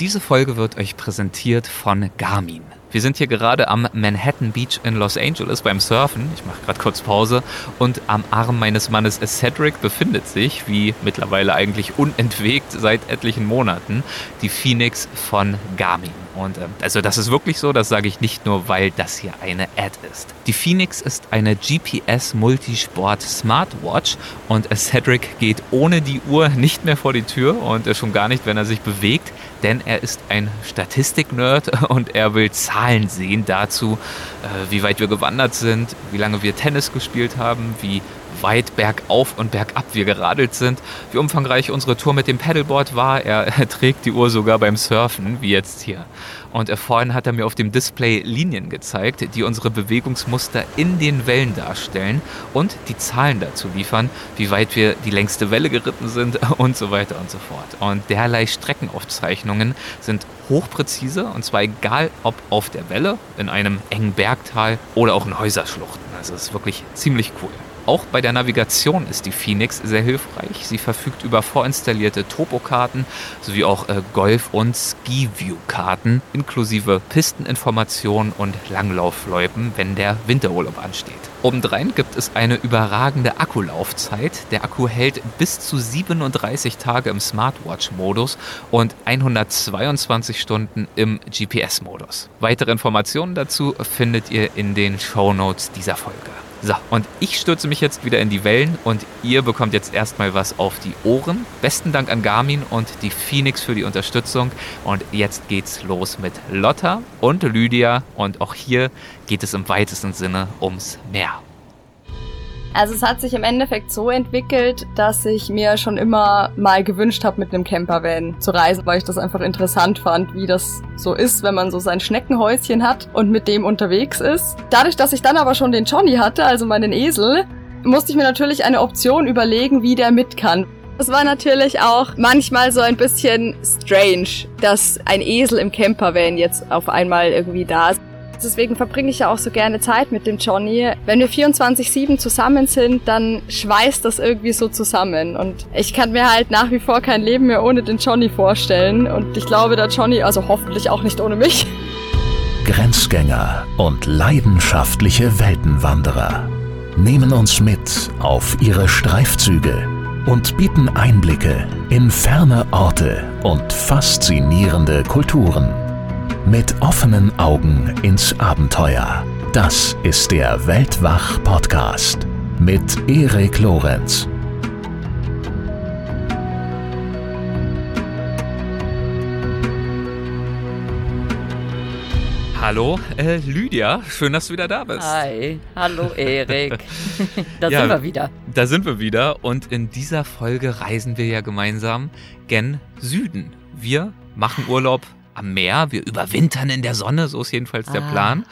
Diese Folge wird euch präsentiert von Garmin. Wir sind hier gerade am Manhattan Beach in Los Angeles beim Surfen. Ich mache gerade kurz Pause. Und am Arm meines Mannes Cedric befindet sich, wie mittlerweile eigentlich unentwegt seit etlichen Monaten, die Phoenix von Garmin. Und äh, also das ist wirklich so, das sage ich nicht nur, weil das hier eine Ad ist. Die Phoenix ist eine GPS Multisport Smartwatch und Cedric geht ohne die Uhr nicht mehr vor die Tür und äh, schon gar nicht, wenn er sich bewegt, denn er ist ein Statistik-Nerd und er will Zahlen sehen dazu, äh, wie weit wir gewandert sind, wie lange wir Tennis gespielt haben, wie weit bergauf und bergab wir geradelt sind, wie umfangreich unsere Tour mit dem Paddleboard war. Er, trägt die Uhr sogar beim Surfen, wie jetzt hier. Und er, vorhin hat er mir auf dem Display Linien gezeigt, die unsere Bewegungsmuster in den Wellen darstellen und die Zahlen dazu liefern, wie weit wir die längste Welle geritten sind und so weiter und so fort. Und derlei Streckenaufzeichnungen sind hochpräzise und zwar egal ob auf der Welle, in einem engen Bergtal oder auch in Häuserschluchten. Also es ist wirklich ziemlich cool. Auch bei der Navigation ist die Phoenix sehr hilfreich. Sie verfügt über vorinstallierte Topokarten sowie auch äh, Golf- und Ski-View-Karten inklusive Pisteninformationen und Langlaufloipen, wenn der Winterurlaub ansteht. Obendrein gibt es eine überragende Akkulaufzeit. Der Akku hält bis zu 37 Tage im Smartwatch-Modus und 122 Stunden im GPS-Modus. Weitere Informationen dazu findet ihr in den Show Notes dieser Folge. So, und ich stürze mich jetzt wieder in die Wellen und ihr bekommt jetzt erstmal was auf die Ohren. Besten Dank an Garmin und die Phoenix für die Unterstützung. Und jetzt geht's los mit Lotta und Lydia. Und auch hier geht es im weitesten Sinne ums Meer. Also es hat sich im Endeffekt so entwickelt, dass ich mir schon immer mal gewünscht habe, mit einem Campervan zu reisen, weil ich das einfach interessant fand, wie das so ist, wenn man so sein Schneckenhäuschen hat und mit dem unterwegs ist. Dadurch, dass ich dann aber schon den Johnny hatte, also meinen Esel, musste ich mir natürlich eine Option überlegen, wie der mit kann. Es war natürlich auch manchmal so ein bisschen strange, dass ein Esel im Campervan jetzt auf einmal irgendwie da ist. Deswegen verbringe ich ja auch so gerne Zeit mit dem Johnny. Wenn wir 24-7 zusammen sind, dann schweißt das irgendwie so zusammen. Und ich kann mir halt nach wie vor kein Leben mehr ohne den Johnny vorstellen. Und ich glaube, der Johnny, also hoffentlich auch nicht ohne mich. Grenzgänger und leidenschaftliche Weltenwanderer nehmen uns mit auf ihre Streifzüge und bieten Einblicke in ferne Orte und faszinierende Kulturen. Mit offenen Augen ins Abenteuer. Das ist der Weltwach-Podcast mit Erik Lorenz. Hallo, äh, Lydia, schön, dass du wieder da bist. Hi, hallo Erik. da ja, sind wir wieder. Da sind wir wieder und in dieser Folge reisen wir ja gemeinsam gen Süden. Wir machen Urlaub am Meer, wir überwintern in der Sonne, so ist jedenfalls ah. der Plan.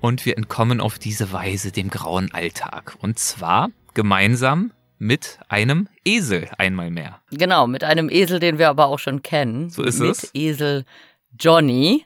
Und wir entkommen auf diese Weise dem grauen Alltag. Und zwar gemeinsam mit einem Esel einmal mehr. Genau, mit einem Esel, den wir aber auch schon kennen. So ist mit es. Mit Esel Johnny.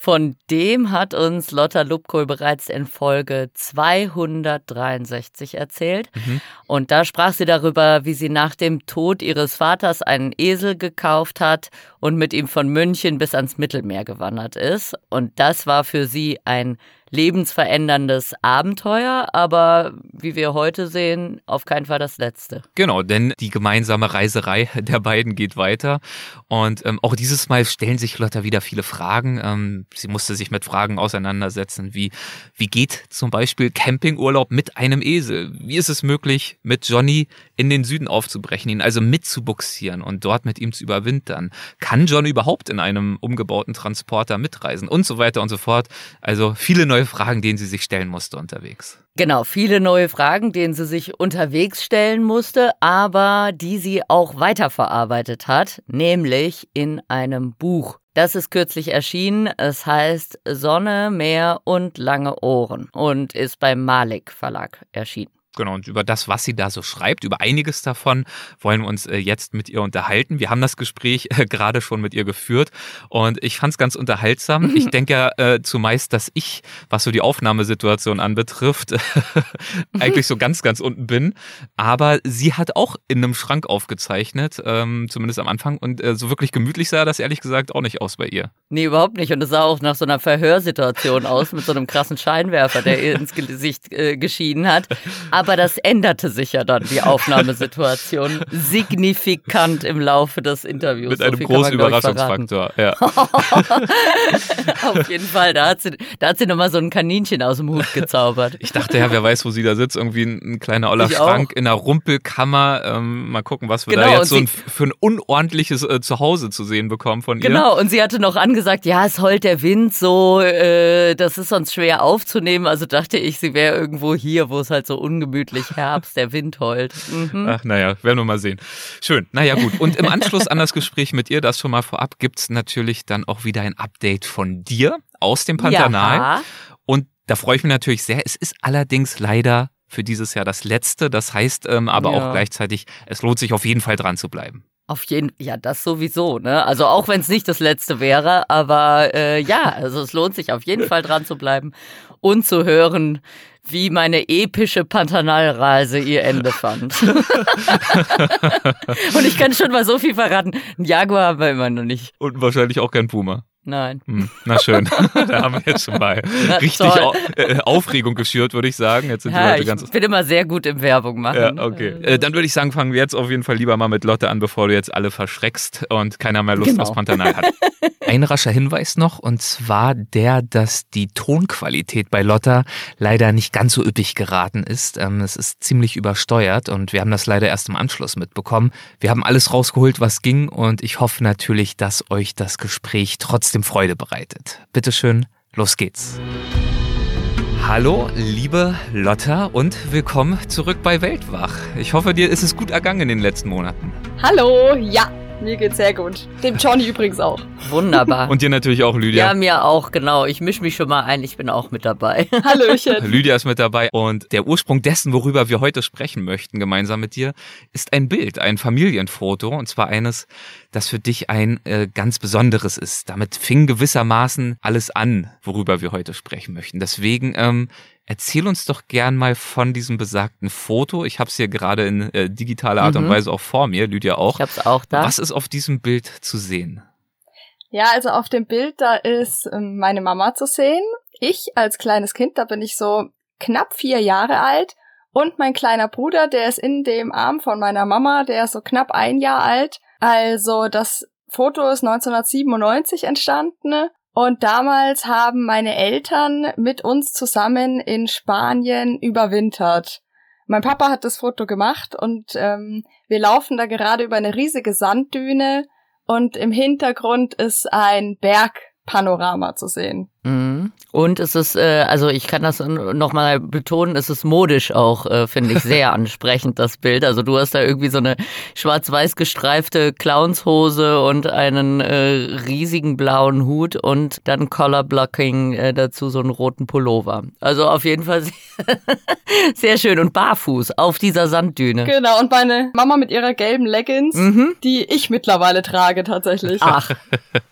Von dem hat uns Lotta Lubkohl bereits in Folge 263 erzählt. Mhm. Und da sprach sie darüber, wie sie nach dem Tod ihres Vaters einen Esel gekauft hat und mit ihm von München bis ans Mittelmeer gewandert ist. Und das war für sie ein lebensveränderndes Abenteuer, aber wie wir heute sehen, auf keinen Fall das letzte. Genau, denn die gemeinsame Reiserei der beiden geht weiter. Und ähm, auch dieses Mal stellen sich Lotta wieder viele Fragen. Ähm, sie musste sich mit Fragen auseinandersetzen, wie, wie geht zum Beispiel Campingurlaub mit einem Esel? Wie ist es möglich, mit Johnny in den Süden aufzubrechen, ihn also mitzubuxieren und dort mit ihm zu überwintern? Kann Johnny überhaupt in einem umgebauten Transporter mitreisen? Und so weiter und so fort. Also viele neue neue Fragen, denen sie sich stellen musste unterwegs. Genau, viele neue Fragen, denen sie sich unterwegs stellen musste, aber die sie auch weiterverarbeitet hat, nämlich in einem Buch. Das ist kürzlich erschienen. Es heißt Sonne, Meer und lange Ohren und ist beim Malik Verlag erschienen. Genau, und über das, was sie da so schreibt, über einiges davon wollen wir uns äh, jetzt mit ihr unterhalten. Wir haben das Gespräch äh, gerade schon mit ihr geführt und ich fand es ganz unterhaltsam. Ich denke ja äh, zumeist, dass ich, was so die Aufnahmesituation anbetrifft, eigentlich so ganz, ganz unten bin. Aber sie hat auch in einem Schrank aufgezeichnet, ähm, zumindest am Anfang. Und äh, so wirklich gemütlich sah das ehrlich gesagt auch nicht aus bei ihr. Nee, überhaupt nicht. Und es sah auch nach so einer Verhörsituation aus mit so einem krassen Scheinwerfer, der ihr ins Gesicht äh, geschieden hat. Aber das änderte sich ja dann, die Aufnahmesituation, signifikant im Laufe des Interviews. Mit so einem großen Überraschungsfaktor, ja. Auf jeden Fall, da hat sie, da hat sie nochmal so ein Kaninchen aus dem Hut gezaubert. Ich dachte ja, wer weiß, wo sie da sitzt, irgendwie ein, ein kleiner Oller Schrank in einer Rumpelkammer. Ähm, mal gucken, was wir genau, da jetzt so ein, für ein unordentliches äh, Zuhause zu sehen bekommen von ihr. Genau, und sie hatte noch angesagt, ja, es heult der Wind so, äh, das ist sonst schwer aufzunehmen. Also dachte ich, sie wäre irgendwo hier, wo es halt so ungemütlich Herbst, der Wind heult. Mhm. Ach, naja, werden wir mal sehen. Schön. Naja, gut. Und im Anschluss an das Gespräch mit ihr, das schon mal vorab, gibt's natürlich dann auch wieder ein Update von dir aus dem Pantanal. Ja. Und da freue ich mich natürlich sehr. Es ist allerdings leider für dieses Jahr das letzte. Das heißt ähm, aber ja. auch gleichzeitig, es lohnt sich auf jeden Fall dran zu bleiben. Auf jeden, ja, das sowieso, ne? Also auch wenn es nicht das letzte wäre, aber äh, ja, also es lohnt sich auf jeden Fall dran zu bleiben und zu hören, wie meine epische Pantanalreise ihr Ende fand. und ich kann schon mal so viel verraten. Ein Jaguar haben wir immer noch nicht. Und wahrscheinlich auch kein Puma. Nein. Hm, na schön, da haben wir jetzt schon mal richtig Au äh, Aufregung geschürt, würde ich sagen. Jetzt sind ja, die Leute ganz ich bin immer sehr gut im Werbung machen. Ja, okay. Äh, dann würde ich sagen, fangen wir jetzt auf jeden Fall lieber mal mit Lotte an, bevor du jetzt alle verschreckst und keiner mehr Lust genau. aufs Pantanal hat. Ein rascher Hinweis noch, und zwar der, dass die Tonqualität bei Lotta leider nicht ganz so üppig geraten ist. Ähm, es ist ziemlich übersteuert und wir haben das leider erst im Anschluss mitbekommen. Wir haben alles rausgeholt, was ging und ich hoffe natürlich, dass euch das Gespräch trotzdem Freude bereitet. Bitteschön, los geht's. Hallo, liebe Lotta und willkommen zurück bei Weltwach. Ich hoffe, dir ist es gut ergangen in den letzten Monaten. Hallo, ja, mir geht's sehr gut. Dem Johnny übrigens auch. Wunderbar. Und dir natürlich auch, Lydia. Ja, mir auch, genau. Ich mische mich schon mal ein, ich bin auch mit dabei. Hallöchen. Lydia ist mit dabei. Und der Ursprung dessen, worüber wir heute sprechen möchten, gemeinsam mit dir, ist ein Bild, ein Familienfoto. Und zwar eines, das für dich ein äh, ganz besonderes ist. Damit fing gewissermaßen alles an, worüber wir heute sprechen möchten. Deswegen ähm, Erzähl uns doch gern mal von diesem besagten Foto. Ich habe es hier gerade in äh, digitaler Art mhm. und Weise auch vor mir, Lydia auch. Ich habe es auch da. Was ist auf diesem Bild zu sehen? Ja, also auf dem Bild, da ist ähm, meine Mama zu sehen. Ich als kleines Kind, da bin ich so knapp vier Jahre alt. Und mein kleiner Bruder, der ist in dem Arm von meiner Mama, der ist so knapp ein Jahr alt. Also das Foto ist 1997 entstanden und damals haben meine Eltern mit uns zusammen in Spanien überwintert. Mein Papa hat das Foto gemacht und ähm, wir laufen da gerade über eine riesige Sanddüne und im Hintergrund ist ein Bergpanorama zu sehen. Und es ist, äh, also ich kann das nochmal betonen, es ist modisch auch, äh, finde ich, sehr ansprechend, das Bild. Also du hast da irgendwie so eine schwarz-weiß gestreifte Clownshose und einen äh, riesigen blauen Hut und dann Colorblocking äh, dazu so einen roten Pullover. Also auf jeden Fall sehr schön und barfuß auf dieser Sanddüne. Genau, und meine Mama mit ihrer gelben Leggings, mhm. die ich mittlerweile trage tatsächlich. Ach.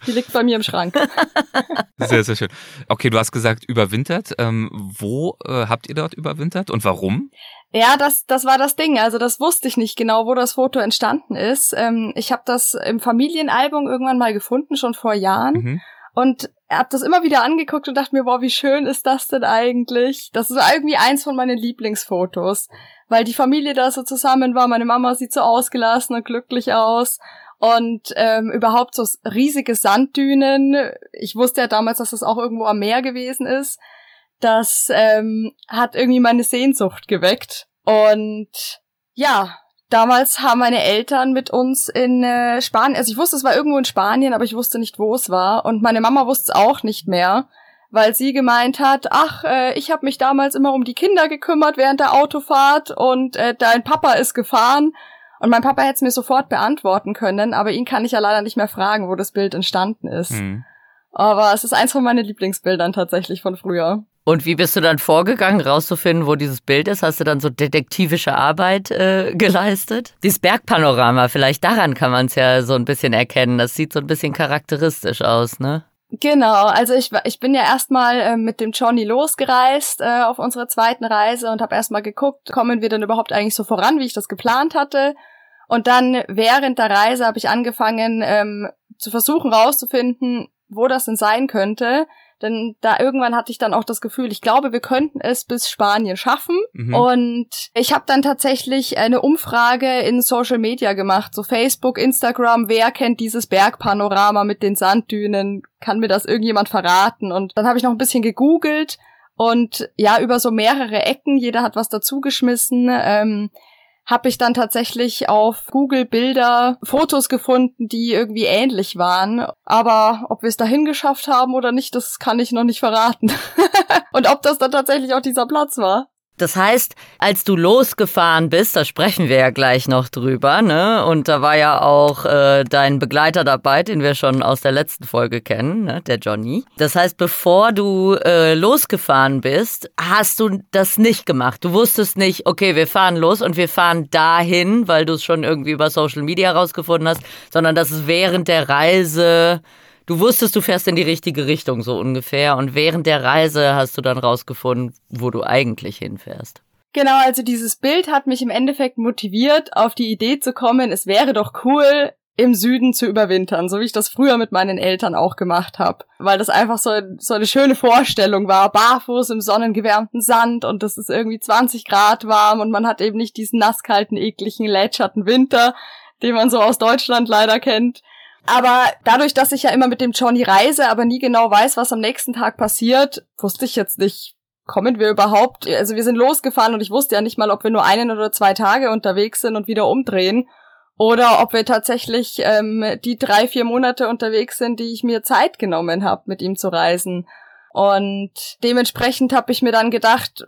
Die liegt bei mir im Schrank. Sehr, sehr schön. Okay, du hast gesagt, überwintert. Ähm, wo äh, habt ihr dort überwintert und warum? Ja, das, das war das Ding. Also das wusste ich nicht genau, wo das Foto entstanden ist. Ähm, ich habe das im Familienalbum irgendwann mal gefunden, schon vor Jahren. Mhm. Und habe das immer wieder angeguckt und dachte mir, boah, wie schön ist das denn eigentlich? Das ist irgendwie eins von meinen Lieblingsfotos, weil die Familie da so zusammen war. Meine Mama sieht so ausgelassen und glücklich aus und ähm, überhaupt so riesige Sanddünen. Ich wusste ja damals, dass das auch irgendwo am Meer gewesen ist. Das ähm, hat irgendwie meine Sehnsucht geweckt. Und ja, damals haben meine Eltern mit uns in äh, Spanien, also ich wusste, es war irgendwo in Spanien, aber ich wusste nicht, wo es war. Und meine Mama wusste es auch nicht mehr, weil sie gemeint hat, ach, äh, ich habe mich damals immer um die Kinder gekümmert während der Autofahrt und äh, dein Papa ist gefahren und mein Papa hätte es mir sofort beantworten können, aber ihn kann ich ja leider nicht mehr fragen, wo das Bild entstanden ist. Mhm. Aber es ist eins von meinen Lieblingsbildern tatsächlich von früher. Und wie bist du dann vorgegangen, rauszufinden, wo dieses Bild ist? Hast du dann so detektivische Arbeit äh, geleistet? Dieses Bergpanorama, vielleicht daran kann man es ja so ein bisschen erkennen. Das sieht so ein bisschen charakteristisch aus, ne? Genau, also ich, ich bin ja erstmal äh, mit dem Johnny losgereist äh, auf unserer zweiten Reise und habe erstmal geguckt, kommen wir denn überhaupt eigentlich so voran, wie ich das geplant hatte. Und dann während der Reise habe ich angefangen ähm, zu versuchen rauszufinden, wo das denn sein könnte. Denn da irgendwann hatte ich dann auch das Gefühl, ich glaube, wir könnten es bis Spanien schaffen. Mhm. Und ich habe dann tatsächlich eine Umfrage in Social Media gemacht, so Facebook, Instagram, wer kennt dieses Bergpanorama mit den Sanddünen? Kann mir das irgendjemand verraten? Und dann habe ich noch ein bisschen gegoogelt und ja, über so mehrere Ecken, jeder hat was dazugeschmissen. Ähm, habe ich dann tatsächlich auf Google Bilder Fotos gefunden, die irgendwie ähnlich waren. Aber ob wir es dahin geschafft haben oder nicht, das kann ich noch nicht verraten. Und ob das dann tatsächlich auch dieser Platz war. Das heißt, als du losgefahren bist, da sprechen wir ja gleich noch drüber, ne? Und da war ja auch äh, dein Begleiter dabei, den wir schon aus der letzten Folge kennen, ne? der Johnny. Das heißt, bevor du äh, losgefahren bist, hast du das nicht gemacht. Du wusstest nicht, okay, wir fahren los und wir fahren dahin, weil du es schon irgendwie über Social Media rausgefunden hast, sondern dass es während der Reise du wusstest, du fährst in die richtige Richtung so ungefähr und während der Reise hast du dann rausgefunden, wo du eigentlich hinfährst. Genau, also dieses Bild hat mich im Endeffekt motiviert, auf die Idee zu kommen, es wäre doch cool, im Süden zu überwintern, so wie ich das früher mit meinen Eltern auch gemacht habe, weil das einfach so, so eine schöne Vorstellung war, barfuß im sonnengewärmten Sand und das ist irgendwie 20 Grad warm und man hat eben nicht diesen nasskalten, ekligen, lätscherten Winter, den man so aus Deutschland leider kennt. Aber dadurch, dass ich ja immer mit dem Johnny reise, aber nie genau weiß, was am nächsten Tag passiert, wusste ich jetzt nicht, kommen wir überhaupt? Also wir sind losgefahren und ich wusste ja nicht mal, ob wir nur einen oder zwei Tage unterwegs sind und wieder umdrehen. Oder ob wir tatsächlich ähm, die drei, vier Monate unterwegs sind, die ich mir Zeit genommen habe, mit ihm zu reisen. Und dementsprechend habe ich mir dann gedacht,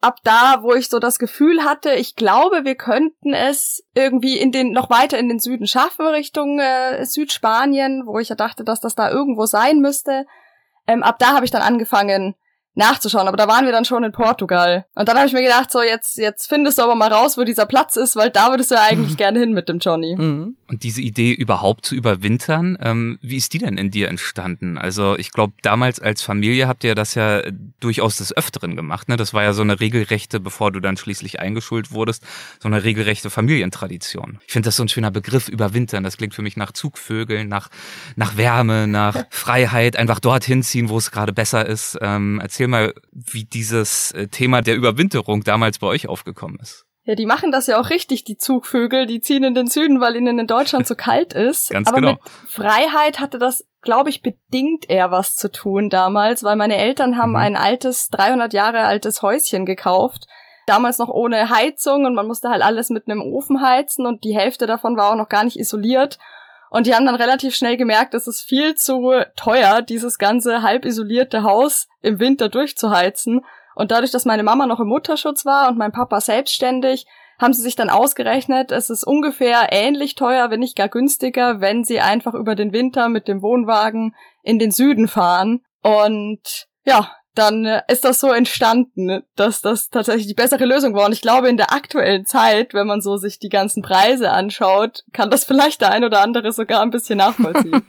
ab da, wo ich so das Gefühl hatte, ich glaube, wir könnten es irgendwie in den noch weiter in den Süden schaffen Richtung äh, Südspanien, wo ich ja dachte, dass das da irgendwo sein müsste. Ähm, ab da habe ich dann angefangen, nachzuschauen. Aber da waren wir dann schon in Portugal. Und dann habe ich mir gedacht, so jetzt, jetzt findest du aber mal raus, wo dieser Platz ist, weil da würdest du ja eigentlich gerne hin mit dem Johnny. Mhm. Und diese Idee überhaupt zu überwintern, ähm, wie ist die denn in dir entstanden? Also ich glaube, damals als Familie habt ihr das ja durchaus des Öfteren gemacht. Ne? Das war ja so eine regelrechte, bevor du dann schließlich eingeschult wurdest, so eine regelrechte Familientradition. Ich finde das so ein schöner Begriff, überwintern. Das klingt für mich nach Zugvögeln, nach, nach Wärme, nach Freiheit, einfach dorthin ziehen, wo es gerade besser ist. Ähm, erzähl mal, wie dieses äh, Thema der Überwinterung damals bei euch aufgekommen ist. Ja, die machen das ja auch richtig, die Zugvögel. Die ziehen in den Süden, weil ihnen in Deutschland so kalt ist. Ganz Aber genau. mit Freiheit hatte das, glaube ich, bedingt eher was zu tun damals, weil meine Eltern haben mhm. ein altes, 300 Jahre altes Häuschen gekauft. Damals noch ohne Heizung und man musste halt alles mit einem Ofen heizen und die Hälfte davon war auch noch gar nicht isoliert. Und die haben dann relativ schnell gemerkt, es ist viel zu teuer, dieses ganze halb isolierte Haus im Winter durchzuheizen. Und dadurch, dass meine Mama noch im Mutterschutz war und mein Papa selbstständig, haben sie sich dann ausgerechnet, es ist ungefähr ähnlich teuer, wenn nicht gar günstiger, wenn sie einfach über den Winter mit dem Wohnwagen in den Süden fahren. Und ja, dann äh, ist das so entstanden, dass das tatsächlich die bessere Lösung war. Und ich glaube, in der aktuellen Zeit, wenn man so sich die ganzen Preise anschaut, kann das vielleicht der ein oder andere sogar ein bisschen nachvollziehen.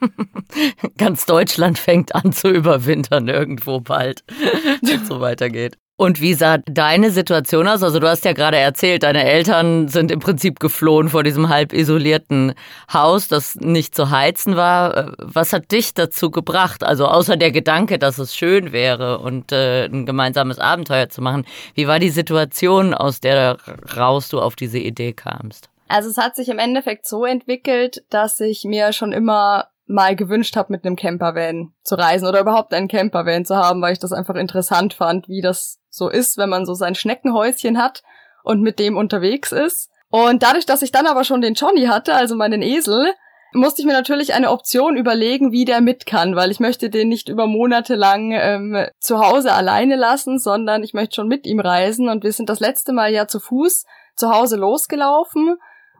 Ganz Deutschland fängt an zu überwintern irgendwo bald, wenn es so weitergeht. Und wie sah deine Situation aus? Also du hast ja gerade erzählt, deine Eltern sind im Prinzip geflohen vor diesem halb isolierten Haus, das nicht zu heizen war. Was hat dich dazu gebracht? Also außer der Gedanke, dass es schön wäre und äh, ein gemeinsames Abenteuer zu machen. Wie war die Situation, aus der raus du auf diese Idee kamst? Also es hat sich im Endeffekt so entwickelt, dass ich mir schon immer mal gewünscht habe, mit einem Campervan zu reisen oder überhaupt einen Campervan zu haben, weil ich das einfach interessant fand, wie das so ist, wenn man so sein Schneckenhäuschen hat und mit dem unterwegs ist. Und dadurch, dass ich dann aber schon den Johnny hatte, also meinen Esel, musste ich mir natürlich eine Option überlegen, wie der mit kann, weil ich möchte den nicht über Monate lang ähm, zu Hause alleine lassen, sondern ich möchte schon mit ihm reisen. Und wir sind das letzte Mal ja zu Fuß zu Hause losgelaufen.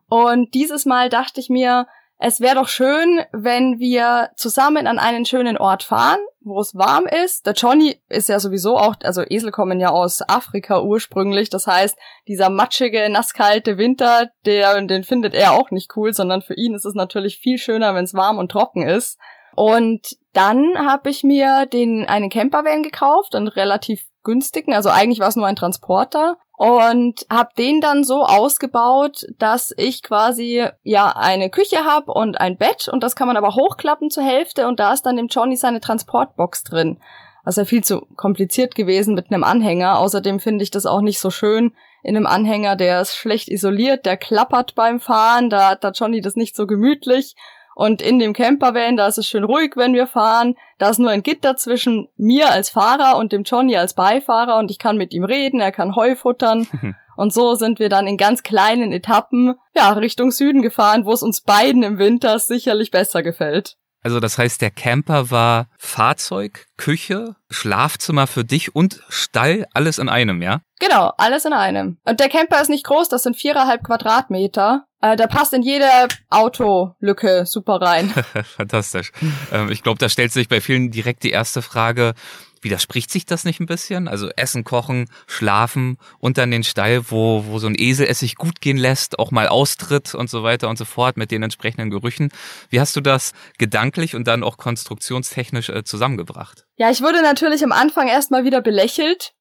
Und dieses Mal dachte ich mir, es wäre doch schön, wenn wir zusammen an einen schönen Ort fahren, wo es warm ist. Der Johnny ist ja sowieso auch, also Esel kommen ja aus Afrika ursprünglich. Das heißt, dieser matschige, nasskalte Winter, der, den findet er auch nicht cool, sondern für ihn ist es natürlich viel schöner, wenn es warm und trocken ist. Und dann habe ich mir den einen Campervan gekauft, einen relativ günstigen, also eigentlich war es nur ein Transporter und habe den dann so ausgebaut, dass ich quasi ja eine Küche habe und ein Bett und das kann man aber hochklappen zur Hälfte und da ist dann dem Johnny seine Transportbox drin. Das ist ja viel zu kompliziert gewesen mit einem Anhänger. Außerdem finde ich das auch nicht so schön in einem Anhänger, der ist schlecht isoliert, der klappert beim Fahren, da hat der Johnny das nicht so gemütlich. Und in dem Campervan, da ist es schön ruhig, wenn wir fahren. Da ist nur ein Gitter zwischen mir als Fahrer und dem Johnny als Beifahrer und ich kann mit ihm reden, er kann Heu futtern. und so sind wir dann in ganz kleinen Etappen, ja, Richtung Süden gefahren, wo es uns beiden im Winter sicherlich besser gefällt. Also das heißt, der Camper war Fahrzeug, Küche, Schlafzimmer für dich und Stall, alles in einem, ja? Genau, alles in einem. Und der Camper ist nicht groß, das sind viereinhalb Quadratmeter. Äh, der passt in jede Autolücke super rein. Fantastisch. Ähm, ich glaube, da stellt sich bei vielen direkt die erste Frage, Widerspricht sich das nicht ein bisschen? Also Essen, Kochen, Schlafen und dann den Stall, wo, wo so ein Esel es sich gut gehen lässt, auch mal austritt und so weiter und so fort mit den entsprechenden Gerüchen. Wie hast du das gedanklich und dann auch konstruktionstechnisch äh, zusammengebracht? Ja, ich wurde natürlich am Anfang erstmal wieder belächelt.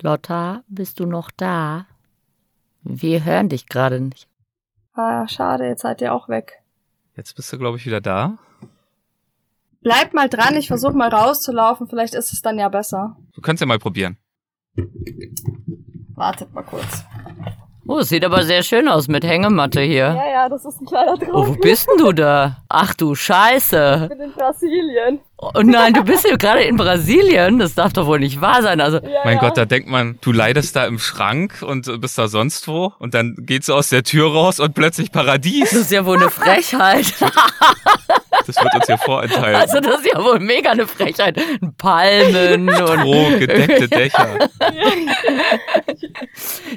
Lotta, bist du noch da? Wir hören dich gerade nicht. Ah, schade, jetzt seid ihr auch weg. Jetzt bist du, glaube ich, wieder da. Bleib mal dran, ich versuche mal rauszulaufen, vielleicht ist es dann ja besser. Du kannst ja mal probieren. Wartet mal kurz. Oh, es sieht aber sehr schön aus mit Hängematte hier. Ja, ja, das ist ein kleiner Traum. Oh, wo bist denn du da? Ach du Scheiße. Ich bin in Brasilien. Oh nein, du bist ja gerade in Brasilien. Das darf doch wohl nicht wahr sein. Also, ja, mein ja. Gott, da denkt man, du leidest da im Schrank und bist da sonst wo. Und dann geht's aus der Tür raus und plötzlich Paradies. Das ist ja wohl eine Frechheit. Das wird uns hier vorenthalten. Also das ist ja wohl mega eine Frechheit. Palmen und... gedeckte Dächer.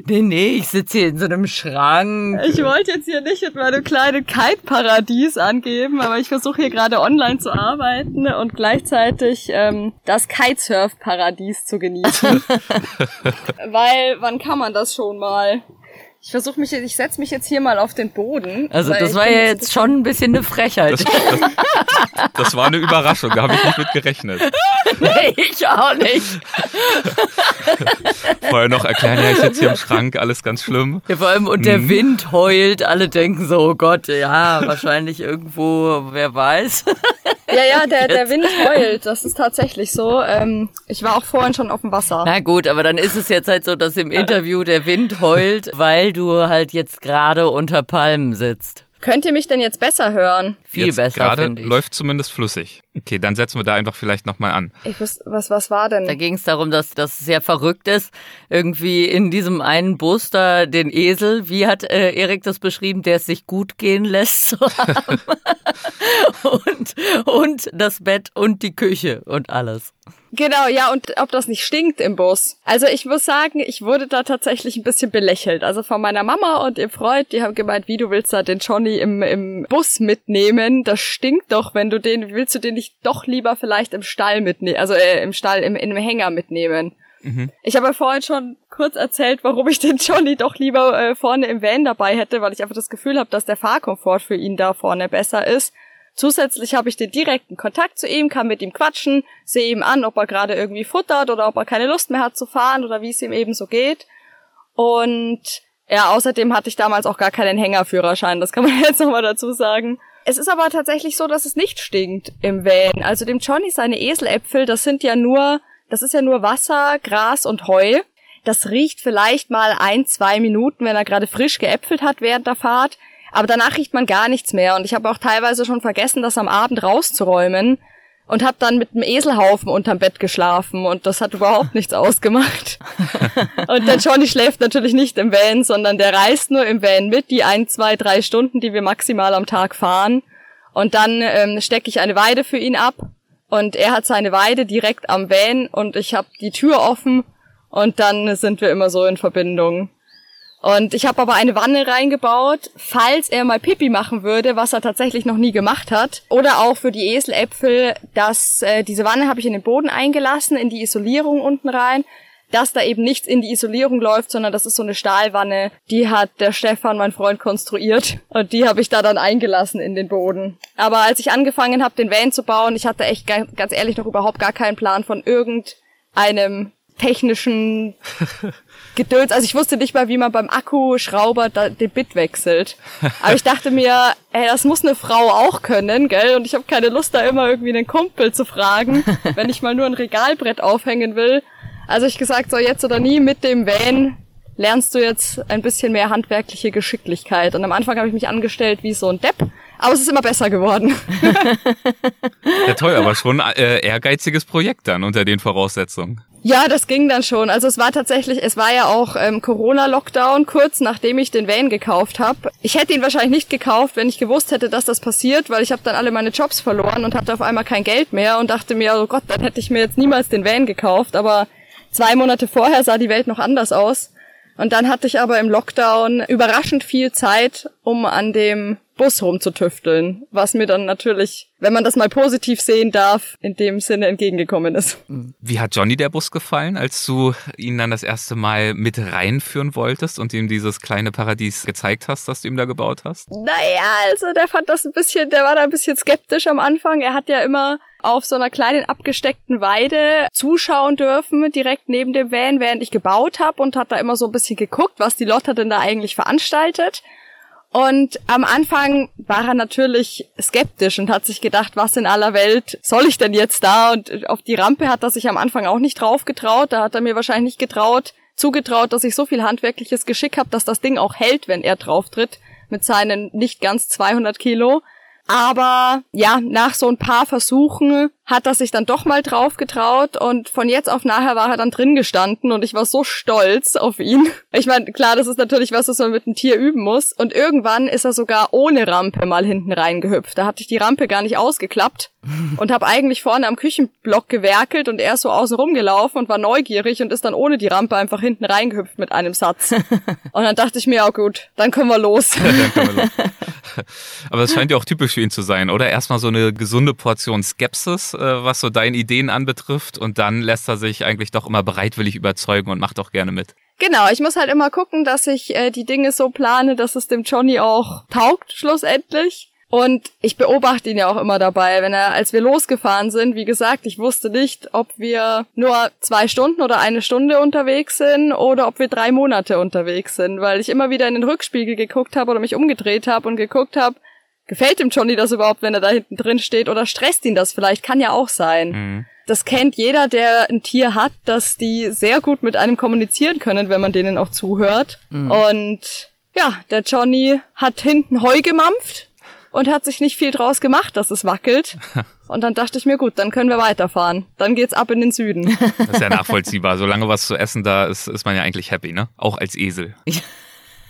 nee, nee, ich sitze hier in so einem Schrank. Ich wollte jetzt hier nicht mit meinem kleinen Kite-Paradies angeben, aber ich versuche hier gerade online zu arbeiten und gleichzeitig ähm, das Kitesurf-Paradies zu genießen. Weil, wann kann man das schon mal? Ich versuche mich, ich setze mich jetzt hier mal auf den Boden. Also das war ja jetzt schon ein bisschen eine Frechheit. Das, das, das war eine Überraschung, da habe ich nicht mit gerechnet. Nee, ich auch nicht. Vorher noch erklären, ja, ich sitze hier im Schrank, alles ganz schlimm. Ja, vor allem, und der hm. Wind heult, alle denken so, oh Gott, ja, wahrscheinlich irgendwo, wer weiß. Ja, ja, der, der Wind heult, das ist tatsächlich so. Ähm, ich war auch vorhin schon auf dem Wasser. Na gut, aber dann ist es jetzt halt so, dass im Interview der Wind heult, weil du halt jetzt gerade unter Palmen sitzt. Könnt ihr mich denn jetzt besser hören? Viel jetzt besser. Gerade läuft zumindest flüssig. Okay, dann setzen wir da einfach vielleicht nochmal an. Ich wusste, was, was war denn? Da ging es darum, dass das sehr verrückt ist. Irgendwie in diesem einen Bus da den Esel, wie hat äh, Erik das beschrieben, der es sich gut gehen lässt zu haben. und, und das Bett und die Küche und alles. Genau, ja, und ob das nicht stinkt im Bus. Also ich muss sagen, ich wurde da tatsächlich ein bisschen belächelt. Also von meiner Mama und ihr Freund, die haben gemeint, wie du willst da den Johnny im, im Bus mitnehmen. Das stinkt doch, wenn du den, willst du den nicht doch lieber vielleicht im Stall mitnehmen, also äh, im Stall, im, in einem Hänger mitnehmen. Mhm. Ich habe vorhin schon kurz erzählt, warum ich den Johnny doch lieber äh, vorne im Van dabei hätte, weil ich einfach das Gefühl habe, dass der Fahrkomfort für ihn da vorne besser ist. Zusätzlich habe ich den direkten Kontakt zu ihm, kann mit ihm quatschen, sehe ihm an, ob er gerade irgendwie futtert oder ob er keine Lust mehr hat zu fahren oder wie es ihm eben so geht. Und ja, außerdem hatte ich damals auch gar keinen Hängerführerschein, das kann man jetzt nochmal dazu sagen. Es ist aber tatsächlich so, dass es nicht stinkt im Van. Also dem Johnny seine Eseläpfel, das sind ja nur, das ist ja nur Wasser, Gras und Heu. Das riecht vielleicht mal ein, zwei Minuten, wenn er gerade frisch geäpfelt hat während der Fahrt. Aber danach riecht man gar nichts mehr. Und ich habe auch teilweise schon vergessen, das am Abend rauszuräumen und habe dann mit einem Eselhaufen unterm Bett geschlafen und das hat überhaupt nichts ausgemacht. und der Johnny schläft natürlich nicht im Van, sondern der reist nur im Van mit, die ein, zwei, drei Stunden, die wir maximal am Tag fahren. Und dann ähm, stecke ich eine Weide für ihn ab und er hat seine Weide direkt am Van und ich habe die Tür offen und dann sind wir immer so in Verbindung. Und ich habe aber eine Wanne reingebaut, falls er mal Pipi machen würde, was er tatsächlich noch nie gemacht hat. Oder auch für die Eseläpfel, dass äh, diese Wanne habe ich in den Boden eingelassen, in die Isolierung unten rein, dass da eben nichts in die Isolierung läuft, sondern das ist so eine Stahlwanne, die hat der Stefan, mein Freund, konstruiert und die habe ich da dann eingelassen in den Boden. Aber als ich angefangen habe, den Van zu bauen, ich hatte echt ganz ehrlich noch überhaupt gar keinen Plan von irgendeinem technischen Gedöns. Also ich wusste nicht mal, wie man beim Akkuschrauber da, den Bit wechselt. Aber ich dachte mir, ey, das muss eine Frau auch können, gell? Und ich habe keine Lust, da immer irgendwie einen Kumpel zu fragen, wenn ich mal nur ein Regalbrett aufhängen will. Also ich gesagt, so jetzt oder nie mit dem Van lernst du jetzt ein bisschen mehr handwerkliche Geschicklichkeit. Und am Anfang habe ich mich angestellt wie so ein Depp, aber es ist immer besser geworden. ja toll, aber schon äh, ehrgeiziges Projekt dann unter den Voraussetzungen. Ja, das ging dann schon. Also es war tatsächlich, es war ja auch ähm, Corona-Lockdown, kurz nachdem ich den Van gekauft habe. Ich hätte ihn wahrscheinlich nicht gekauft, wenn ich gewusst hätte, dass das passiert, weil ich habe dann alle meine Jobs verloren und hatte auf einmal kein Geld mehr und dachte mir, oh Gott, dann hätte ich mir jetzt niemals den Van gekauft. Aber zwei Monate vorher sah die Welt noch anders aus. Und dann hatte ich aber im Lockdown überraschend viel Zeit, um an dem Bus rumzutüfteln, was mir dann natürlich, wenn man das mal positiv sehen darf, in dem Sinne entgegengekommen ist. Wie hat Johnny der Bus gefallen, als du ihn dann das erste Mal mit reinführen wolltest und ihm dieses kleine Paradies gezeigt hast, das du ihm da gebaut hast? Naja, also der fand das ein bisschen, der war da ein bisschen skeptisch am Anfang. Er hat ja immer auf so einer kleinen abgesteckten Weide zuschauen dürfen, direkt neben dem Van, während ich gebaut habe und hat da immer so ein bisschen geguckt, was die Lotta denn da eigentlich veranstaltet. Und am Anfang war er natürlich skeptisch und hat sich gedacht, was in aller Welt soll ich denn jetzt da? Und auf die Rampe hat er sich am Anfang auch nicht drauf getraut. Da hat er mir wahrscheinlich nicht getraut, zugetraut, dass ich so viel handwerkliches Geschick habe, dass das Ding auch hält, wenn er drauf tritt mit seinen nicht ganz 200 Kilo. Aber ja, nach so ein paar Versuchen hat er sich dann doch mal drauf getraut und von jetzt auf nachher war er dann drin gestanden und ich war so stolz auf ihn. Ich meine, klar, das ist natürlich was, was man mit einem Tier üben muss. Und irgendwann ist er sogar ohne Rampe mal hinten reingehüpft. Da hatte ich die Rampe gar nicht ausgeklappt und habe eigentlich vorne am Küchenblock gewerkelt und er ist so außen rumgelaufen und war neugierig und ist dann ohne die Rampe einfach hinten reingehüpft mit einem Satz. Und dann dachte ich mir, oh gut, dann können wir los. dann können wir los. Aber das scheint ja auch typisch für ihn zu sein, oder? Erstmal so eine gesunde Portion Skepsis, was so deine Ideen anbetrifft und dann lässt er sich eigentlich doch immer bereitwillig überzeugen und macht auch gerne mit. Genau, ich muss halt immer gucken, dass ich äh, die Dinge so plane, dass es dem Johnny auch taugt, schlussendlich. Und ich beobachte ihn ja auch immer dabei, wenn er, als wir losgefahren sind, wie gesagt, ich wusste nicht, ob wir nur zwei Stunden oder eine Stunde unterwegs sind oder ob wir drei Monate unterwegs sind, weil ich immer wieder in den Rückspiegel geguckt habe oder mich umgedreht habe und geguckt habe, gefällt dem Johnny das überhaupt, wenn er da hinten drin steht oder stresst ihn das vielleicht, kann ja auch sein. Mhm. Das kennt jeder, der ein Tier hat, dass die sehr gut mit einem kommunizieren können, wenn man denen auch zuhört. Mhm. Und ja, der Johnny hat hinten Heu gemampft und hat sich nicht viel draus gemacht, dass es wackelt. Und dann dachte ich mir, gut, dann können wir weiterfahren. Dann geht's ab in den Süden. Das ist ja nachvollziehbar. Solange was zu essen da ist, ist man ja eigentlich happy, ne? Auch als Esel.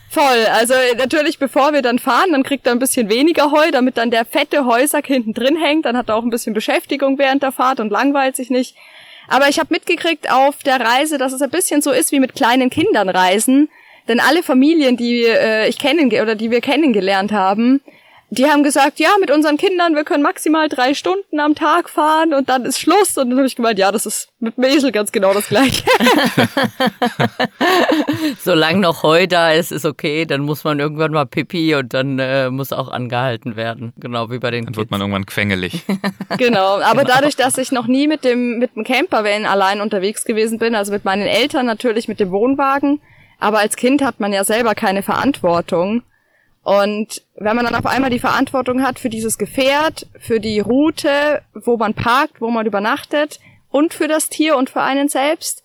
Voll. Also natürlich, bevor wir dann fahren, dann kriegt er ein bisschen weniger Heu, damit dann der fette Heusack hinten drin hängt. Dann hat er auch ein bisschen Beschäftigung während der Fahrt und langweilt sich nicht. Aber ich habe mitgekriegt auf der Reise, dass es ein bisschen so ist wie mit kleinen Kindern reisen. Denn alle Familien, die äh, ich kennen oder die wir kennengelernt haben, die haben gesagt, ja, mit unseren Kindern, wir können maximal drei Stunden am Tag fahren und dann ist Schluss. Und dann habe ich gemeint, ja, das ist mit dem Esel ganz genau das gleiche. Solange noch Heu da ist, ist okay. Dann muss man irgendwann mal pipi und dann äh, muss auch angehalten werden. Genau wie bei den Dann wird man irgendwann quengelig. genau, aber genau. dadurch, dass ich noch nie mit dem, mit dem Campervan allein unterwegs gewesen bin, also mit meinen Eltern natürlich mit dem Wohnwagen, aber als Kind hat man ja selber keine Verantwortung. Und wenn man dann auf einmal die Verantwortung hat für dieses Gefährt, für die Route, wo man parkt, wo man übernachtet und für das Tier und für einen selbst.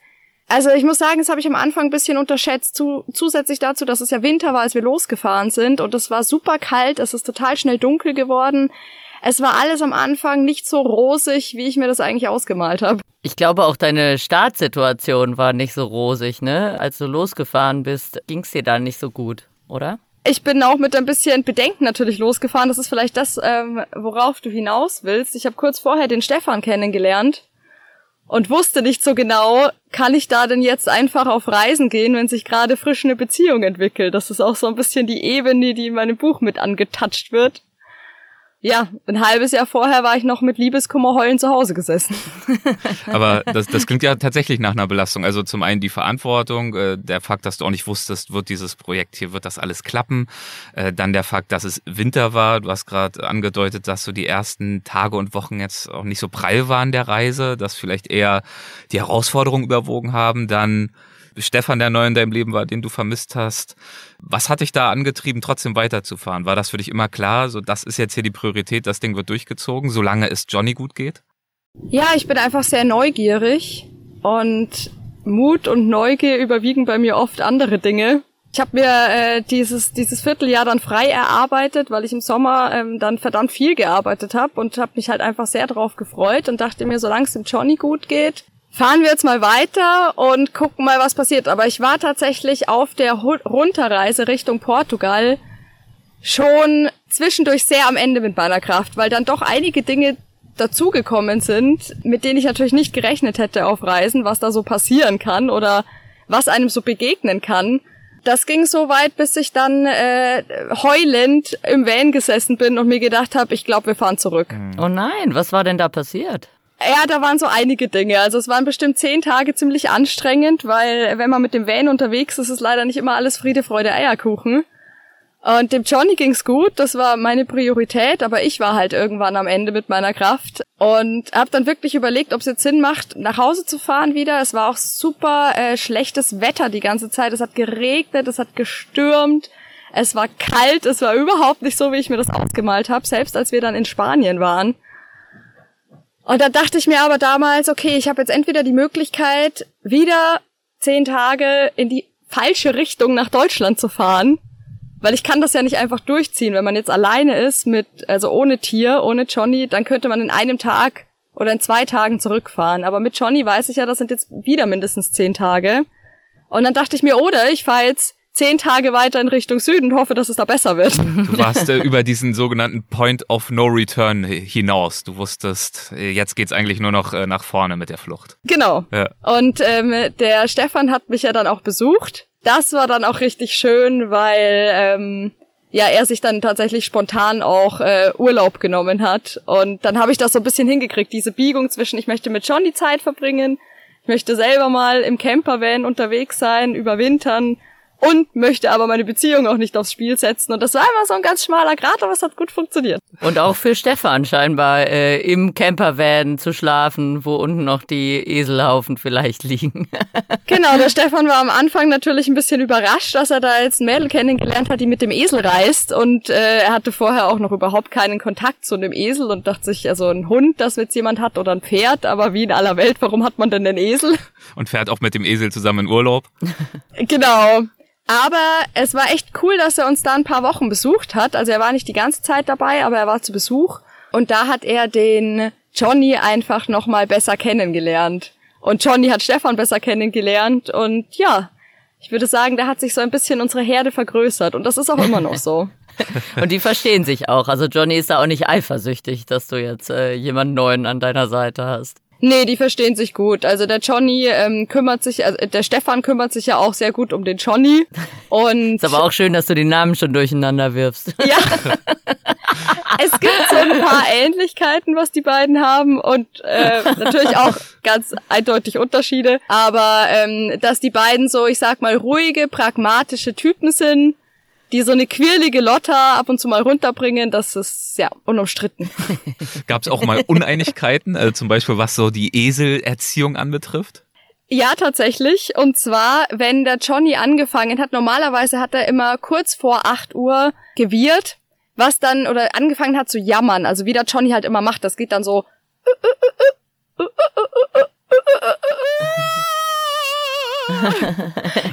Also ich muss sagen, das habe ich am Anfang ein bisschen unterschätzt, zu, zusätzlich dazu, dass es ja Winter war, als wir losgefahren sind und es war super kalt, es ist total schnell dunkel geworden. Es war alles am Anfang nicht so rosig, wie ich mir das eigentlich ausgemalt habe. Ich glaube, auch deine Startsituation war nicht so rosig, ne? Als du losgefahren bist, ging's dir da nicht so gut, oder? Ich bin auch mit ein bisschen Bedenken natürlich losgefahren. Das ist vielleicht das, ähm, worauf du hinaus willst. Ich habe kurz vorher den Stefan kennengelernt. und wusste nicht so genau, kann ich da denn jetzt einfach auf Reisen gehen, wenn sich gerade frisch eine Beziehung entwickelt. Das ist auch so ein bisschen die Ebene, die in meinem Buch mit angetatscht wird ja, ein halbes Jahr vorher war ich noch mit Liebeskummer heulen zu Hause gesessen. Aber das, das klingt ja tatsächlich nach einer Belastung. Also zum einen die Verantwortung, äh, der Fakt, dass du auch nicht wusstest, wird dieses Projekt hier, wird das alles klappen. Äh, dann der Fakt, dass es Winter war. Du hast gerade angedeutet, dass so die ersten Tage und Wochen jetzt auch nicht so prall waren der Reise, dass vielleicht eher die Herausforderungen überwogen haben. Dann Stefan, der neu in deinem Leben war, den du vermisst hast. Was hat dich da angetrieben, trotzdem weiterzufahren? War das für dich immer klar, so das ist jetzt hier die Priorität, das Ding wird durchgezogen, solange es Johnny gut geht? Ja, ich bin einfach sehr neugierig und Mut und Neugier überwiegen bei mir oft andere Dinge. Ich habe mir äh, dieses dieses Vierteljahr dann frei erarbeitet, weil ich im Sommer ähm, dann verdammt viel gearbeitet habe und habe mich halt einfach sehr drauf gefreut und dachte mir, solange es dem Johnny gut geht, fahren wir jetzt mal weiter und gucken mal, was passiert. Aber ich war tatsächlich auf der Runterreise Richtung Portugal schon zwischendurch sehr am Ende mit meiner Kraft, weil dann doch einige Dinge dazugekommen sind, mit denen ich natürlich nicht gerechnet hätte auf Reisen, was da so passieren kann oder was einem so begegnen kann. Das ging so weit, bis ich dann äh, heulend im Van gesessen bin und mir gedacht habe, ich glaube, wir fahren zurück. Oh nein, was war denn da passiert? Ja, da waren so einige Dinge. Also es waren bestimmt zehn Tage ziemlich anstrengend, weil wenn man mit dem Van unterwegs ist, ist leider nicht immer alles Friede, Freude, Eierkuchen. Und dem Johnny ging's gut, das war meine Priorität, aber ich war halt irgendwann am Ende mit meiner Kraft und habe dann wirklich überlegt, ob es jetzt Sinn macht, nach Hause zu fahren wieder. Es war auch super äh, schlechtes Wetter die ganze Zeit. Es hat geregnet, es hat gestürmt, es war kalt, es war überhaupt nicht so, wie ich mir das ausgemalt habe, selbst als wir dann in Spanien waren. Und da dachte ich mir aber damals, okay, ich habe jetzt entweder die Möglichkeit, wieder zehn Tage in die falsche Richtung nach Deutschland zu fahren, weil ich kann das ja nicht einfach durchziehen. Wenn man jetzt alleine ist mit, also ohne Tier, ohne Johnny, dann könnte man in einem Tag oder in zwei Tagen zurückfahren. Aber mit Johnny weiß ich ja, das sind jetzt wieder mindestens zehn Tage. Und dann dachte ich mir, oder ich fahre jetzt zehn Tage weiter in Richtung Süden und hoffe, dass es da besser wird. Du warst äh, über diesen sogenannten Point of No Return hinaus. Du wusstest, äh, jetzt geht's eigentlich nur noch äh, nach vorne mit der Flucht. Genau. Ja. Und ähm, der Stefan hat mich ja dann auch besucht. Das war dann auch richtig schön, weil ähm, ja er sich dann tatsächlich spontan auch äh, Urlaub genommen hat. Und dann habe ich das so ein bisschen hingekriegt, diese Biegung zwischen, ich möchte mit John die Zeit verbringen, ich möchte selber mal im Campervan unterwegs sein, überwintern und möchte aber meine Beziehung auch nicht aufs Spiel setzen. Und das war immer so ein ganz schmaler Grad, aber es hat gut funktioniert. Und auch für Stefan scheinbar äh, im Campervan zu schlafen, wo unten noch die Eselhaufen vielleicht liegen. genau, der Stefan war am Anfang natürlich ein bisschen überrascht, dass er da jetzt ein Mädel kennengelernt hat, die mit dem Esel reist. Und äh, er hatte vorher auch noch überhaupt keinen Kontakt zu einem Esel und dachte sich, also ein Hund, das jetzt jemand hat oder ein Pferd, aber wie in aller Welt, warum hat man denn den Esel? Und fährt auch mit dem Esel zusammen in Urlaub. genau. Aber es war echt cool, dass er uns da ein paar Wochen besucht hat. Also er war nicht die ganze Zeit dabei, aber er war zu Besuch. Und da hat er den Johnny einfach nochmal besser kennengelernt. Und Johnny hat Stefan besser kennengelernt. Und ja, ich würde sagen, da hat sich so ein bisschen unsere Herde vergrößert. Und das ist auch immer noch so. Und die verstehen sich auch. Also Johnny ist da auch nicht eifersüchtig, dass du jetzt äh, jemanden neuen an deiner Seite hast. Nee, die verstehen sich gut. Also der Johnny ähm, kümmert sich, also der Stefan kümmert sich ja auch sehr gut um den Johnny. Und ist aber auch schön, dass du die Namen schon durcheinander wirfst. Ja. es gibt so ein paar Ähnlichkeiten, was die beiden haben und äh, natürlich auch ganz eindeutig Unterschiede. Aber ähm, dass die beiden so, ich sag mal, ruhige, pragmatische Typen sind, die so eine quirlige Lotta ab und zu mal runterbringen, das ist ja unumstritten. Gab es auch mal Uneinigkeiten, also zum Beispiel was so die Eselerziehung anbetrifft? Ja, tatsächlich. Und zwar, wenn der Johnny angefangen hat, normalerweise hat er immer kurz vor 8 Uhr gewirrt, was dann, oder angefangen hat zu jammern. Also wie der Johnny halt immer macht, das geht dann so.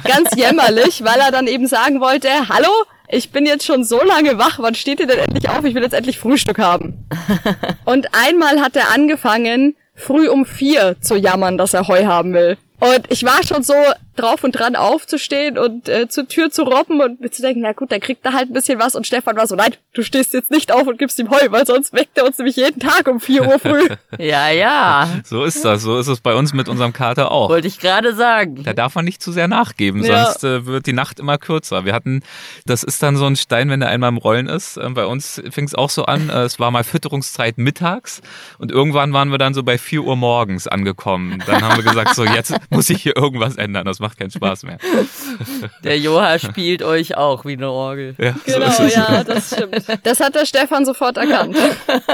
Ganz jämmerlich, weil er dann eben sagen wollte, hallo, ich bin jetzt schon so lange wach, wann steht ihr denn endlich auf? Ich will jetzt endlich Frühstück haben. Und einmal hat er angefangen, früh um vier zu jammern, dass er Heu haben will. Und ich war schon so, drauf und dran aufzustehen und äh, zur Tür zu robben und mir zu denken, na gut, dann kriegt er halt ein bisschen was. Und Stefan war so, nein, du stehst jetzt nicht auf und gibst ihm Heu, weil sonst weckt er uns nämlich jeden Tag um 4 Uhr früh. ja, ja. So ist das. So ist es bei uns mit unserem Kater auch. Wollte ich gerade sagen. Da darf man nicht zu sehr nachgeben, ja. sonst äh, wird die Nacht immer kürzer. Wir hatten, das ist dann so ein Stein, wenn der einmal im Rollen ist. Äh, bei uns fing es auch so an, äh, es war mal Fütterungszeit mittags und irgendwann waren wir dann so bei 4 Uhr morgens angekommen. Dann haben wir gesagt, so jetzt muss ich hier irgendwas ändern. Das macht keinen Spaß mehr. Der Joha spielt euch auch wie eine Orgel. Ja, genau, so ja, das stimmt. Das hat der Stefan sofort erkannt.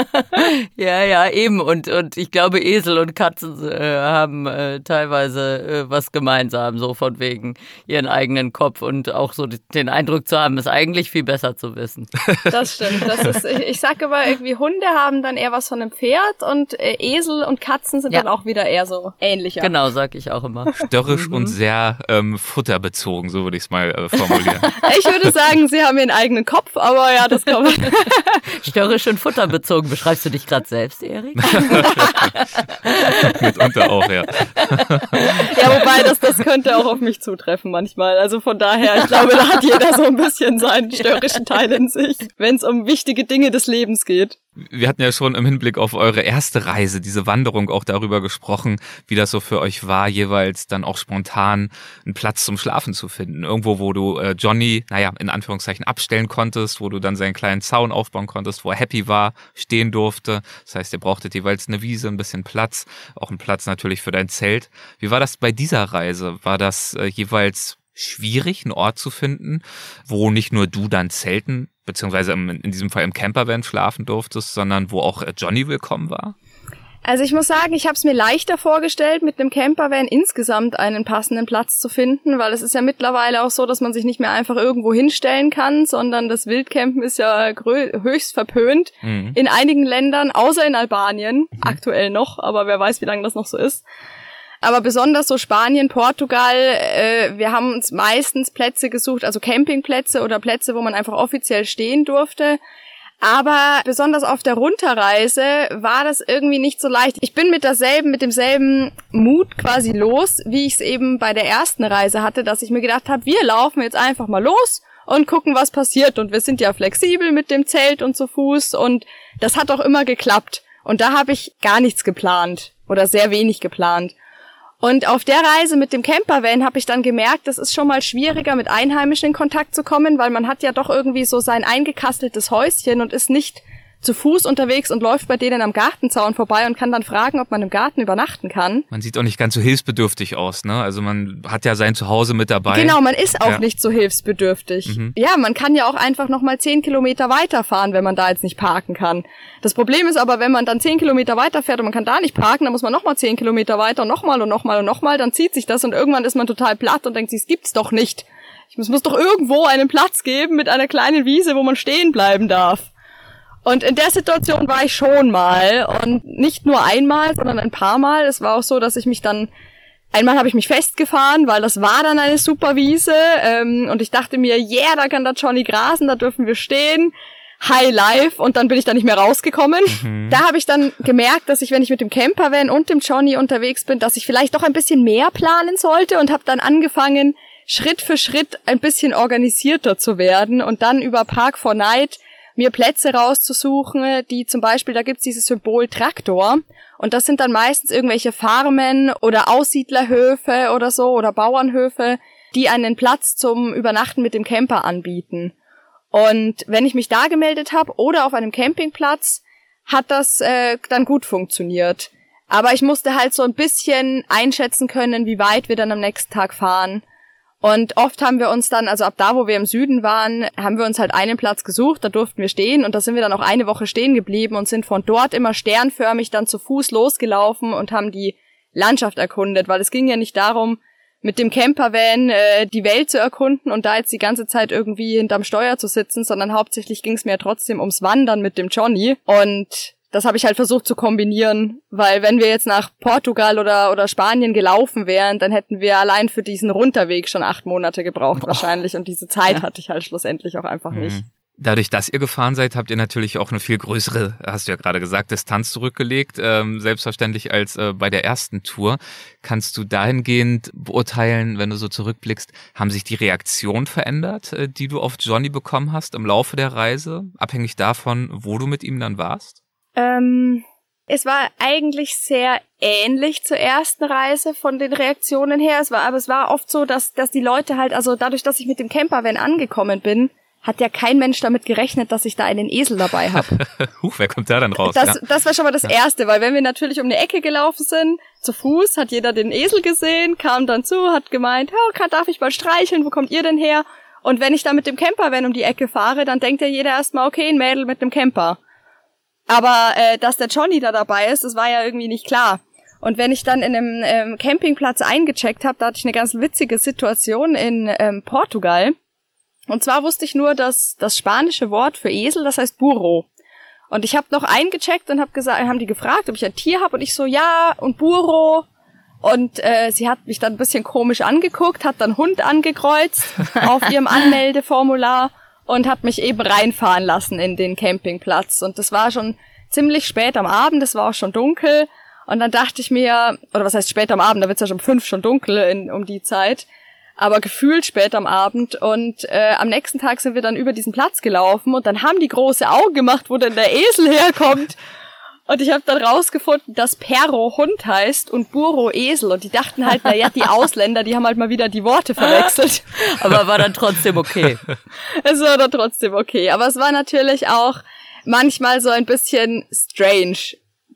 ja, ja, eben. Und, und ich glaube, Esel und Katzen äh, haben äh, teilweise äh, was gemeinsam, so von wegen ihren eigenen Kopf und auch so den Eindruck zu haben, ist eigentlich viel besser zu wissen. Das stimmt. Das ist, ich, ich sag aber irgendwie, Hunde haben dann eher was von einem Pferd und äh, Esel und Katzen sind ja. dann auch wieder eher so ähnlicher. Genau, sag ich auch immer. Störrisch mhm. und sehr ähm, futterbezogen, so würde ich es mal äh, formulieren. ich würde sagen, sie haben ihren eigenen Kopf, aber ja, das kann man. Störrisch und futterbezogen. Beschreibst du dich gerade selbst, Erik? Mitunter auch, ja. ja, wobei das, das könnte auch auf mich zutreffen manchmal. Also von daher, ich glaube, da hat jeder so ein bisschen seinen störrischen Teil in sich, wenn es um wichtige Dinge des Lebens geht wir hatten ja schon im Hinblick auf eure erste Reise, diese Wanderung auch darüber gesprochen, wie das so für euch war, jeweils dann auch spontan einen Platz zum Schlafen zu finden. Irgendwo, wo du äh, Johnny, naja, in Anführungszeichen abstellen konntest, wo du dann seinen kleinen Zaun aufbauen konntest, wo er happy war, stehen durfte. Das heißt, ihr brauchtet jeweils eine Wiese, ein bisschen Platz, auch einen Platz natürlich für dein Zelt. Wie war das bei dieser Reise? War das äh, jeweils schwierig, einen Ort zu finden, wo nicht nur du dann zelten, beziehungsweise in diesem Fall im Campervan schlafen durftest, sondern wo auch äh, Johnny willkommen war? Also ich muss sagen, ich habe es mir leichter vorgestellt, mit einem Campervan insgesamt einen passenden Platz zu finden, weil es ist ja mittlerweile auch so, dass man sich nicht mehr einfach irgendwo hinstellen kann, sondern das Wildcampen ist ja höchst verpönt mhm. in einigen Ländern, außer in Albanien, mhm. aktuell noch, aber wer weiß, wie lange das noch so ist. Aber besonders so Spanien, Portugal, äh, wir haben uns meistens Plätze gesucht, also Campingplätze oder Plätze, wo man einfach offiziell stehen durfte. Aber besonders auf der Runterreise war das irgendwie nicht so leicht. Ich bin mit derselben, mit demselben Mut quasi los, wie ich es eben bei der ersten Reise hatte, dass ich mir gedacht habe, wir laufen jetzt einfach mal los und gucken, was passiert. Und wir sind ja flexibel mit dem Zelt und zu Fuß und das hat auch immer geklappt. Und da habe ich gar nichts geplant oder sehr wenig geplant. Und auf der Reise mit dem Campervan habe ich dann gemerkt, es ist schon mal schwieriger, mit Einheimischen in Kontakt zu kommen, weil man hat ja doch irgendwie so sein eingekasteltes Häuschen und ist nicht zu Fuß unterwegs und läuft bei denen am Gartenzaun vorbei und kann dann fragen, ob man im Garten übernachten kann. Man sieht auch nicht ganz so hilfsbedürftig aus, ne? Also man hat ja sein Zuhause mit dabei. Genau, man ist auch ja. nicht so hilfsbedürftig. Mhm. Ja, man kann ja auch einfach nochmal zehn Kilometer weiterfahren, wenn man da jetzt nicht parken kann. Das Problem ist aber, wenn man dann zehn Kilometer weiterfährt und man kann da nicht parken, dann muss man nochmal zehn Kilometer weiter und nochmal und nochmal und nochmal, dann zieht sich das und irgendwann ist man total platt und denkt sich, es gibt's doch nicht. Es muss doch irgendwo einen Platz geben mit einer kleinen Wiese, wo man stehen bleiben darf. Und in der Situation war ich schon mal und nicht nur einmal, sondern ein paar Mal. Es war auch so, dass ich mich dann Einmal habe ich mich festgefahren, weil das war dann eine super Wiese ähm, und ich dachte mir, yeah, da kann der Johnny grasen, da dürfen wir stehen. High Life und dann bin ich da nicht mehr rausgekommen. Mhm. Da habe ich dann gemerkt, dass ich, wenn ich mit dem Campervan und dem Johnny unterwegs bin, dass ich vielleicht doch ein bisschen mehr planen sollte und habe dann angefangen, Schritt für Schritt ein bisschen organisierter zu werden und dann über Park for Night mir Plätze rauszusuchen, die zum Beispiel, da gibt's dieses Symbol Traktor und das sind dann meistens irgendwelche Farmen oder Aussiedlerhöfe oder so oder Bauernhöfe, die einen Platz zum Übernachten mit dem Camper anbieten. Und wenn ich mich da gemeldet habe oder auf einem Campingplatz, hat das äh, dann gut funktioniert. Aber ich musste halt so ein bisschen einschätzen können, wie weit wir dann am nächsten Tag fahren. Und oft haben wir uns dann, also ab da, wo wir im Süden waren, haben wir uns halt einen Platz gesucht, da durften wir stehen und da sind wir dann auch eine Woche stehen geblieben und sind von dort immer sternförmig dann zu Fuß losgelaufen und haben die Landschaft erkundet, weil es ging ja nicht darum, mit dem Campervan äh, die Welt zu erkunden und da jetzt die ganze Zeit irgendwie hinterm Steuer zu sitzen, sondern hauptsächlich ging es mir trotzdem ums Wandern mit dem Johnny. Und das habe ich halt versucht zu kombinieren, weil wenn wir jetzt nach Portugal oder, oder Spanien gelaufen wären, dann hätten wir allein für diesen Runterweg schon acht Monate gebraucht wahrscheinlich und diese Zeit ja. hatte ich halt schlussendlich auch einfach mhm. nicht. Dadurch, dass ihr gefahren seid, habt ihr natürlich auch eine viel größere, hast du ja gerade gesagt, Distanz zurückgelegt, ähm, selbstverständlich als äh, bei der ersten Tour. Kannst du dahingehend beurteilen, wenn du so zurückblickst, haben sich die Reaktionen verändert, äh, die du auf Johnny bekommen hast im Laufe der Reise, abhängig davon, wo du mit ihm dann warst? Ähm, es war eigentlich sehr ähnlich zur ersten Reise von den Reaktionen her. Es war, aber es war oft so, dass, dass die Leute halt, also dadurch, dass ich mit dem Campervan angekommen bin, hat ja kein Mensch damit gerechnet, dass ich da einen Esel dabei habe. Huch, wer kommt da dann raus? Das, ja. das war schon mal das ja. Erste, weil wenn wir natürlich um eine Ecke gelaufen sind, zu Fuß, hat jeder den Esel gesehen, kam dann zu, hat gemeint, oh, darf ich mal streicheln, wo kommt ihr denn her? Und wenn ich da mit dem Campervan um die Ecke fahre, dann denkt ja jeder erstmal, okay, ein Mädel mit einem Camper. Aber äh, dass der Johnny da dabei ist, das war ja irgendwie nicht klar. Und wenn ich dann in einem ähm, Campingplatz eingecheckt habe, da hatte ich eine ganz witzige Situation in ähm, Portugal. Und zwar wusste ich nur, dass das spanische Wort für Esel, das heißt Burro. Und ich habe noch eingecheckt und habe gesagt, haben die gefragt, ob ich ein Tier habe und ich so ja und Burro. Und äh, sie hat mich dann ein bisschen komisch angeguckt, hat dann Hund angekreuzt auf ihrem Anmeldeformular und hat mich eben reinfahren lassen in den Campingplatz. Und das war schon ziemlich spät am Abend, es war auch schon dunkel. Und dann dachte ich mir, oder was heißt spät am Abend, da wird's ja schon fünf schon dunkel in, um die Zeit aber gefühlt spät am Abend. Und äh, am nächsten Tag sind wir dann über diesen Platz gelaufen und dann haben die große Augen gemacht, wo denn der Esel herkommt. Und ich habe dann rausgefunden, dass Perro Hund heißt und Buro Esel. Und die dachten halt, na ja, die Ausländer, die haben halt mal wieder die Worte verwechselt. Aber war dann trotzdem okay. es war dann trotzdem okay. Aber es war natürlich auch manchmal so ein bisschen strange,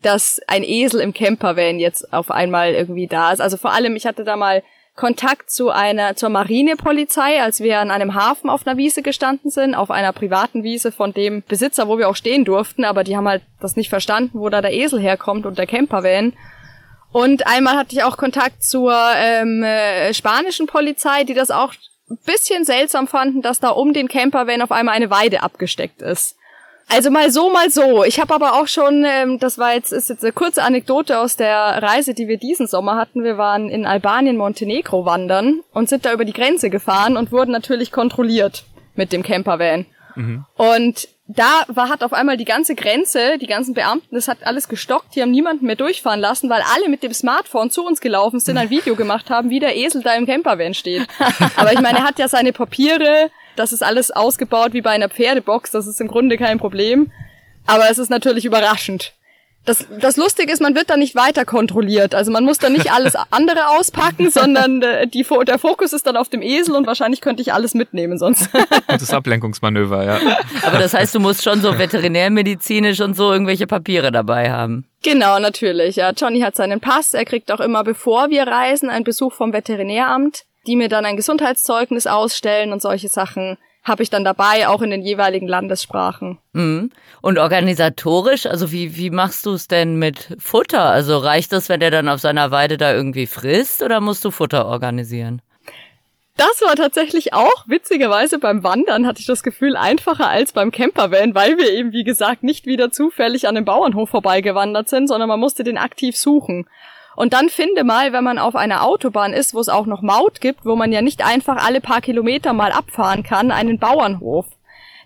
dass ein Esel im Campervan jetzt auf einmal irgendwie da ist. Also vor allem, ich hatte da mal Kontakt zu einer, zur Marinepolizei, als wir an einem Hafen auf einer Wiese gestanden sind, auf einer privaten Wiese von dem Besitzer, wo wir auch stehen durften, aber die haben halt das nicht verstanden, wo da der Esel herkommt und der Campervan. Und einmal hatte ich auch Kontakt zur ähm, äh, spanischen Polizei, die das auch ein bisschen seltsam fanden, dass da um den Campervan auf einmal eine Weide abgesteckt ist. Also mal so, mal so. Ich habe aber auch schon, ähm, das war jetzt, ist jetzt eine kurze Anekdote aus der Reise, die wir diesen Sommer hatten. Wir waren in Albanien, Montenegro wandern und sind da über die Grenze gefahren und wurden natürlich kontrolliert mit dem Campervan. Mhm. Und da war, hat auf einmal die ganze Grenze, die ganzen Beamten, das hat alles gestockt, die haben niemanden mehr durchfahren lassen, weil alle mit dem Smartphone zu uns gelaufen sind, ein Video gemacht haben, wie der Esel da im Campervan steht. Aber ich meine, er hat ja seine Papiere, das ist alles ausgebaut wie bei einer Pferdebox, das ist im Grunde kein Problem. Aber es ist natürlich überraschend. Das, das Lustige ist, man wird da nicht weiter kontrolliert. Also man muss da nicht alles andere auspacken, sondern äh, die, der Fokus ist dann auf dem Esel und wahrscheinlich könnte ich alles mitnehmen sonst. Das Ablenkungsmanöver, ja. Aber das heißt, du musst schon so veterinärmedizinisch und so irgendwelche Papiere dabei haben. Genau, natürlich. Ja, Johnny hat seinen Pass. Er kriegt auch immer, bevor wir reisen, einen Besuch vom Veterinäramt die mir dann ein Gesundheitszeugnis ausstellen und solche Sachen habe ich dann dabei, auch in den jeweiligen Landessprachen. Mhm. Und organisatorisch, also wie, wie machst du es denn mit Futter? Also reicht das, wenn der dann auf seiner Weide da irgendwie frisst oder musst du Futter organisieren? Das war tatsächlich auch, witzigerweise beim Wandern hatte ich das Gefühl einfacher als beim Campervan, weil wir eben, wie gesagt, nicht wieder zufällig an dem Bauernhof vorbeigewandert sind, sondern man musste den aktiv suchen. Und dann finde mal, wenn man auf einer Autobahn ist, wo es auch noch Maut gibt, wo man ja nicht einfach alle paar Kilometer mal abfahren kann, einen Bauernhof.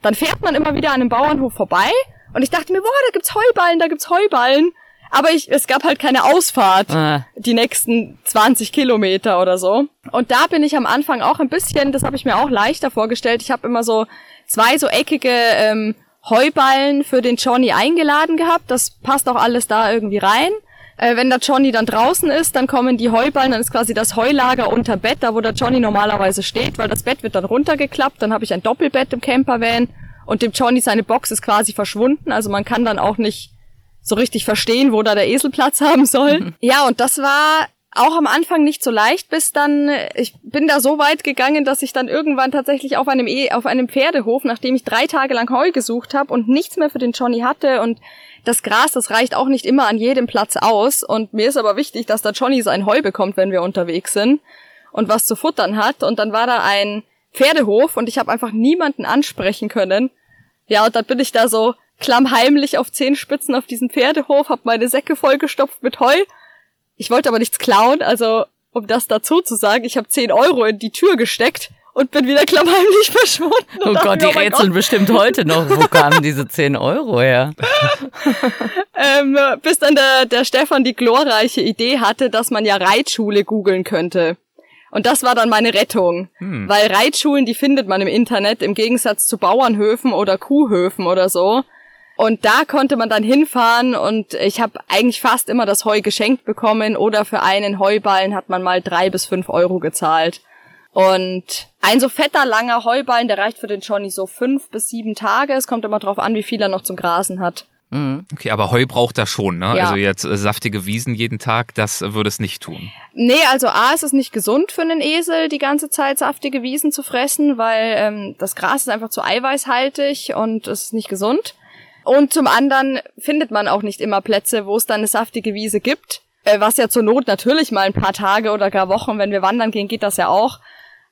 Dann fährt man immer wieder an einem Bauernhof vorbei und ich dachte mir, boah, da gibt's Heuballen, da gibt's Heuballen. Aber ich, es gab halt keine Ausfahrt, ah. die nächsten 20 Kilometer oder so. Und da bin ich am Anfang auch ein bisschen, das habe ich mir auch leichter vorgestellt. Ich habe immer so zwei so eckige ähm, Heuballen für den Johnny eingeladen gehabt. Das passt auch alles da irgendwie rein. Äh, wenn der Johnny dann draußen ist, dann kommen die Heuballen, dann ist quasi das Heulager unter Bett, da wo der Johnny normalerweise steht, weil das Bett wird dann runtergeklappt, dann habe ich ein Doppelbett im Campervan und dem Johnny seine Box ist quasi verschwunden, also man kann dann auch nicht so richtig verstehen, wo da der Esel Platz haben soll. Mhm. Ja, und das war auch am Anfang nicht so leicht, bis dann, ich bin da so weit gegangen, dass ich dann irgendwann tatsächlich auf einem, e auf einem Pferdehof, nachdem ich drei Tage lang Heu gesucht habe und nichts mehr für den Johnny hatte und das Gras, das reicht auch nicht immer an jedem Platz aus. Und mir ist aber wichtig, dass der Johnny sein Heu bekommt, wenn wir unterwegs sind und was zu futtern hat. Und dann war da ein Pferdehof und ich habe einfach niemanden ansprechen können. Ja, und dann bin ich da so klammheimlich auf zehn Spitzen auf diesem Pferdehof, hab meine Säcke vollgestopft mit Heu. Ich wollte aber nichts klauen, also um das dazu zu sagen, ich habe zehn Euro in die Tür gesteckt und bin wieder klammheimlich verschwunden. Oh Gott, die oh rätseln Gott. bestimmt heute noch. Wo kamen diese 10 Euro her? ähm, bis dann der, der Stefan die glorreiche Idee hatte, dass man ja Reitschule googeln könnte. Und das war dann meine Rettung. Hm. Weil Reitschulen, die findet man im Internet, im Gegensatz zu Bauernhöfen oder Kuhhöfen oder so. Und da konnte man dann hinfahren und ich habe eigentlich fast immer das Heu geschenkt bekommen oder für einen Heuballen hat man mal drei bis fünf Euro gezahlt. Und ein so fetter, langer Heuballen, der reicht für den Johnny so fünf bis sieben Tage. Es kommt immer drauf an, wie viel er noch zum Grasen hat. Mhm. Okay, aber Heu braucht er schon, ne? Ja. Also jetzt äh, saftige Wiesen jeden Tag, das würde es nicht tun. Nee, also A ist es nicht gesund für einen Esel, die ganze Zeit saftige Wiesen zu fressen, weil ähm, das Gras ist einfach zu eiweißhaltig und es ist nicht gesund. Und zum anderen findet man auch nicht immer Plätze, wo es dann eine saftige Wiese gibt. Äh, was ja zur Not natürlich mal ein paar Tage oder gar Wochen, wenn wir wandern gehen, geht das ja auch.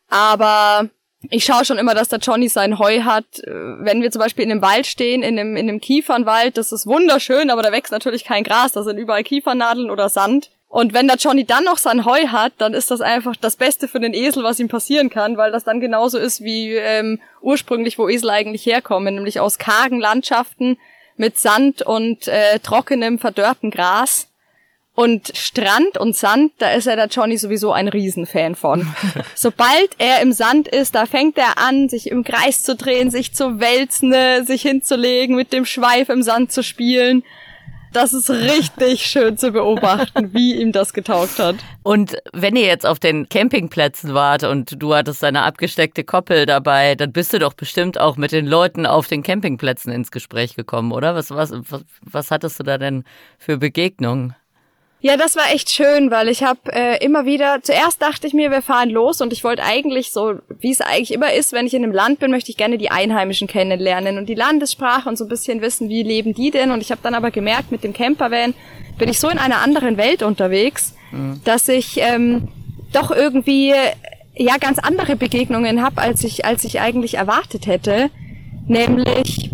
Aber ich schaue schon immer, dass der Johnny sein Heu hat. Äh, wenn wir zum Beispiel in einem Wald stehen, in einem, in einem Kiefernwald, das ist wunderschön, aber da wächst natürlich kein Gras, da sind überall Kiefernadeln oder Sand. Und wenn der Johnny dann noch sein Heu hat, dann ist das einfach das Beste für den Esel, was ihm passieren kann, weil das dann genauso ist wie ähm, ursprünglich, wo Esel eigentlich herkommen, nämlich aus kargen Landschaften mit Sand und äh, trockenem, verdörrten Gras. Und Strand und Sand, da ist ja der Johnny sowieso ein Riesenfan von. Sobald er im Sand ist, da fängt er an, sich im Kreis zu drehen, sich zu wälzen, sich hinzulegen, mit dem Schweif im Sand zu spielen das ist richtig schön zu beobachten, wie ihm das getaugt hat. Und wenn ihr jetzt auf den Campingplätzen wart und du hattest deine abgesteckte Koppel dabei, dann bist du doch bestimmt auch mit den Leuten auf den Campingplätzen ins Gespräch gekommen, oder? Was, was, was, was hattest du da denn für Begegnungen? Ja, das war echt schön, weil ich habe äh, immer wieder, zuerst dachte ich mir, wir fahren los und ich wollte eigentlich so, wie es eigentlich immer ist, wenn ich in einem Land bin, möchte ich gerne die Einheimischen kennenlernen und die Landessprache und so ein bisschen wissen, wie leben die denn. Und ich habe dann aber gemerkt, mit dem Campervan bin ich so in einer anderen Welt unterwegs, mhm. dass ich ähm, doch irgendwie ja ganz andere Begegnungen habe, als ich, als ich eigentlich erwartet hätte. Nämlich,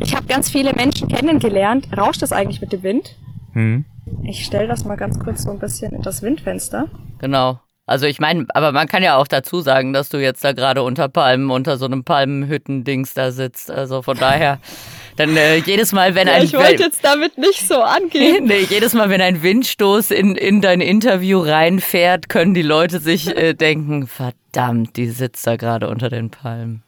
ich habe ganz viele Menschen kennengelernt. Rauscht das eigentlich mit dem Wind? Mhm. Ich stelle das mal ganz kurz so ein bisschen in das Windfenster. Genau. Also ich meine, aber man kann ja auch dazu sagen, dass du jetzt da gerade unter Palmen, unter so einem Palmenhütten-Dings da sitzt. Also von daher, dann äh, jedes Mal, wenn ja, ein... Ich wollte jetzt damit nicht so angehen. nee, jedes Mal, wenn ein Windstoß in, in dein Interview reinfährt, können die Leute sich äh, denken, verdammt, die sitzt da gerade unter den Palmen.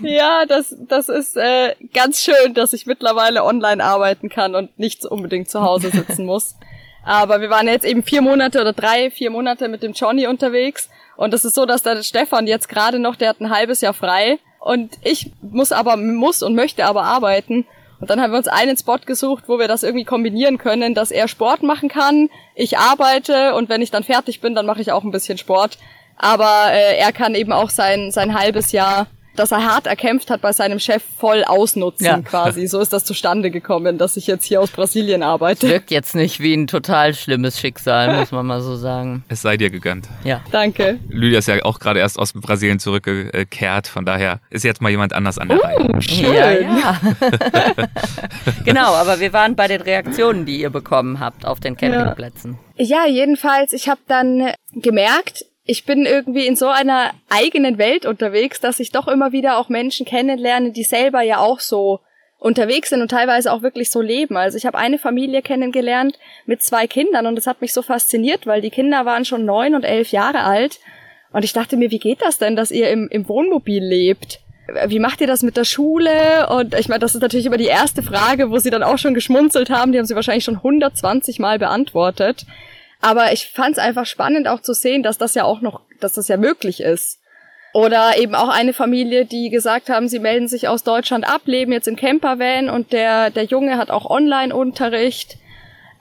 Ja, das, das ist äh, ganz schön, dass ich mittlerweile online arbeiten kann und nicht unbedingt zu Hause sitzen muss. Aber wir waren jetzt eben vier Monate oder drei, vier Monate mit dem Johnny unterwegs. Und es ist so, dass der Stefan jetzt gerade noch, der hat ein halbes Jahr frei. Und ich muss aber, muss und möchte aber arbeiten. Und dann haben wir uns einen Spot gesucht, wo wir das irgendwie kombinieren können, dass er Sport machen kann, ich arbeite und wenn ich dann fertig bin, dann mache ich auch ein bisschen Sport. Aber äh, er kann eben auch sein, sein halbes Jahr, das er hart erkämpft hat bei seinem Chef, voll ausnutzen ja. quasi. So ist das zustande gekommen, dass ich jetzt hier aus Brasilien arbeite. Wirkt jetzt nicht wie ein total schlimmes Schicksal, muss man mal so sagen. Es sei dir gegönnt. Ja. Danke. Lydia ist ja auch gerade erst aus Brasilien zurückgekehrt, von daher ist jetzt mal jemand anders an der uh, Reihe. Schön. Ja, ja. genau, aber wir waren bei den Reaktionen, die ihr bekommen habt auf den Campingplätzen. Ja, ja jedenfalls, ich habe dann gemerkt, ich bin irgendwie in so einer eigenen Welt unterwegs, dass ich doch immer wieder auch Menschen kennenlerne, die selber ja auch so unterwegs sind und teilweise auch wirklich so leben. Also ich habe eine Familie kennengelernt mit zwei Kindern und das hat mich so fasziniert, weil die Kinder waren schon neun und elf Jahre alt und ich dachte mir, wie geht das denn, dass ihr im, im Wohnmobil lebt? Wie macht ihr das mit der Schule? Und ich meine, das ist natürlich immer die erste Frage, wo sie dann auch schon geschmunzelt haben. Die haben sie wahrscheinlich schon 120 Mal beantwortet. Aber ich fand es einfach spannend auch zu sehen, dass das ja auch noch, dass das ja möglich ist. Oder eben auch eine Familie, die gesagt haben, sie melden sich aus Deutschland ab, leben jetzt im Campervan und der, der Junge hat auch Online-Unterricht.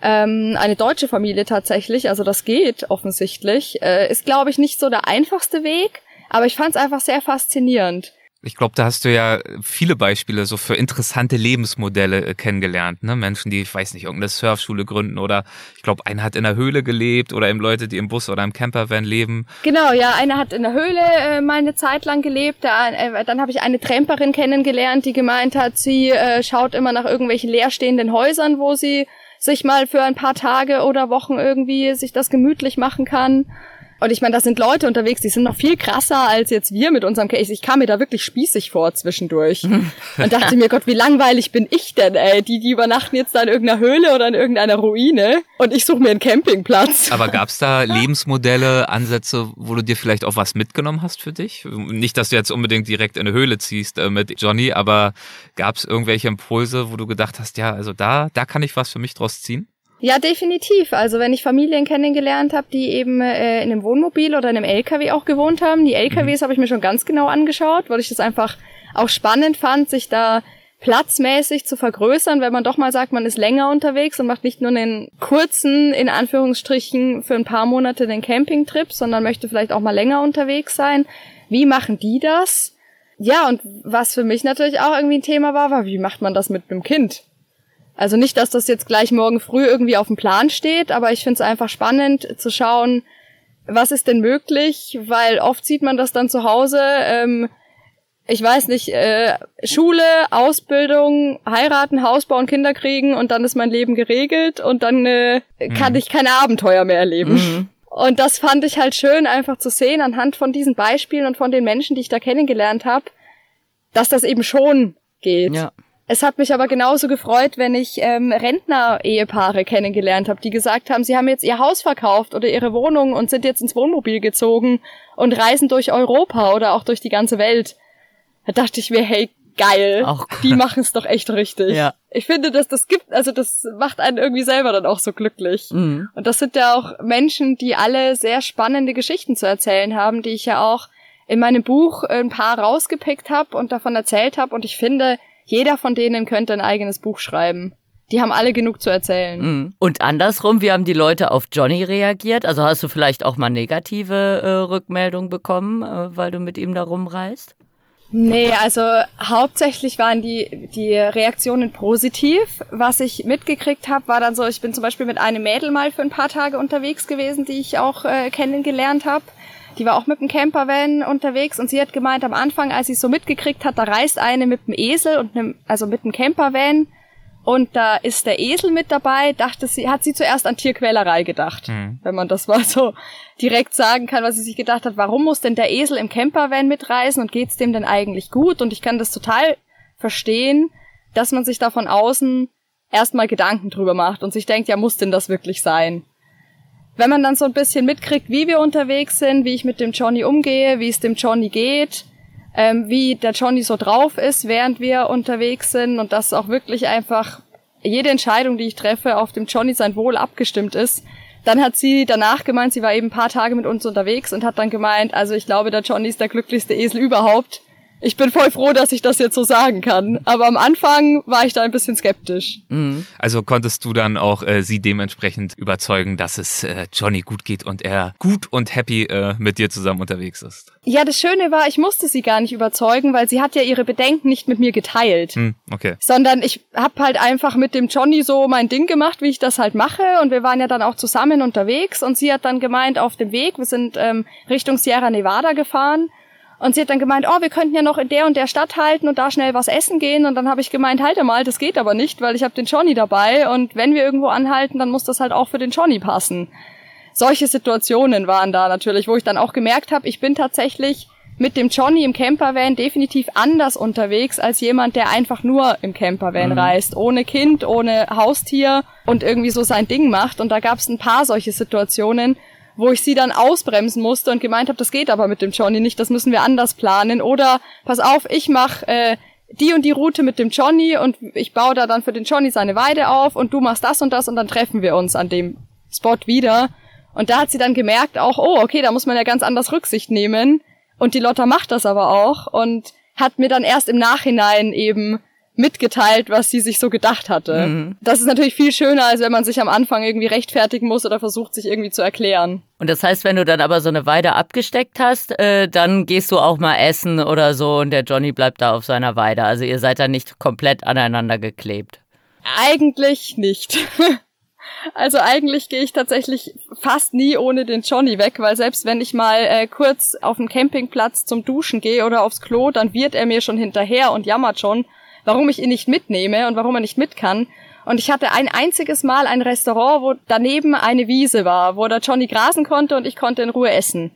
Ähm, eine deutsche Familie tatsächlich, also das geht offensichtlich. Äh, ist, glaube ich, nicht so der einfachste Weg, aber ich fand es einfach sehr faszinierend. Ich glaube, da hast du ja viele Beispiele so für interessante Lebensmodelle äh, kennengelernt. Ne? Menschen, die, ich weiß nicht, irgendeine Surfschule gründen oder ich glaube, einer hat in der Höhle gelebt oder eben Leute, die im Bus oder im Campervan leben. Genau, ja, einer hat in der Höhle äh, mal eine Zeit lang gelebt. Da, äh, dann habe ich eine Tramperin kennengelernt, die gemeint hat, sie äh, schaut immer nach irgendwelchen leerstehenden Häusern, wo sie sich mal für ein paar Tage oder Wochen irgendwie sich das gemütlich machen kann. Und ich meine, das sind Leute unterwegs, die sind noch viel krasser als jetzt wir mit unserem Case. Ich kam mir da wirklich spießig vor zwischendurch. und dachte mir, Gott, wie langweilig bin ich denn, ey? Die, die übernachten jetzt da in irgendeiner Höhle oder in irgendeiner Ruine und ich suche mir einen Campingplatz. Aber gab's da Lebensmodelle, Ansätze, wo du dir vielleicht auch was mitgenommen hast für dich? Nicht, dass du jetzt unbedingt direkt in eine Höhle ziehst äh, mit Johnny, aber gab's irgendwelche Impulse, wo du gedacht hast, ja, also da, da kann ich was für mich draus ziehen? Ja, definitiv. Also wenn ich Familien kennengelernt habe, die eben äh, in einem Wohnmobil oder in einem LKW auch gewohnt haben, die LKWs mhm. habe ich mir schon ganz genau angeschaut, weil ich das einfach auch spannend fand, sich da platzmäßig zu vergrößern, wenn man doch mal sagt, man ist länger unterwegs und macht nicht nur einen kurzen, in Anführungsstrichen, für ein paar Monate den Campingtrip, sondern möchte vielleicht auch mal länger unterwegs sein. Wie machen die das? Ja, und was für mich natürlich auch irgendwie ein Thema war, war, wie macht man das mit einem Kind? Also nicht, dass das jetzt gleich morgen früh irgendwie auf dem Plan steht, aber ich finde es einfach spannend zu schauen, was ist denn möglich, weil oft sieht man das dann zu Hause, ähm, ich weiß nicht, äh, Schule, Ausbildung, heiraten, Haus bauen, Kinder kriegen und dann ist mein Leben geregelt und dann äh, kann mhm. ich keine Abenteuer mehr erleben. Mhm. Und das fand ich halt schön, einfach zu sehen anhand von diesen Beispielen und von den Menschen, die ich da kennengelernt habe, dass das eben schon geht. Ja. Es hat mich aber genauso gefreut, wenn ich ähm, Rentner-Ehepaare kennengelernt habe, die gesagt haben, sie haben jetzt ihr Haus verkauft oder ihre Wohnung und sind jetzt ins Wohnmobil gezogen und reisen durch Europa oder auch durch die ganze Welt. Da dachte ich mir, hey, geil, auch die machen es doch echt richtig. Ja. Ich finde, dass das gibt, also das macht einen irgendwie selber dann auch so glücklich. Mhm. Und das sind ja auch Menschen, die alle sehr spannende Geschichten zu erzählen haben, die ich ja auch in meinem Buch ein paar rausgepickt habe und davon erzählt habe. Und ich finde, jeder von denen könnte ein eigenes Buch schreiben. Die haben alle genug zu erzählen. Mhm. Und andersrum, wie haben die Leute auf Johnny reagiert? Also hast du vielleicht auch mal negative äh, Rückmeldungen bekommen, äh, weil du mit ihm da rumreist? Nee, also hauptsächlich waren die, die Reaktionen positiv. Was ich mitgekriegt habe, war dann so, ich bin zum Beispiel mit einem Mädel mal für ein paar Tage unterwegs gewesen, die ich auch äh, kennengelernt habe. Die war auch mit dem Campervan unterwegs und sie hat gemeint, am Anfang, als sie es so mitgekriegt hat, da reist eine mit dem Esel und einem, also mit dem Campervan und da ist der Esel mit dabei, dachte sie, hat sie zuerst an Tierquälerei gedacht, mhm. wenn man das mal so direkt sagen kann, was sie sich gedacht hat, warum muss denn der Esel im Campervan mitreisen und geht's dem denn eigentlich gut? Und ich kann das total verstehen, dass man sich da von außen erstmal Gedanken drüber macht und sich denkt, ja, muss denn das wirklich sein? Wenn man dann so ein bisschen mitkriegt, wie wir unterwegs sind, wie ich mit dem Johnny umgehe, wie es dem Johnny geht, ähm, wie der Johnny so drauf ist, während wir unterwegs sind und dass auch wirklich einfach jede Entscheidung, die ich treffe, auf dem Johnny sein Wohl abgestimmt ist. Dann hat sie danach gemeint, sie war eben ein paar Tage mit uns unterwegs und hat dann gemeint, also ich glaube, der Johnny ist der glücklichste Esel überhaupt ich bin voll froh, dass ich das jetzt so sagen kann. Aber am Anfang war ich da ein bisschen skeptisch. Mhm. Also konntest du dann auch äh, sie dementsprechend überzeugen, dass es äh, Johnny gut geht und er gut und happy äh, mit dir zusammen unterwegs ist? Ja, das Schöne war, ich musste sie gar nicht überzeugen, weil sie hat ja ihre Bedenken nicht mit mir geteilt. Hm, okay. Sondern ich hab halt einfach mit dem Johnny so mein Ding gemacht, wie ich das halt mache. Und wir waren ja dann auch zusammen unterwegs. Und sie hat dann gemeint, auf dem Weg, wir sind ähm, Richtung Sierra Nevada gefahren und sie hat dann gemeint, oh, wir könnten ja noch in der und der Stadt halten und da schnell was essen gehen. Und dann habe ich gemeint, halte mal, das geht aber nicht, weil ich habe den Johnny dabei. Und wenn wir irgendwo anhalten, dann muss das halt auch für den Johnny passen. Solche Situationen waren da natürlich, wo ich dann auch gemerkt habe, ich bin tatsächlich mit dem Johnny im Campervan definitiv anders unterwegs als jemand, der einfach nur im Campervan mhm. reist, ohne Kind, ohne Haustier und irgendwie so sein Ding macht. Und da gab es ein paar solche Situationen, wo ich sie dann ausbremsen musste und gemeint habe, das geht aber mit dem Johnny nicht, das müssen wir anders planen. Oder pass auf, ich mach äh, die und die Route mit dem Johnny und ich baue da dann für den Johnny seine Weide auf und du machst das und das und dann treffen wir uns an dem Spot wieder. Und da hat sie dann gemerkt auch, oh, okay, da muss man ja ganz anders Rücksicht nehmen. Und die Lotta macht das aber auch und hat mir dann erst im Nachhinein eben mitgeteilt, was sie sich so gedacht hatte. Mhm. Das ist natürlich viel schöner, als wenn man sich am Anfang irgendwie rechtfertigen muss oder versucht, sich irgendwie zu erklären. Und das heißt, wenn du dann aber so eine Weide abgesteckt hast, äh, dann gehst du auch mal essen oder so und der Johnny bleibt da auf seiner Weide. Also ihr seid da nicht komplett aneinander geklebt. Eigentlich nicht. Also eigentlich gehe ich tatsächlich fast nie ohne den Johnny weg, weil selbst wenn ich mal äh, kurz auf den Campingplatz zum Duschen gehe oder aufs Klo, dann wird er mir schon hinterher und jammert schon, warum ich ihn nicht mitnehme und warum er nicht mit kann. Und ich hatte ein einziges Mal ein Restaurant, wo daneben eine Wiese war, wo der Johnny grasen konnte und ich konnte in Ruhe essen.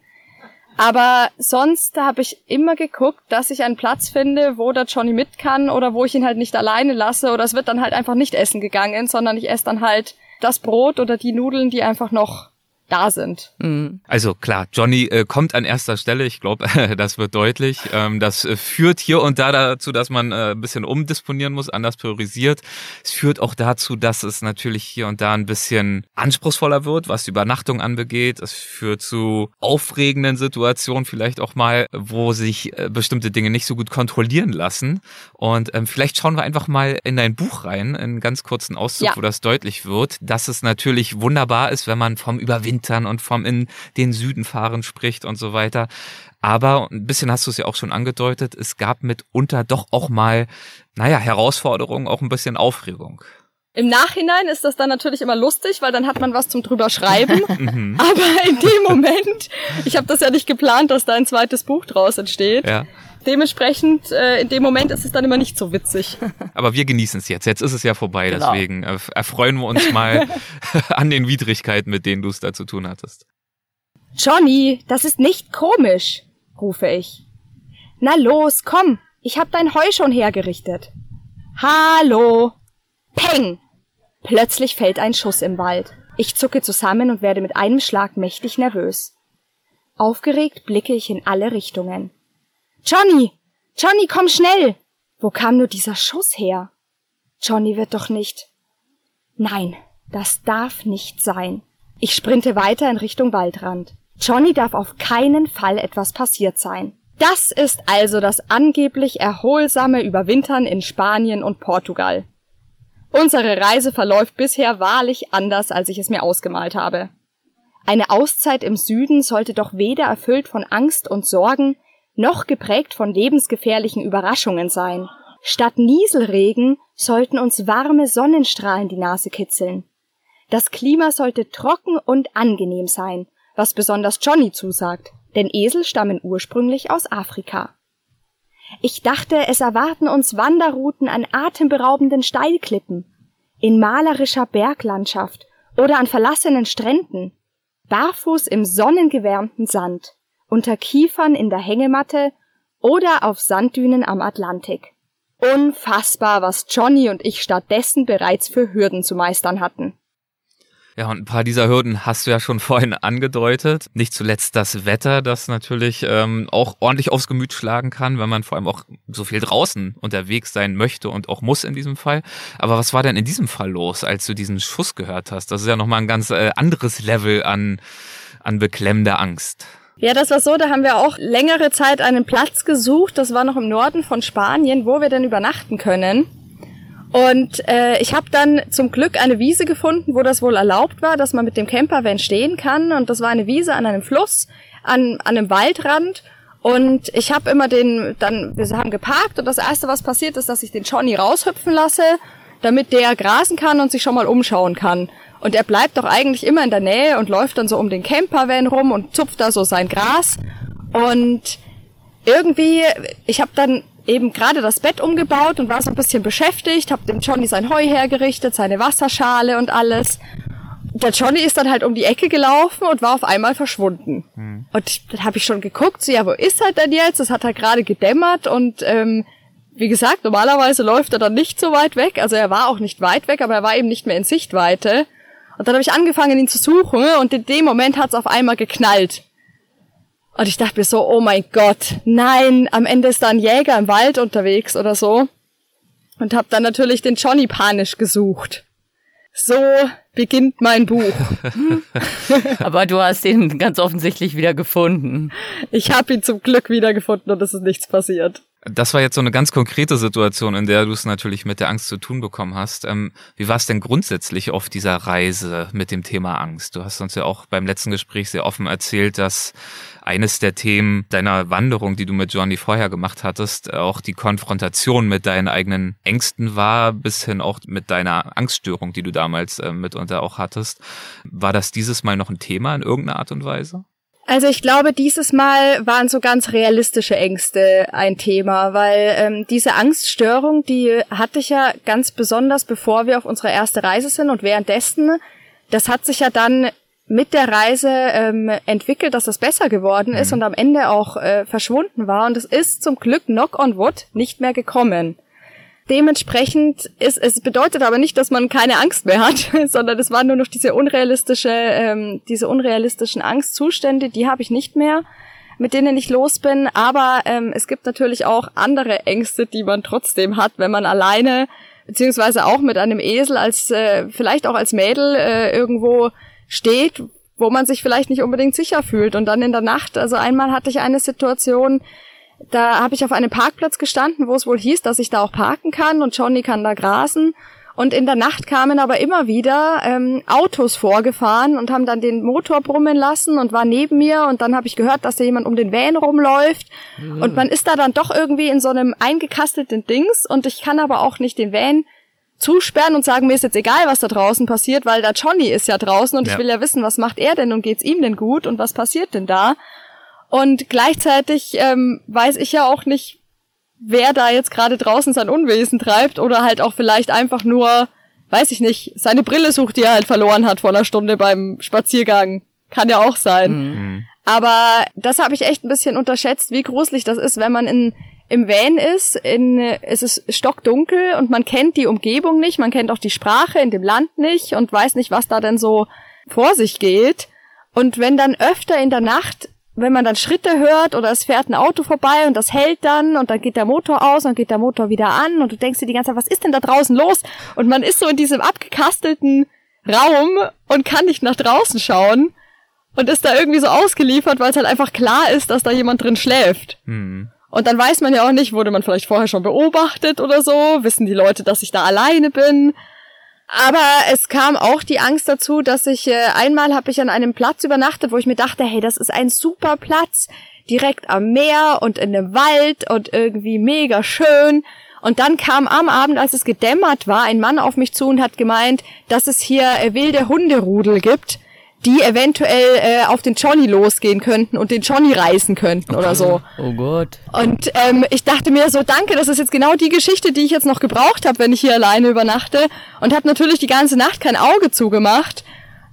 Aber sonst habe ich immer geguckt, dass ich einen Platz finde, wo der Johnny mit kann oder wo ich ihn halt nicht alleine lasse oder es wird dann halt einfach nicht essen gegangen, sondern ich esse dann halt das Brot oder die Nudeln, die einfach noch da sind. Mhm. Also klar, Johnny äh, kommt an erster Stelle. Ich glaube, das wird deutlich. Ähm, das äh, führt hier und da dazu, dass man äh, ein bisschen umdisponieren muss, anders priorisiert. Es führt auch dazu, dass es natürlich hier und da ein bisschen anspruchsvoller wird, was die Übernachtung anbegeht. Es führt zu aufregenden Situationen vielleicht auch mal, wo sich äh, bestimmte Dinge nicht so gut kontrollieren lassen. Und ähm, vielleicht schauen wir einfach mal in dein Buch rein, in einen ganz kurzen Auszug, ja. wo das deutlich wird, dass es natürlich wunderbar ist, wenn man vom Überwinden Wintern und vom in den Süden fahren spricht und so weiter. Aber ein bisschen hast du es ja auch schon angedeutet, es gab mitunter doch auch mal, naja, Herausforderungen, auch ein bisschen Aufregung. Im Nachhinein ist das dann natürlich immer lustig, weil dann hat man was zum drüber schreiben. Mhm. Aber in dem Moment, ich habe das ja nicht geplant, dass da ein zweites Buch draus entsteht. Ja. Dementsprechend, äh, in dem Moment ist es dann immer nicht so witzig. Aber wir genießen es jetzt. Jetzt ist es ja vorbei, genau. deswegen äh, erfreuen wir uns mal an den Widrigkeiten, mit denen du es da zu tun hattest. Johnny, das ist nicht komisch, rufe ich. Na los, komm, ich hab dein Heu schon hergerichtet. Hallo. Peng! Plötzlich fällt ein Schuss im Wald. Ich zucke zusammen und werde mit einem Schlag mächtig nervös. Aufgeregt blicke ich in alle Richtungen. Johnny! Johnny, komm schnell! Wo kam nur dieser Schuss her? Johnny wird doch nicht. Nein, das darf nicht sein. Ich sprinte weiter in Richtung Waldrand. Johnny darf auf keinen Fall etwas passiert sein. Das ist also das angeblich erholsame Überwintern in Spanien und Portugal. Unsere Reise verläuft bisher wahrlich anders, als ich es mir ausgemalt habe. Eine Auszeit im Süden sollte doch weder erfüllt von Angst und Sorgen, noch geprägt von lebensgefährlichen Überraschungen sein. Statt Nieselregen sollten uns warme Sonnenstrahlen die Nase kitzeln. Das Klima sollte trocken und angenehm sein, was besonders Johnny zusagt, denn Esel stammen ursprünglich aus Afrika. Ich dachte, es erwarten uns Wanderrouten an atemberaubenden Steilklippen, in malerischer Berglandschaft oder an verlassenen Stränden, barfuß im sonnengewärmten Sand unter Kiefern in der Hängematte oder auf Sanddünen am Atlantik. Unfassbar, was Johnny und ich stattdessen bereits für Hürden zu meistern hatten. Ja, und ein paar dieser Hürden hast du ja schon vorhin angedeutet. Nicht zuletzt das Wetter, das natürlich ähm, auch ordentlich aufs Gemüt schlagen kann, wenn man vor allem auch so viel draußen unterwegs sein möchte und auch muss in diesem Fall. Aber was war denn in diesem Fall los, als du diesen Schuss gehört hast? Das ist ja nochmal ein ganz äh, anderes Level an, an beklemmender Angst. Ja, das war so, da haben wir auch längere Zeit einen Platz gesucht, das war noch im Norden von Spanien, wo wir denn übernachten können. Und äh, ich habe dann zum Glück eine Wiese gefunden, wo das wohl erlaubt war, dass man mit dem Campervan stehen kann. Und das war eine Wiese an einem Fluss, an, an einem Waldrand. Und ich habe immer den, dann, wir haben geparkt und das Erste, was passiert ist, dass ich den Johnny raushüpfen lasse, damit der grasen kann und sich schon mal umschauen kann. Und er bleibt doch eigentlich immer in der Nähe und läuft dann so um den Campervan rum und zupft da so sein Gras. Und irgendwie, ich habe dann eben gerade das Bett umgebaut und war so ein bisschen beschäftigt, habe dem Johnny sein Heu hergerichtet, seine Wasserschale und alles. Der Johnny ist dann halt um die Ecke gelaufen und war auf einmal verschwunden. Hm. Und dann habe ich schon geguckt, so ja, wo ist er denn jetzt? Es hat halt gerade gedämmert und ähm, wie gesagt, normalerweise läuft er dann nicht so weit weg. Also er war auch nicht weit weg, aber er war eben nicht mehr in Sichtweite. Und dann habe ich angefangen, ihn zu suchen und in dem Moment hat es auf einmal geknallt. Und ich dachte mir so, oh mein Gott, nein, am Ende ist da ein Jäger im Wald unterwegs oder so. Und habe dann natürlich den Johnny panisch gesucht. So beginnt mein Buch. Aber du hast ihn ganz offensichtlich wieder gefunden. Ich habe ihn zum Glück wieder gefunden und es ist nichts passiert. Das war jetzt so eine ganz konkrete Situation, in der du es natürlich mit der Angst zu tun bekommen hast. Ähm, wie war es denn grundsätzlich auf dieser Reise mit dem Thema Angst? Du hast uns ja auch beim letzten Gespräch sehr offen erzählt, dass eines der Themen deiner Wanderung, die du mit Johnny vorher gemacht hattest, auch die Konfrontation mit deinen eigenen Ängsten war, bis hin auch mit deiner Angststörung, die du damals äh, mitunter auch hattest. War das dieses Mal noch ein Thema in irgendeiner Art und Weise? Also ich glaube, dieses Mal waren so ganz realistische Ängste ein Thema, weil ähm, diese Angststörung, die hatte ich ja ganz besonders, bevor wir auf unserer erste Reise sind und währenddessen. Das hat sich ja dann mit der Reise ähm, entwickelt, dass das besser geworden ist mhm. und am Ende auch äh, verschwunden war. Und es ist zum Glück Knock on Wood nicht mehr gekommen. Dementsprechend ist es bedeutet aber nicht, dass man keine Angst mehr hat, sondern es waren nur noch diese unrealistische, ähm, diese unrealistischen Angstzustände, die habe ich nicht mehr, mit denen ich los bin. Aber ähm, es gibt natürlich auch andere Ängste, die man trotzdem hat, wenn man alleine beziehungsweise auch mit einem Esel als äh, vielleicht auch als Mädel äh, irgendwo steht, wo man sich vielleicht nicht unbedingt sicher fühlt. Und dann in der Nacht, also einmal hatte ich eine Situation, da habe ich auf einem Parkplatz gestanden, wo es wohl hieß, dass ich da auch parken kann und Johnny kann da grasen. Und in der Nacht kamen aber immer wieder ähm, Autos vorgefahren und haben dann den Motor brummen lassen und war neben mir und dann habe ich gehört, dass da jemand um den Van rumläuft mhm. und man ist da dann doch irgendwie in so einem eingekastelten Dings und ich kann aber auch nicht den Van zusperren und sagen, mir ist jetzt egal, was da draußen passiert, weil der Johnny ist ja draußen und ja. ich will ja wissen, was macht er denn und geht's ihm denn gut und was passiert denn da? Und gleichzeitig ähm, weiß ich ja auch nicht, wer da jetzt gerade draußen sein Unwesen treibt oder halt auch vielleicht einfach nur, weiß ich nicht, seine Brille sucht, die er halt verloren hat vor einer Stunde beim Spaziergang. Kann ja auch sein. Mhm. Aber das habe ich echt ein bisschen unterschätzt, wie gruselig das ist, wenn man in im Van ist, in, es ist stockdunkel und man kennt die Umgebung nicht, man kennt auch die Sprache in dem Land nicht und weiß nicht, was da denn so vor sich geht. Und wenn dann öfter in der Nacht wenn man dann Schritte hört oder es fährt ein Auto vorbei und das hält dann und dann geht der Motor aus und geht der Motor wieder an und du denkst dir die ganze Zeit, was ist denn da draußen los? Und man ist so in diesem abgekastelten Raum und kann nicht nach draußen schauen und ist da irgendwie so ausgeliefert, weil es halt einfach klar ist, dass da jemand drin schläft. Mhm. Und dann weiß man ja auch nicht, wurde man vielleicht vorher schon beobachtet oder so, wissen die Leute, dass ich da alleine bin. Aber es kam auch die Angst dazu, dass ich äh, einmal habe ich an einem Platz übernachtet, wo ich mir dachte, hey, das ist ein super Platz, direkt am Meer und in einem Wald und irgendwie mega schön. Und dann kam am Abend, als es gedämmert war, ein Mann auf mich zu und hat gemeint, dass es hier äh, wilde Hunderudel gibt die eventuell äh, auf den Johnny losgehen könnten und den Johnny reißen könnten oder so. Oh Gott. Und ähm, ich dachte mir so, danke, das ist jetzt genau die Geschichte, die ich jetzt noch gebraucht habe, wenn ich hier alleine übernachte. Und habe natürlich die ganze Nacht kein Auge zugemacht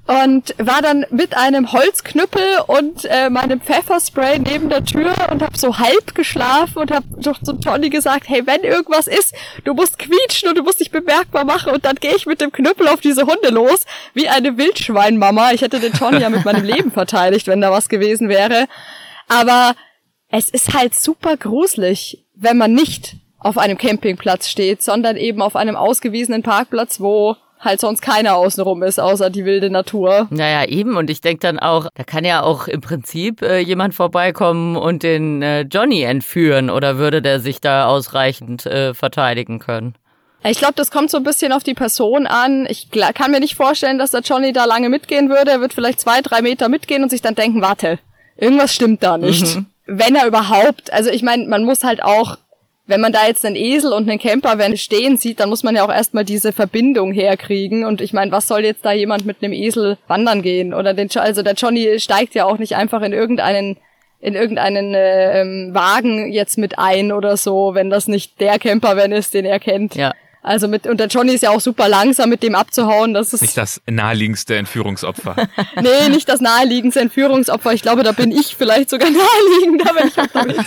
und war dann mit einem Holzknüppel und äh, meinem Pfefferspray neben der Tür und habe so halb geschlafen und habe doch zu Tony gesagt, hey, wenn irgendwas ist, du musst quietschen und du musst dich bemerkbar machen und dann gehe ich mit dem Knüppel auf diese Hunde los, wie eine Wildschweinmama. Ich hätte den Tony ja mit meinem Leben verteidigt, wenn da was gewesen wäre. Aber es ist halt super gruselig, wenn man nicht auf einem Campingplatz steht, sondern eben auf einem ausgewiesenen Parkplatz, wo halt sonst keiner außenrum ist, außer die wilde Natur. Naja, eben. Und ich denke dann auch, da kann ja auch im Prinzip äh, jemand vorbeikommen und den äh, Johnny entführen oder würde der sich da ausreichend äh, verteidigen können? Ich glaube, das kommt so ein bisschen auf die Person an. Ich kann mir nicht vorstellen, dass der Johnny da lange mitgehen würde. Er wird vielleicht zwei, drei Meter mitgehen und sich dann denken, warte, irgendwas stimmt da nicht. Mhm. Wenn er überhaupt, also ich meine, man muss halt auch wenn man da jetzt einen Esel und einen Campervan stehen sieht, dann muss man ja auch erstmal diese Verbindung herkriegen. Und ich meine, was soll jetzt da jemand mit einem Esel wandern gehen? Oder den, also der Johnny steigt ja auch nicht einfach in irgendeinen in irgendeinen äh, ähm, Wagen jetzt mit ein oder so, wenn das nicht der Campervan ist, den er kennt. Ja. Also mit, und der Johnny ist ja auch super langsam, mit dem abzuhauen. Das ist nicht das naheliegendste Entführungsopfer. nee, nicht das naheliegendste Entführungsopfer. Ich glaube, da bin ich vielleicht sogar naheliegender, wenn ich unterwegs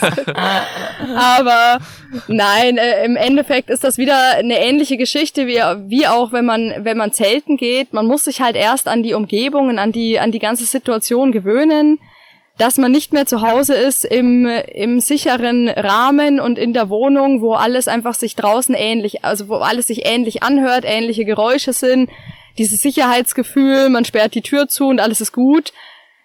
Aber nein, äh, im Endeffekt ist das wieder eine ähnliche Geschichte wie, wie auch, wenn man, wenn man zelten geht. Man muss sich halt erst an die Umgebungen, an die, an die ganze Situation gewöhnen dass man nicht mehr zu Hause ist im, im sicheren Rahmen und in der Wohnung, wo alles einfach sich draußen ähnlich, also wo alles sich ähnlich anhört, ähnliche Geräusche sind, dieses Sicherheitsgefühl, man sperrt die Tür zu und alles ist gut,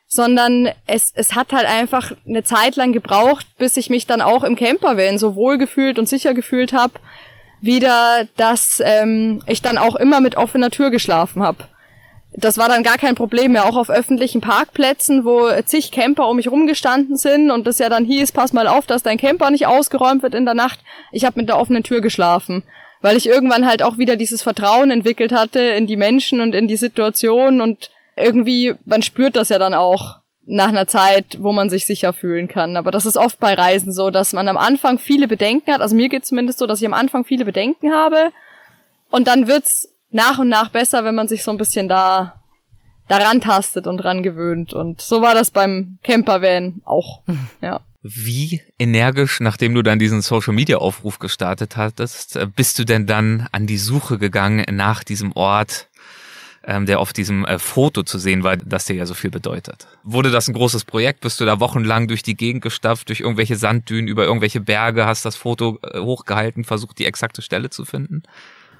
sondern es, es hat halt einfach eine Zeit lang gebraucht, bis ich mich dann auch im Campervan so wohl gefühlt und sicher gefühlt habe, wieder, dass ähm, ich dann auch immer mit offener Tür geschlafen habe das war dann gar kein Problem mehr, auch auf öffentlichen Parkplätzen, wo zig Camper um mich rumgestanden sind und das ja dann hieß, pass mal auf, dass dein Camper nicht ausgeräumt wird in der Nacht. Ich habe mit der offenen Tür geschlafen, weil ich irgendwann halt auch wieder dieses Vertrauen entwickelt hatte in die Menschen und in die Situation und irgendwie, man spürt das ja dann auch, nach einer Zeit, wo man sich sicher fühlen kann. Aber das ist oft bei Reisen so, dass man am Anfang viele Bedenken hat. Also mir geht zumindest so, dass ich am Anfang viele Bedenken habe. Und dann wird's nach und nach besser, wenn man sich so ein bisschen da daran tastet und dran gewöhnt. Und so war das beim Campervan auch. Ja. Wie energisch, nachdem du dann diesen Social Media Aufruf gestartet hattest, äh, bist du denn dann an die Suche gegangen nach diesem Ort, ähm, der auf diesem äh, Foto zu sehen war, das dir ja so viel bedeutet? Wurde das ein großes Projekt? Bist du da wochenlang durch die Gegend gestapft, durch irgendwelche Sanddünen, über irgendwelche Berge, hast das Foto äh, hochgehalten, versucht die exakte Stelle zu finden?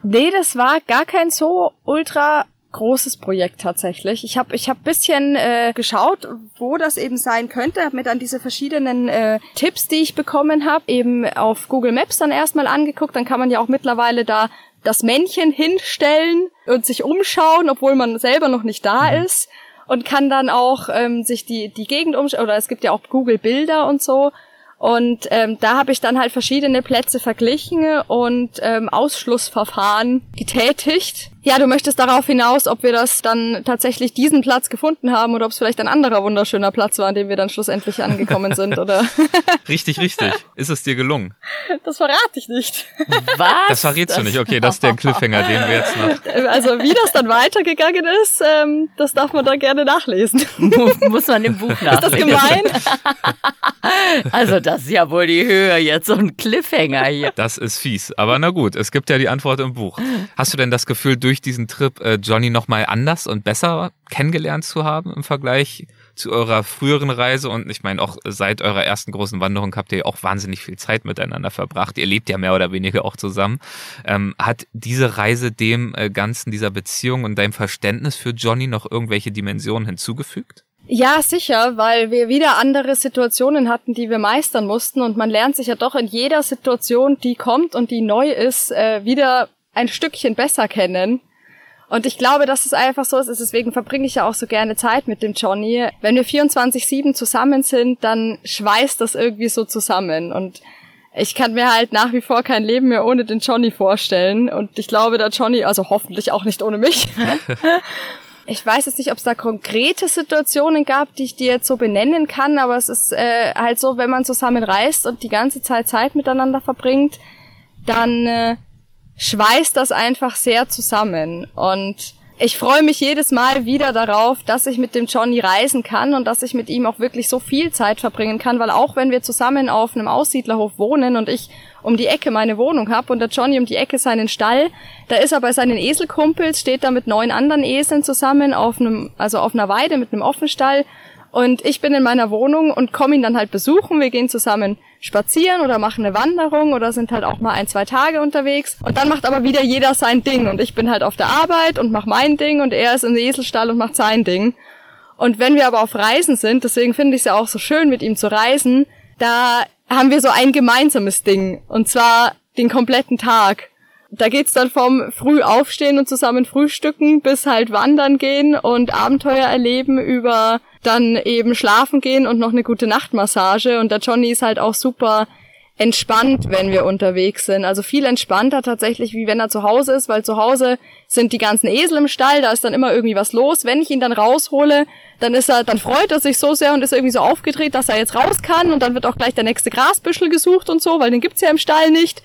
Nee, das war gar kein so ultra großes Projekt tatsächlich. Ich habe ich hab bisschen äh, geschaut, wo das eben sein könnte, habe mir dann diese verschiedenen äh, Tipps, die ich bekommen habe, eben auf Google Maps dann erstmal angeguckt. Dann kann man ja auch mittlerweile da das Männchen hinstellen und sich umschauen, obwohl man selber noch nicht da mhm. ist und kann dann auch ähm, sich die die Gegend umschauen oder es gibt ja auch Google Bilder und so und ähm, da habe ich dann halt verschiedene Plätze verglichen und ähm, Ausschlussverfahren getätigt. Ja, du möchtest darauf hinaus, ob wir das dann tatsächlich diesen Platz gefunden haben oder ob es vielleicht ein anderer wunderschöner Platz war, an dem wir dann schlussendlich angekommen sind, oder? richtig, richtig. Ist es dir gelungen? Das verrate ich nicht. Was? Das verrätst du nicht. Okay, das ist der Cliffhanger, den wir jetzt noch. Also wie das dann weitergegangen ist, ähm, das darf man dann gerne nachlesen. Muss man im Buch nachlesen. Ist das gemein? also das ist ja wohl die Höhe jetzt, so ein Cliffhanger hier. Das ist fies. Aber na gut, es gibt ja die Antwort im Buch. Hast du denn das Gefühl, durch diesen Trip äh, Johnny nochmal anders und besser kennengelernt zu haben im Vergleich zu eurer früheren Reise? Und ich meine, auch seit eurer ersten großen Wanderung habt ihr auch wahnsinnig viel Zeit miteinander verbracht. Ihr lebt ja mehr oder weniger auch zusammen. Ähm, hat diese Reise dem äh, Ganzen, dieser Beziehung und deinem Verständnis für Johnny noch irgendwelche Dimensionen hinzugefügt? Ja, sicher, weil wir wieder andere Situationen hatten, die wir meistern mussten und man lernt sich ja doch in jeder Situation, die kommt und die neu ist, äh, wieder ein Stückchen besser kennen. Und ich glaube, dass es einfach so ist, deswegen verbringe ich ja auch so gerne Zeit mit dem Johnny. Wenn wir 24-7 zusammen sind, dann schweißt das irgendwie so zusammen und ich kann mir halt nach wie vor kein Leben mehr ohne den Johnny vorstellen. Und ich glaube, der Johnny, also hoffentlich auch nicht ohne mich. ich weiß jetzt nicht, ob es da konkrete Situationen gab, die ich dir jetzt so benennen kann, aber es ist äh, halt so, wenn man zusammen reist und die ganze Zeit Zeit miteinander verbringt, dann äh, schweißt das einfach sehr zusammen. Und ich freue mich jedes Mal wieder darauf, dass ich mit dem Johnny reisen kann und dass ich mit ihm auch wirklich so viel Zeit verbringen kann, weil auch wenn wir zusammen auf einem Aussiedlerhof wohnen und ich um die Ecke meine Wohnung habe und der Johnny um die Ecke seinen Stall, da ist er bei seinen Eselkumpels, steht da mit neun anderen Eseln zusammen auf einem, also auf einer Weide mit einem Offenstall und ich bin in meiner Wohnung und komme ihn dann halt besuchen. Wir gehen zusammen spazieren oder machen eine Wanderung oder sind halt auch mal ein, zwei Tage unterwegs. Und dann macht aber wieder jeder sein Ding. Und ich bin halt auf der Arbeit und mache mein Ding und er ist im Eselstall und macht sein Ding. Und wenn wir aber auf Reisen sind, deswegen finde ich es ja auch so schön, mit ihm zu reisen, da haben wir so ein gemeinsames Ding. Und zwar den kompletten Tag. Da geht's dann vom früh aufstehen und zusammen frühstücken bis halt wandern gehen und Abenteuer erleben über dann eben schlafen gehen und noch eine gute Nachtmassage. Und der Johnny ist halt auch super entspannt, wenn wir unterwegs sind. Also viel entspannter tatsächlich, wie wenn er zu Hause ist, weil zu Hause sind die ganzen Esel im Stall, da ist dann immer irgendwie was los. Wenn ich ihn dann raushole, dann ist er, dann freut er sich so sehr und ist irgendwie so aufgedreht, dass er jetzt raus kann und dann wird auch gleich der nächste Grasbüschel gesucht und so, weil den gibt's ja im Stall nicht.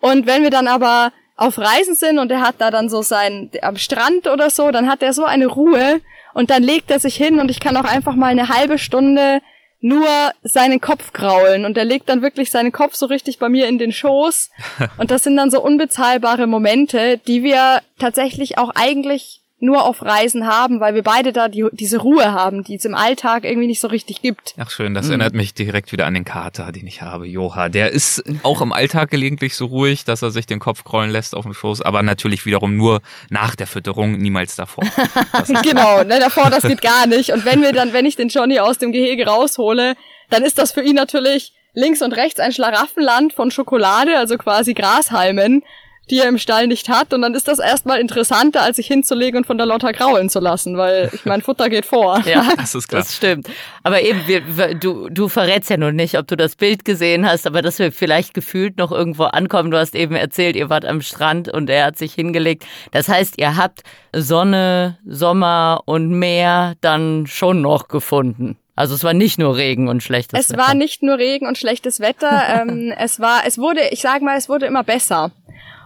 Und wenn wir dann aber auf Reisen sind und er hat da dann so sein am Strand oder so, dann hat er so eine Ruhe, und dann legt er sich hin und ich kann auch einfach mal eine halbe Stunde nur seinen Kopf kraulen. Und er legt dann wirklich seinen Kopf so richtig bei mir in den Schoß. Und das sind dann so unbezahlbare Momente, die wir tatsächlich auch eigentlich nur auf Reisen haben, weil wir beide da die, diese Ruhe haben, die es im Alltag irgendwie nicht so richtig gibt. Ach schön, das mhm. erinnert mich direkt wieder an den Kater, den ich habe, Joha. Der ist auch im Alltag gelegentlich so ruhig, dass er sich den Kopf krollen lässt auf dem Schoß, aber natürlich wiederum nur nach der Fütterung, niemals davor. genau, ne, davor, das geht gar nicht. Und wenn wir dann, wenn ich den Johnny aus dem Gehege raushole, dann ist das für ihn natürlich links und rechts ein Schlaraffenland von Schokolade, also quasi Grashalmen die er im Stall nicht hat. Und dann ist das erstmal interessanter, als sich hinzulegen und von der Lotta graulen zu lassen, weil ich mein Futter geht vor. Ja, das ist klar. Das stimmt. Aber eben, wir, du, du verrätst ja nun nicht, ob du das Bild gesehen hast, aber dass wir vielleicht gefühlt noch irgendwo ankommen. Du hast eben erzählt, ihr wart am Strand und er hat sich hingelegt. Das heißt, ihr habt Sonne, Sommer und Meer dann schon noch gefunden. Also es war nicht nur Regen und schlechtes es Wetter. Es war nicht nur Regen und schlechtes Wetter. ähm, es war, es wurde, ich sage mal, es wurde immer besser.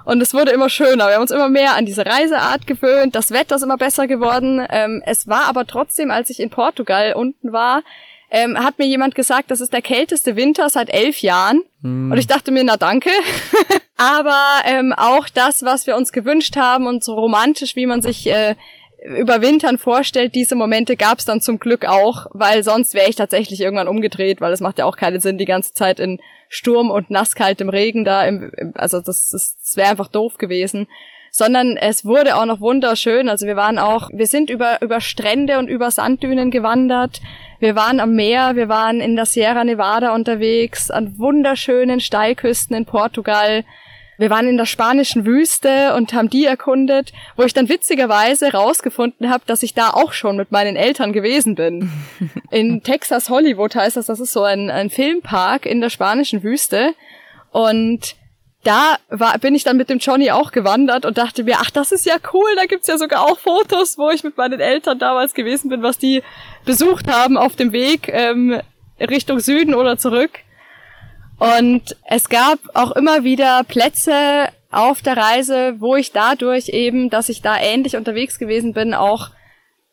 Und es wurde immer schöner. Wir haben uns immer mehr an diese Reiseart gewöhnt. Das Wetter ist immer besser geworden. Ähm, es war aber trotzdem, als ich in Portugal unten war, ähm, hat mir jemand gesagt, das ist der kälteste Winter seit elf Jahren. Hm. Und ich dachte mir, na danke. aber ähm, auch das, was wir uns gewünscht haben und so romantisch, wie man sich äh, überwintern vorstellt, diese Momente gab es dann zum Glück auch, weil sonst wäre ich tatsächlich irgendwann umgedreht, weil es macht ja auch keinen Sinn, die ganze Zeit in Sturm und nasskaltem Regen da, im, also das, das, das wäre einfach doof gewesen. Sondern es wurde auch noch wunderschön. Also wir waren auch, wir sind über, über Strände und über Sanddünen gewandert. Wir waren am Meer, wir waren in der Sierra Nevada unterwegs, an wunderschönen Steilküsten in Portugal. Wir waren in der spanischen Wüste und haben die erkundet, wo ich dann witzigerweise rausgefunden habe, dass ich da auch schon mit meinen Eltern gewesen bin. In Texas Hollywood heißt das, das ist so ein, ein Filmpark in der spanischen Wüste. Und da war, bin ich dann mit dem Johnny auch gewandert und dachte mir, ach, das ist ja cool, da gibt's ja sogar auch Fotos, wo ich mit meinen Eltern damals gewesen bin, was die besucht haben auf dem Weg ähm, Richtung Süden oder zurück. Und es gab auch immer wieder Plätze auf der Reise, wo ich dadurch eben, dass ich da ähnlich unterwegs gewesen bin, auch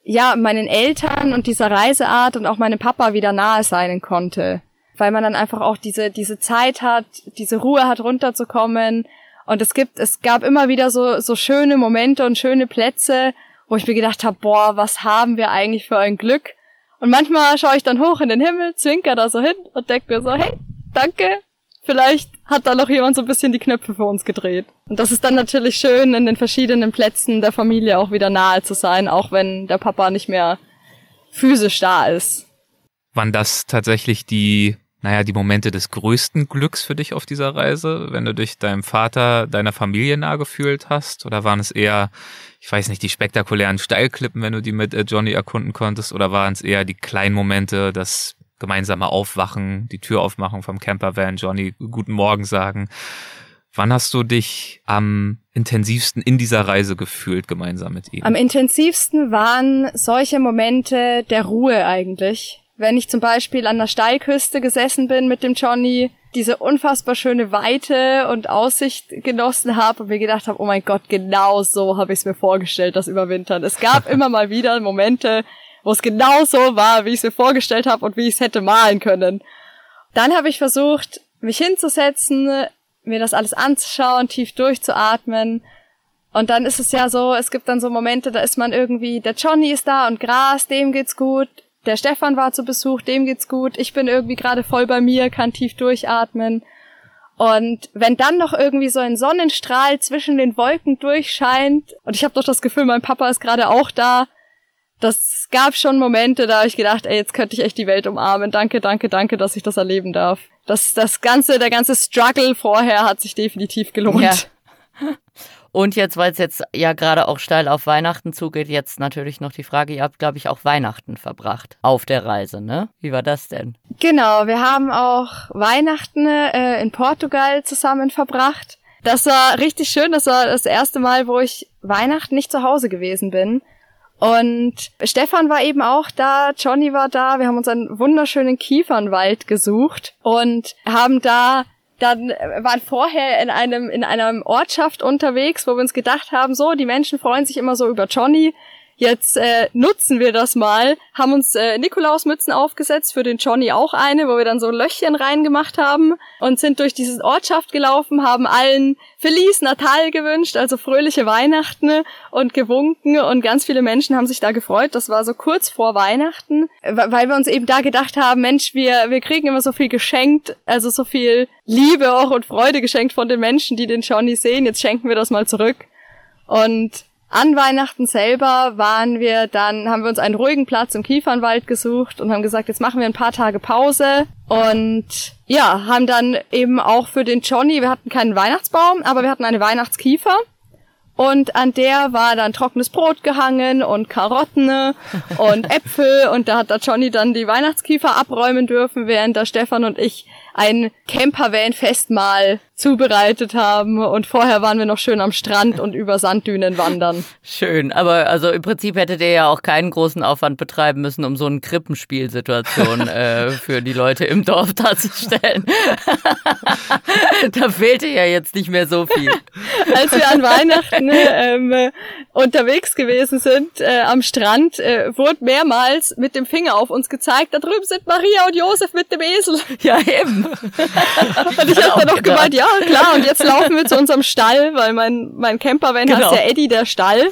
ja meinen Eltern und dieser Reiseart und auch meinem Papa wieder nahe sein konnte, weil man dann einfach auch diese diese Zeit hat, diese Ruhe hat runterzukommen und es gibt es gab immer wieder so so schöne Momente und schöne Plätze, wo ich mir gedacht habe, boah, was haben wir eigentlich für ein Glück? Und manchmal schaue ich dann hoch in den Himmel, zwinker da so hin und denke mir so, hey, danke. Vielleicht hat da noch jemand so ein bisschen die Knöpfe für uns gedreht. Und das ist dann natürlich schön, in den verschiedenen Plätzen der Familie auch wieder nahe zu sein, auch wenn der Papa nicht mehr physisch da ist. Waren das tatsächlich die, naja, die Momente des größten Glücks für dich auf dieser Reise, wenn du dich deinem Vater, deiner Familie nahe gefühlt hast? Oder waren es eher, ich weiß nicht, die spektakulären Steilklippen, wenn du die mit äh, Johnny erkunden konntest? Oder waren es eher die kleinen Momente, das gemeinsame Aufwachen, die Tür aufmachen vom Campervan, Johnny guten Morgen sagen. Wann hast du dich am intensivsten in dieser Reise gefühlt gemeinsam mit ihm? Am intensivsten waren solche Momente der Ruhe eigentlich. Wenn ich zum Beispiel an der Steilküste gesessen bin mit dem Johnny, diese unfassbar schöne Weite und Aussicht genossen habe und mir gedacht habe, oh mein Gott, genau so habe ich es mir vorgestellt, das Überwintern. Es gab immer mal wieder Momente, wo es genau so war, wie ich es mir vorgestellt habe und wie ich es hätte malen können. Dann habe ich versucht, mich hinzusetzen, mir das alles anzuschauen, tief durchzuatmen. Und dann ist es ja so, es gibt dann so Momente, da ist man irgendwie, der Johnny ist da und Gras, dem geht's gut. Der Stefan war zu Besuch, dem geht's gut. Ich bin irgendwie gerade voll bei mir, kann tief durchatmen. Und wenn dann noch irgendwie so ein Sonnenstrahl zwischen den Wolken durchscheint und ich habe doch das Gefühl, mein Papa ist gerade auch da, das gab schon Momente, da habe ich gedacht, ey, jetzt könnte ich echt die Welt umarmen. Danke, danke, danke, dass ich das erleben darf. Das, das ganze, der ganze Struggle vorher hat sich definitiv gelohnt. Ja. Und jetzt, weil es jetzt ja gerade auch steil auf Weihnachten zugeht, jetzt natürlich noch die Frage, ihr habt, glaube ich, auch Weihnachten verbracht auf der Reise, ne? Wie war das denn? Genau, wir haben auch Weihnachten äh, in Portugal zusammen verbracht. Das war richtig schön. Das war das erste Mal, wo ich Weihnachten nicht zu Hause gewesen bin. Und Stefan war eben auch da, Johnny war da, wir haben uns einen wunderschönen Kiefernwald gesucht und haben da dann waren vorher in einem in einer Ortschaft unterwegs, wo wir uns gedacht haben, so die Menschen freuen sich immer so über Johnny, Jetzt äh, nutzen wir das mal, haben uns äh, Nikolausmützen aufgesetzt, für den Johnny auch eine, wo wir dann so Löchchen reingemacht haben und sind durch diese Ortschaft gelaufen, haben allen Feliz Natal gewünscht, also fröhliche Weihnachten und gewunken und ganz viele Menschen haben sich da gefreut. Das war so kurz vor Weihnachten, weil wir uns eben da gedacht haben, Mensch, wir, wir kriegen immer so viel geschenkt, also so viel Liebe auch und Freude geschenkt von den Menschen, die den Johnny sehen. Jetzt schenken wir das mal zurück. Und an Weihnachten selber waren wir dann, haben wir uns einen ruhigen Platz im Kiefernwald gesucht und haben gesagt, jetzt machen wir ein paar Tage Pause und ja, haben dann eben auch für den Johnny, wir hatten keinen Weihnachtsbaum, aber wir hatten eine Weihnachtskiefer und an der war dann trockenes Brot gehangen und Karotten und Äpfel. Und da hat der Johnny dann die Weihnachtskiefer abräumen dürfen, während der Stefan und ich ein Campervan-Festmahl zubereitet haben und vorher waren wir noch schön am Strand und über Sanddünen wandern. Schön, aber also im Prinzip hättet ihr ja auch keinen großen Aufwand betreiben müssen, um so eine Krippenspielsituation äh, für die Leute im Dorf darzustellen. da fehlte ja jetzt nicht mehr so viel. Als wir an Weihnachten ähm, unterwegs gewesen sind äh, am Strand, äh, wurde mehrmals mit dem Finger auf uns gezeigt, da drüben sind Maria und Josef mit dem Esel. Ja, eben. und ich habe dann noch gemeint, ja klar, und jetzt laufen wir zu unserem Stall, weil mein, mein Campervan genau. heißt ja Eddie der Stall.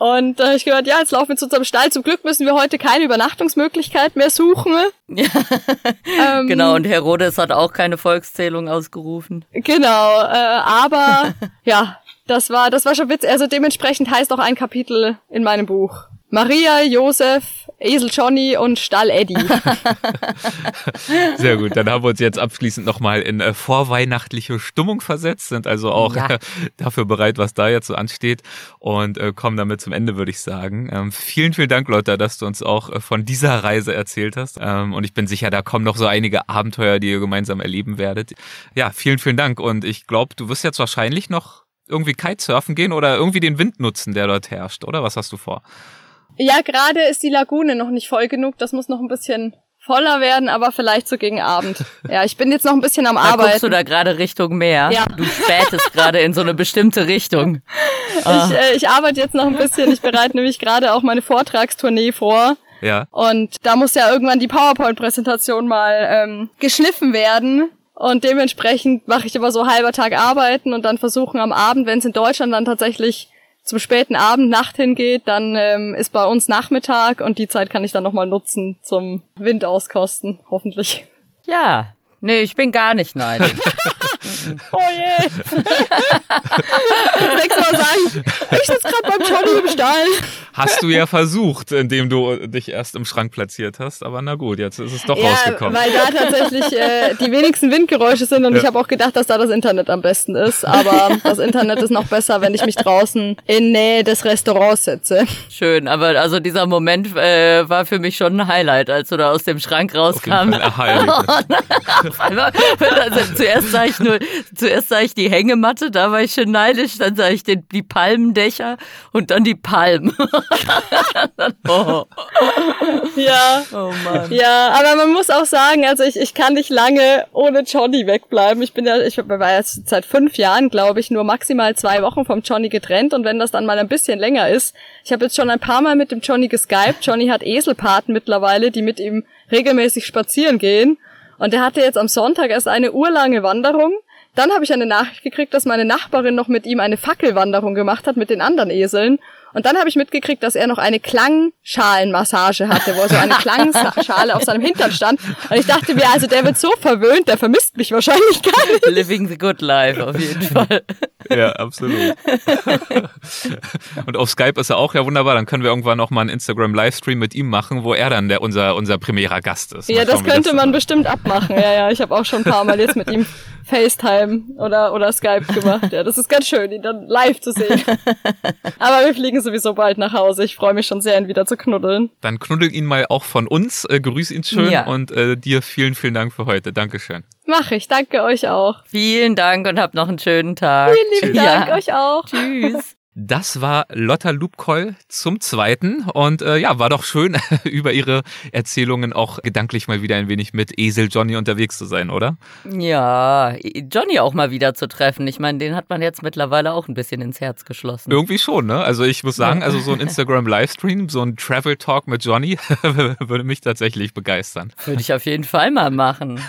Und äh, ich gehört, ja, jetzt laufen wir zu unserem Stall. Zum Glück müssen wir heute keine Übernachtungsmöglichkeit mehr suchen. Ja. ähm, genau, und Herodes hat auch keine Volkszählung ausgerufen. Genau, äh, aber ja, das war, das war schon witzig. Also dementsprechend heißt auch ein Kapitel in meinem Buch. Maria, Josef, Esel Johnny und Stall Eddie. Sehr gut, dann haben wir uns jetzt abschließend nochmal in äh, vorweihnachtliche Stimmung versetzt, sind also auch ja. äh, dafür bereit, was da jetzt so ansteht und äh, kommen damit zum Ende, würde ich sagen. Ähm, vielen, vielen Dank, Lotta, dass du uns auch äh, von dieser Reise erzählt hast ähm, und ich bin sicher, da kommen noch so einige Abenteuer, die ihr gemeinsam erleben werdet. Ja, vielen, vielen Dank und ich glaube, du wirst jetzt wahrscheinlich noch irgendwie Kitesurfen gehen oder irgendwie den Wind nutzen, der dort herrscht, oder? Was hast du vor? Ja, gerade ist die Lagune noch nicht voll genug. Das muss noch ein bisschen voller werden, aber vielleicht so gegen Abend. Ja, ich bin jetzt noch ein bisschen am da Arbeiten. Guckst du da gerade Richtung Meer? Ja. Du spätest gerade in so eine bestimmte Richtung. Ah. Ich, äh, ich arbeite jetzt noch ein bisschen. Ich bereite nämlich gerade auch meine Vortragstournee vor. Ja. Und da muss ja irgendwann die PowerPoint-Präsentation mal ähm, geschliffen werden. Und dementsprechend mache ich immer so halber Tag arbeiten und dann versuchen am Abend, wenn es in Deutschland dann tatsächlich zum späten Abend, Nacht hingeht, dann ähm, ist bei uns Nachmittag und die Zeit kann ich dann nochmal nutzen zum Wind auskosten, hoffentlich. Ja, nee, ich bin gar nicht neidisch. oh je. Nächstes Mal sagen, ich sitze gerade beim Johnny im Stall. Hast du ja versucht, indem du dich erst im Schrank platziert hast, aber na gut, jetzt ist es doch ja, rausgekommen. weil da tatsächlich äh, die wenigsten Windgeräusche sind und ja. ich habe auch gedacht, dass da das Internet am besten ist, aber das Internet ist noch besser, wenn ich mich draußen in Nähe des Restaurants setze. Schön, aber also dieser Moment äh, war für mich schon ein Highlight, als du da aus dem Schrank rauskam. Auf also, zuerst sah ich nur, zuerst sah ich die Hängematte, da war ich schon neidisch, dann sah ich den, die Palmendächer und dann die Palmen. oh. Ja. Oh Mann. Ja, aber man muss auch sagen, also ich, ich kann nicht lange ohne Johnny wegbleiben. Ich bin ja, ich war jetzt seit fünf Jahren, glaube ich, nur maximal zwei Wochen vom Johnny getrennt und wenn das dann mal ein bisschen länger ist, ich habe jetzt schon ein paar Mal mit dem Johnny geskypt. Johnny hat Eselpaten mittlerweile, die mit ihm regelmäßig spazieren gehen. Und er hatte jetzt am Sonntag erst eine urlange Wanderung. Dann habe ich eine Nachricht gekriegt, dass meine Nachbarin noch mit ihm eine Fackelwanderung gemacht hat mit den anderen Eseln. Und dann habe ich mitgekriegt, dass er noch eine Klangschalenmassage hatte, wo so eine Klangschale auf seinem Hintern stand. Und ich dachte mir, also der wird so verwöhnt, der vermisst mich wahrscheinlich gar nicht. Living the good life, auf jeden Fall. Ja, absolut. Und auf Skype ist er auch ja wunderbar. Dann können wir irgendwann noch mal einen Instagram-Livestream mit ihm machen, wo er dann der, unser, unser primärer Gast ist. Ja, das könnte das man bestimmt abmachen. Ja, ja, ich habe auch schon ein paar Mal jetzt mit ihm FaceTime oder, oder Skype gemacht. Ja, das ist ganz schön, ihn dann live zu sehen. Aber wir fliegen sowieso bald nach Hause. Ich freue mich schon sehr, ihn wieder zu knuddeln. Dann knuddel ihn mal auch von uns. Äh, grüß ihn schön ja. und äh, dir vielen, vielen Dank für heute. Dankeschön. Mach ich. Danke euch auch. Vielen Dank und habt noch einen schönen Tag. Vielen lieben Dank ja. euch auch. Tschüss. Das war Lotta Lubkoll zum zweiten und äh, ja, war doch schön, über ihre Erzählungen auch gedanklich mal wieder ein wenig mit Esel Johnny unterwegs zu sein, oder? Ja, Johnny auch mal wieder zu treffen. Ich meine, den hat man jetzt mittlerweile auch ein bisschen ins Herz geschlossen. Irgendwie schon, ne? Also ich muss sagen, also so ein Instagram-Livestream, so ein Travel Talk mit Johnny würde mich tatsächlich begeistern. Würde ich auf jeden Fall mal machen,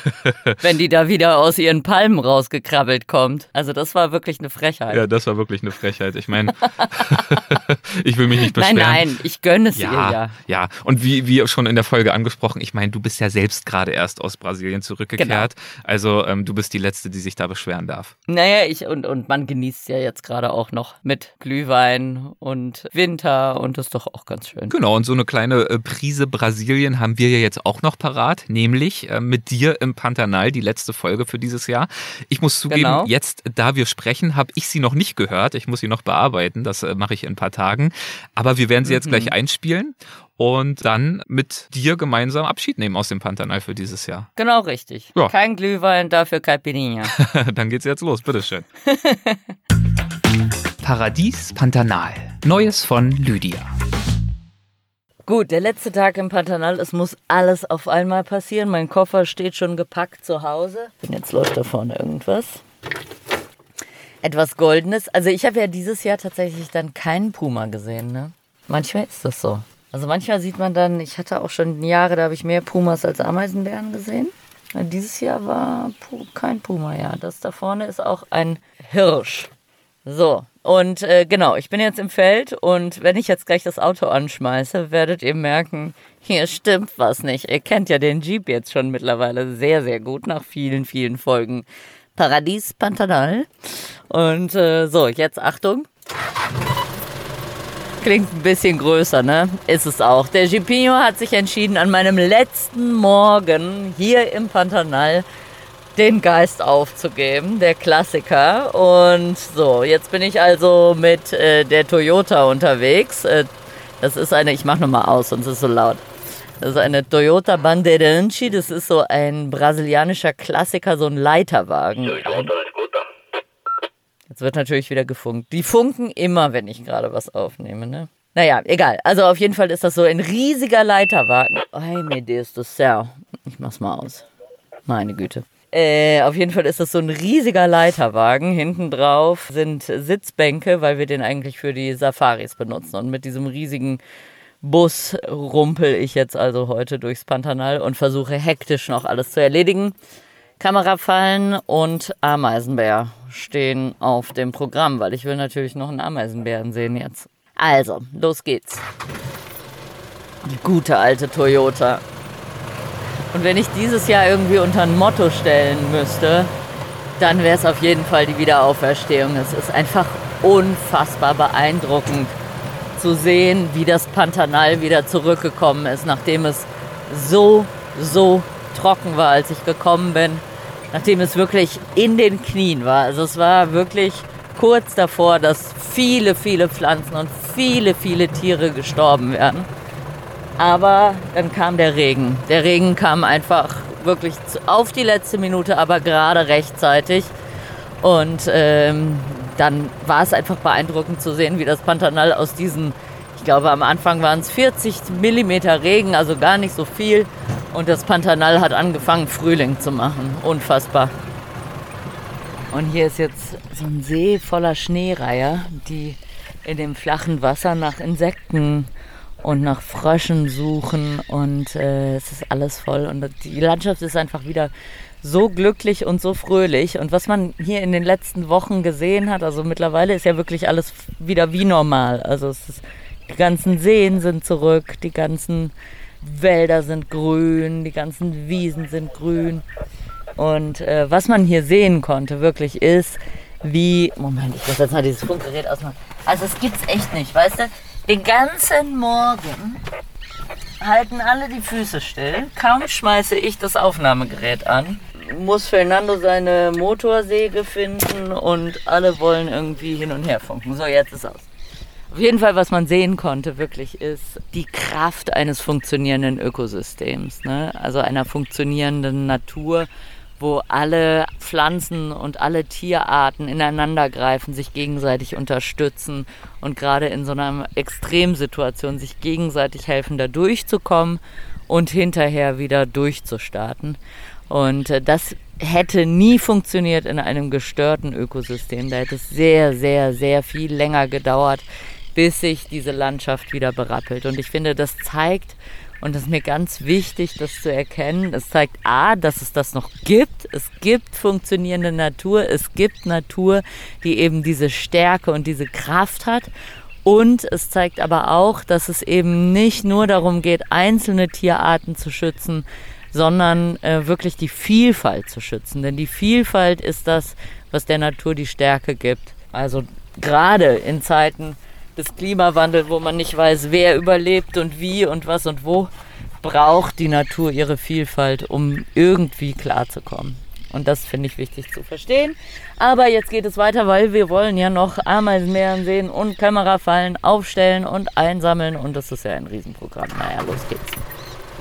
wenn die da wieder aus ihren Palmen rausgekrabbelt kommt. Also das war wirklich eine Frechheit. Ja, das war wirklich eine Frechheit. Ich meine, ich will mich nicht beschweren. Nein, nein, ich gönne es ja, ihr ja. Ja, und wie, wie schon in der Folge angesprochen, ich meine, du bist ja selbst gerade erst aus Brasilien zurückgekehrt. Genau. Also ähm, du bist die Letzte, die sich da beschweren darf. Naja, ich und, und man genießt ja jetzt gerade auch noch mit Glühwein und Winter und das ist doch auch ganz schön. Genau, und so eine kleine äh, Prise Brasilien haben wir ja jetzt auch noch parat, nämlich äh, mit dir im Pantanal, die letzte Folge für dieses Jahr. Ich muss zugeben, genau. jetzt, da wir sprechen, habe ich sie noch nicht gehört. Ich muss sie noch bearbeiten. Das äh, mache ich in ein paar Tagen. Aber wir werden sie jetzt mhm. gleich einspielen und dann mit dir gemeinsam Abschied nehmen aus dem Pantanal für dieses Jahr. Genau richtig. Ja. Kein Glühwein, dafür Caipirinha. dann geht's jetzt los, bitteschön. Paradies Pantanal. Neues von Lydia. Gut, der letzte Tag im Pantanal, es muss alles auf einmal passieren. Mein Koffer steht schon gepackt zu Hause. Und jetzt läuft da vorne irgendwas. Etwas Goldenes. Also ich habe ja dieses Jahr tatsächlich dann keinen Puma gesehen. Ne? Manchmal ist das so. Also manchmal sieht man dann, ich hatte auch schon Jahre, da habe ich mehr Pumas als Ameisenbären gesehen. Dieses Jahr war kein Puma, ja. Das da vorne ist auch ein Hirsch. So, und äh, genau, ich bin jetzt im Feld und wenn ich jetzt gleich das Auto anschmeiße, werdet ihr merken, hier stimmt was nicht. Ihr kennt ja den Jeep jetzt schon mittlerweile sehr, sehr gut nach vielen, vielen Folgen. Paradies Pantanal. Und äh, so, jetzt Achtung. Klingt ein bisschen größer, ne? Ist es auch. Der Jeepinho hat sich entschieden, an meinem letzten Morgen hier im Pantanal den Geist aufzugeben, der Klassiker. Und so, jetzt bin ich also mit äh, der Toyota unterwegs. Äh, das ist eine, ich mach nochmal aus, sonst ist es so laut. Das ist eine Toyota Bandeirantes. Das ist so ein brasilianischer Klassiker, so ein Leiterwagen. Jetzt wird natürlich wieder gefunkt. Die funken immer, wenn ich gerade was aufnehme, ne? Naja, egal. Also auf jeden Fall ist das so ein riesiger Leiterwagen. Ay, mir Deus do céu. Ich mach's mal aus. Meine Güte. Äh, auf jeden Fall ist das so ein riesiger Leiterwagen. Hinten drauf sind Sitzbänke, weil wir den eigentlich für die Safaris benutzen. Und mit diesem riesigen Bus rumpel ich jetzt also heute durchs Pantanal und versuche hektisch noch alles zu erledigen. Kamerafallen und Ameisenbär stehen auf dem Programm, weil ich will natürlich noch einen Ameisenbären sehen jetzt. Also, los geht's. Die gute alte Toyota. Und wenn ich dieses Jahr irgendwie unter ein Motto stellen müsste, dann wäre es auf jeden Fall die Wiederauferstehung. Es ist einfach unfassbar beeindruckend zu sehen, wie das Pantanal wieder zurückgekommen ist, nachdem es so, so trocken war, als ich gekommen bin, nachdem es wirklich in den Knien war. Also es war wirklich kurz davor, dass viele, viele Pflanzen und viele, viele Tiere gestorben wären. Aber dann kam der Regen. Der Regen kam einfach wirklich auf die letzte Minute, aber gerade rechtzeitig. Und ähm, dann war es einfach beeindruckend zu sehen, wie das Pantanal aus diesen, ich glaube am Anfang waren es 40 Millimeter Regen, also gar nicht so viel. Und das Pantanal hat angefangen, Frühling zu machen. Unfassbar. Und hier ist jetzt so ein See voller Schneereiher, die in dem flachen Wasser nach Insekten und nach Fröschen suchen und äh, es ist alles voll und die Landschaft ist einfach wieder so glücklich und so fröhlich und was man hier in den letzten Wochen gesehen hat, also mittlerweile ist ja wirklich alles wieder wie normal. Also ist, die ganzen Seen sind zurück, die ganzen Wälder sind grün, die ganzen Wiesen sind grün und äh, was man hier sehen konnte wirklich ist, wie Moment, ich muss jetzt mal dieses Funkgerät ausmachen. Also es gibt's echt nicht, weißt du? Den ganzen Morgen halten alle die Füße still. Kaum schmeiße ich das Aufnahmegerät an, muss Fernando seine Motorsäge finden und alle wollen irgendwie hin und her funken. So, jetzt ist aus. Auf jeden Fall, was man sehen konnte, wirklich ist die Kraft eines funktionierenden Ökosystems, ne? also einer funktionierenden Natur, wo alle Pflanzen und alle Tierarten ineinander greifen, sich gegenseitig unterstützen und gerade in so einer Extremsituation sich gegenseitig helfen, da durchzukommen und hinterher wieder durchzustarten. Und äh, das hätte nie funktioniert in einem gestörten Ökosystem. Da hätte es sehr, sehr, sehr viel länger gedauert, bis sich diese Landschaft wieder berappelt. Und ich finde, das zeigt Und es ist mir ganz wichtig, das zu erkennen. Es zeigt A, dass es das noch gibt. Es gibt funktionierende Natur. Es gibt Natur, die eben diese Stärke und diese Kraft hat. Und es zeigt aber auch, dass es eben nicht nur darum geht, einzelne Tierarten zu schützen, sondern äh, wirklich die Vielfalt zu schützen. Denn die Vielfalt ist das, was der Natur die Stärke gibt. Also gerade in Zeiten des Klimawandels, wo man nicht weiß, wer überlebt und wie und was und wo, braucht die Natur ihre Vielfalt, um irgendwie klarzukommen. Und das finde ich wichtig zu verstehen. Aber jetzt geht es weiter, weil wir wollen ja noch Ameisenmeeren sehen und Kamerafallen aufstellen und einsammeln. Und das ist ja ein Riesenprogramm. Naja, los geht's.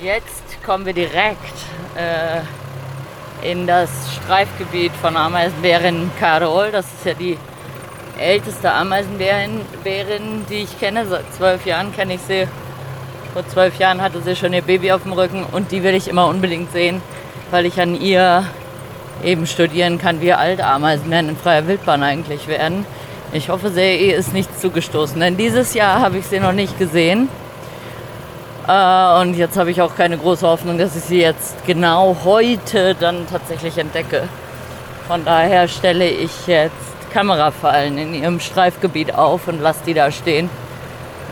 Jetzt kommen wir direkt äh, in das Streifgebiet von Ameisenbärin Carol. Das ist ja die älteste Ameisenbärin, die ich kenne. Seit zwölf Jahren kenne ich sie. Vor zwölf Jahren hatte sie schon ihr Baby auf dem Rücken und die will ich immer unbedingt sehen, weil ich an ihr eben studieren kann, wie alt Ameisenbären in freier Wildbahn eigentlich werden. Ich hoffe ihr ist nichts zugestoßen, denn dieses Jahr habe ich sie noch nicht gesehen. Äh, und jetzt habe ich auch keine große Hoffnung, dass ich sie jetzt genau heute dann tatsächlich entdecke. Von daher stelle ich jetzt Kamerafallen in ihrem Streifgebiet auf und lasse die da stehen.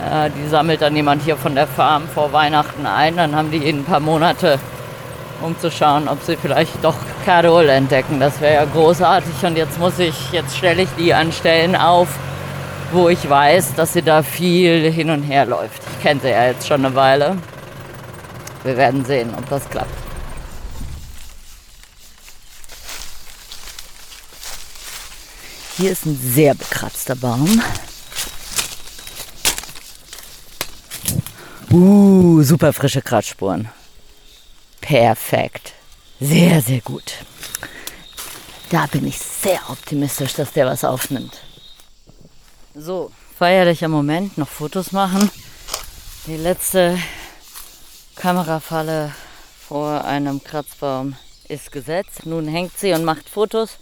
Äh, die sammelt dann jemand hier von der Farm vor Weihnachten ein. Dann haben die ein paar Monate, um zu schauen, ob sie vielleicht doch Carol entdecken. Das wäre ja großartig. Und jetzt muss ich, jetzt stelle ich die an Stellen auf, wo ich weiß, dass sie da viel hin und her läuft. Ich kenne sie ja jetzt schon eine Weile. Wir werden sehen, ob das klappt. Hier ist ein sehr bekratzter Baum. Uh, super frische Kratzspuren. Perfekt. Sehr, sehr gut. Da bin ich sehr optimistisch, dass der was aufnimmt. So, feierlicher Moment, noch Fotos machen. Die letzte Kamerafalle vor einem Kratzbaum ist gesetzt. Nun hängt sie und macht Fotos,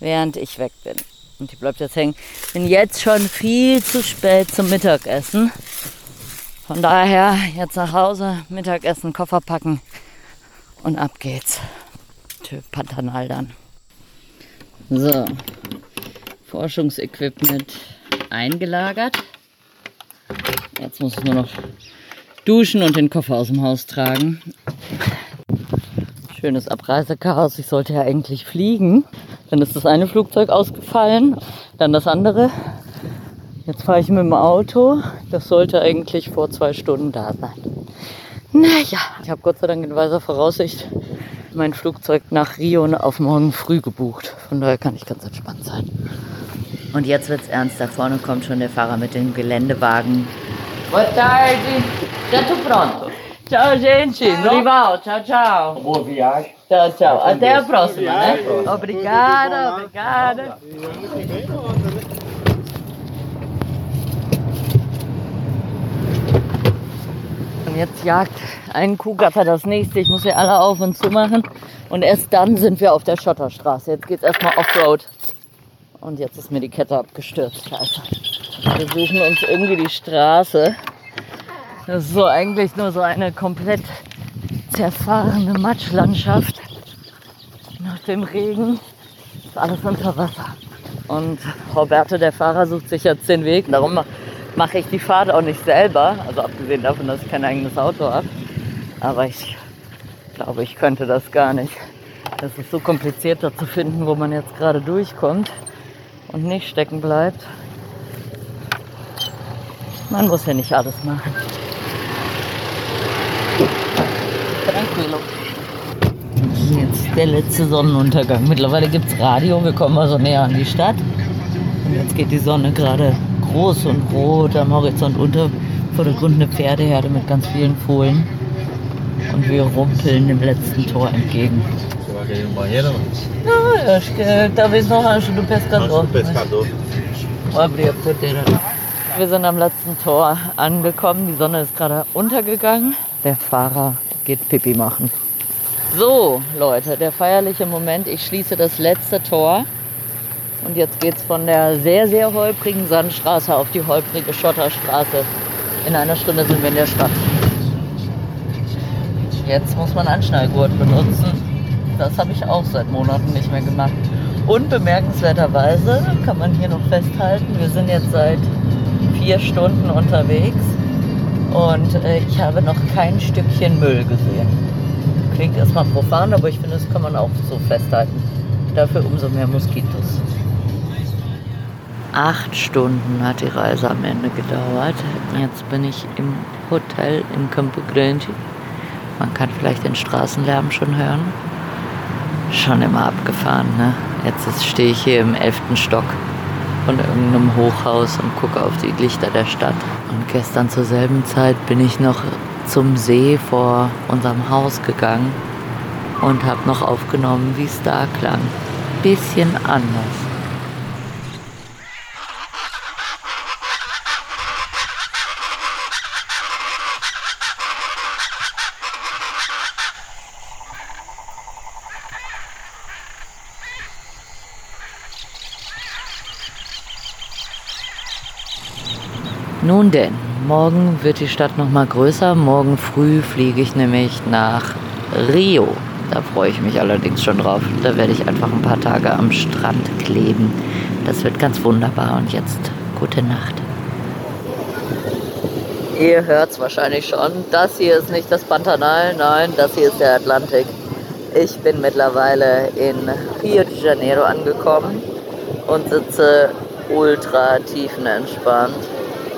während ich weg bin. Und die bleibt jetzt hängen. Bin jetzt schon viel zu spät zum Mittagessen. Von daher jetzt nach Hause, Mittagessen, Koffer packen und ab geht's. Tschö, Pantanal dann. So, Forschungsequipment eingelagert. Jetzt muss ich nur noch duschen und den Koffer aus dem Haus tragen. Schönes Abreisechaos. Ich sollte ja eigentlich fliegen. Dann ist das eine Flugzeug ausgefallen, dann das andere. Jetzt fahre ich mit dem Auto. Das sollte eigentlich vor zwei Stunden da sein. Naja, ich habe Gott sei Dank in weiser Voraussicht mein Flugzeug nach Rio auf morgen früh gebucht. Von daher kann ich ganz entspannt sein. Und jetzt wird's ernst. Da vorne kommt schon der Fahrer mit dem Geländewagen. Boa tarde. Tô pronto. Ciao, gente. Rival. Ciao, ciao. Boa viagem. Tchau, tchau. Até a próxima, né? Obrigada, obrigada. Und jetzt jagt ein Kuhgatter das nächste. Ich muss hier alle auf und zu machen. Und erst dann sind wir auf der Schotterstraße. Jetzt geht's erstmal Offroad. Und jetzt ist mir die Kette abgestürzt. Scheiße. Wir suchen uns irgendwie die Straße. Das ist so eigentlich nur so eine komplett zerfahrene Matschlandschaft. Nach dem Regen ist alles unter Wasser. Und Roberto, der Fahrer, sucht sich jetzt den Weg. Darum mache ich die Fahrt auch nicht selber. Also abgesehen davon, dass ich kein eigenes Auto habe. Aber ich glaube, ich könnte das gar nicht. Das ist so kompliziert, da zu finden, wo man jetzt gerade durchkommt und nicht stecken bleibt. Man muss ja nicht alles machen. Tranquilo. Jetzt der letzte Sonnenuntergang. Mittlerweile gibt es Radio, wir kommen also näher an die Stadt. Und jetzt geht die Sonne gerade groß und rot am Horizont unter. Vordergrund eine Pferdeherde mit ganz vielen Fohlen. Und wir rumpeln dem letzten Tor entgegen. Ah, acho que talvez no rancho do pescador. pescador. Vou abrir a porteira. Wir sind am letzten Tor angekommen. Die Sonne ist gerade untergegangen. Der Fahrer geht Pipi machen. So, Leute, der feierliche Moment. Ich schließe das letzte Tor. Und jetzt geht's von der sehr, sehr holprigen Sandstraße auf die holprige Schotterstraße. In einer Stunde sind wir in der Stadt. jetzt muss man Anschnallgurt benutzen. Das habe ich auch seit Monaten nicht mehr gemacht. Und bemerkenswerterweise kann man hier noch festhalten, wir sind jetzt seit vier Stunden unterwegs und äh, ich habe noch kein Stückchen Müll gesehen. Klingt erstmal profan, aber ich finde, das kann man auch so festhalten. Dafür umso mehr Moskitos. Acht Stunden hat die Reise am Ende gedauert. Jetzt bin ich im Hotel in Campo Grande. Man kann vielleicht den Straßenlärm schon hören. Schon immer abgefahren, ne? Jetzt stehe ich hier im elften Stock von irgendeinem Hochhaus und gucke auf die Lichter der Stadt. Und gestern zur selben Zeit bin ich noch zum See vor unserem Haus gegangen und habe noch aufgenommen, wie es da klang. Bisschen anders. Nun denn, morgen wird die Stadt noch mal größer. Morgen früh fliege ich nämlich nach Rio. Da freue ich mich allerdings schon drauf. Da werde ich einfach ein paar Tage am Strand kleben. Das wird ganz wunderbar. Und jetzt gute Nacht. Ihr hört es wahrscheinlich schon. Das hier ist nicht das Pantanal, nein, das hier ist der Atlantik. Ich bin mittlerweile in Rio de Janeiro angekommen und sitze ultra tiefenentspannt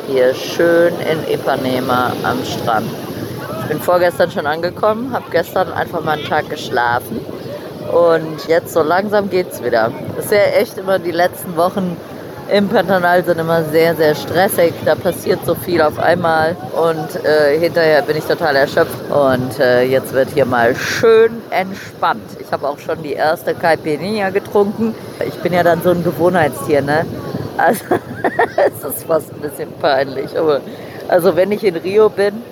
hier schön in Ipanema am Strand. Ich bin vorgestern schon angekommen, habe gestern einfach mal einen Tag geschlafen und jetzt so langsam geht's wieder. Ist ja echt immer die letzten Wochen im Pantanal sind immer sehr, sehr stressig. Da passiert so viel auf einmal und äh, hinterher bin ich total erschöpft. Und äh, jetzt wird hier mal schön entspannt. Ich habe auch schon die erste Caipirinha getrunken. Ich bin ja dann so ein Gewohnheitstier, ne? Also es ist fast ein bisschen peinlich. Aber also wenn ich in Rio bin,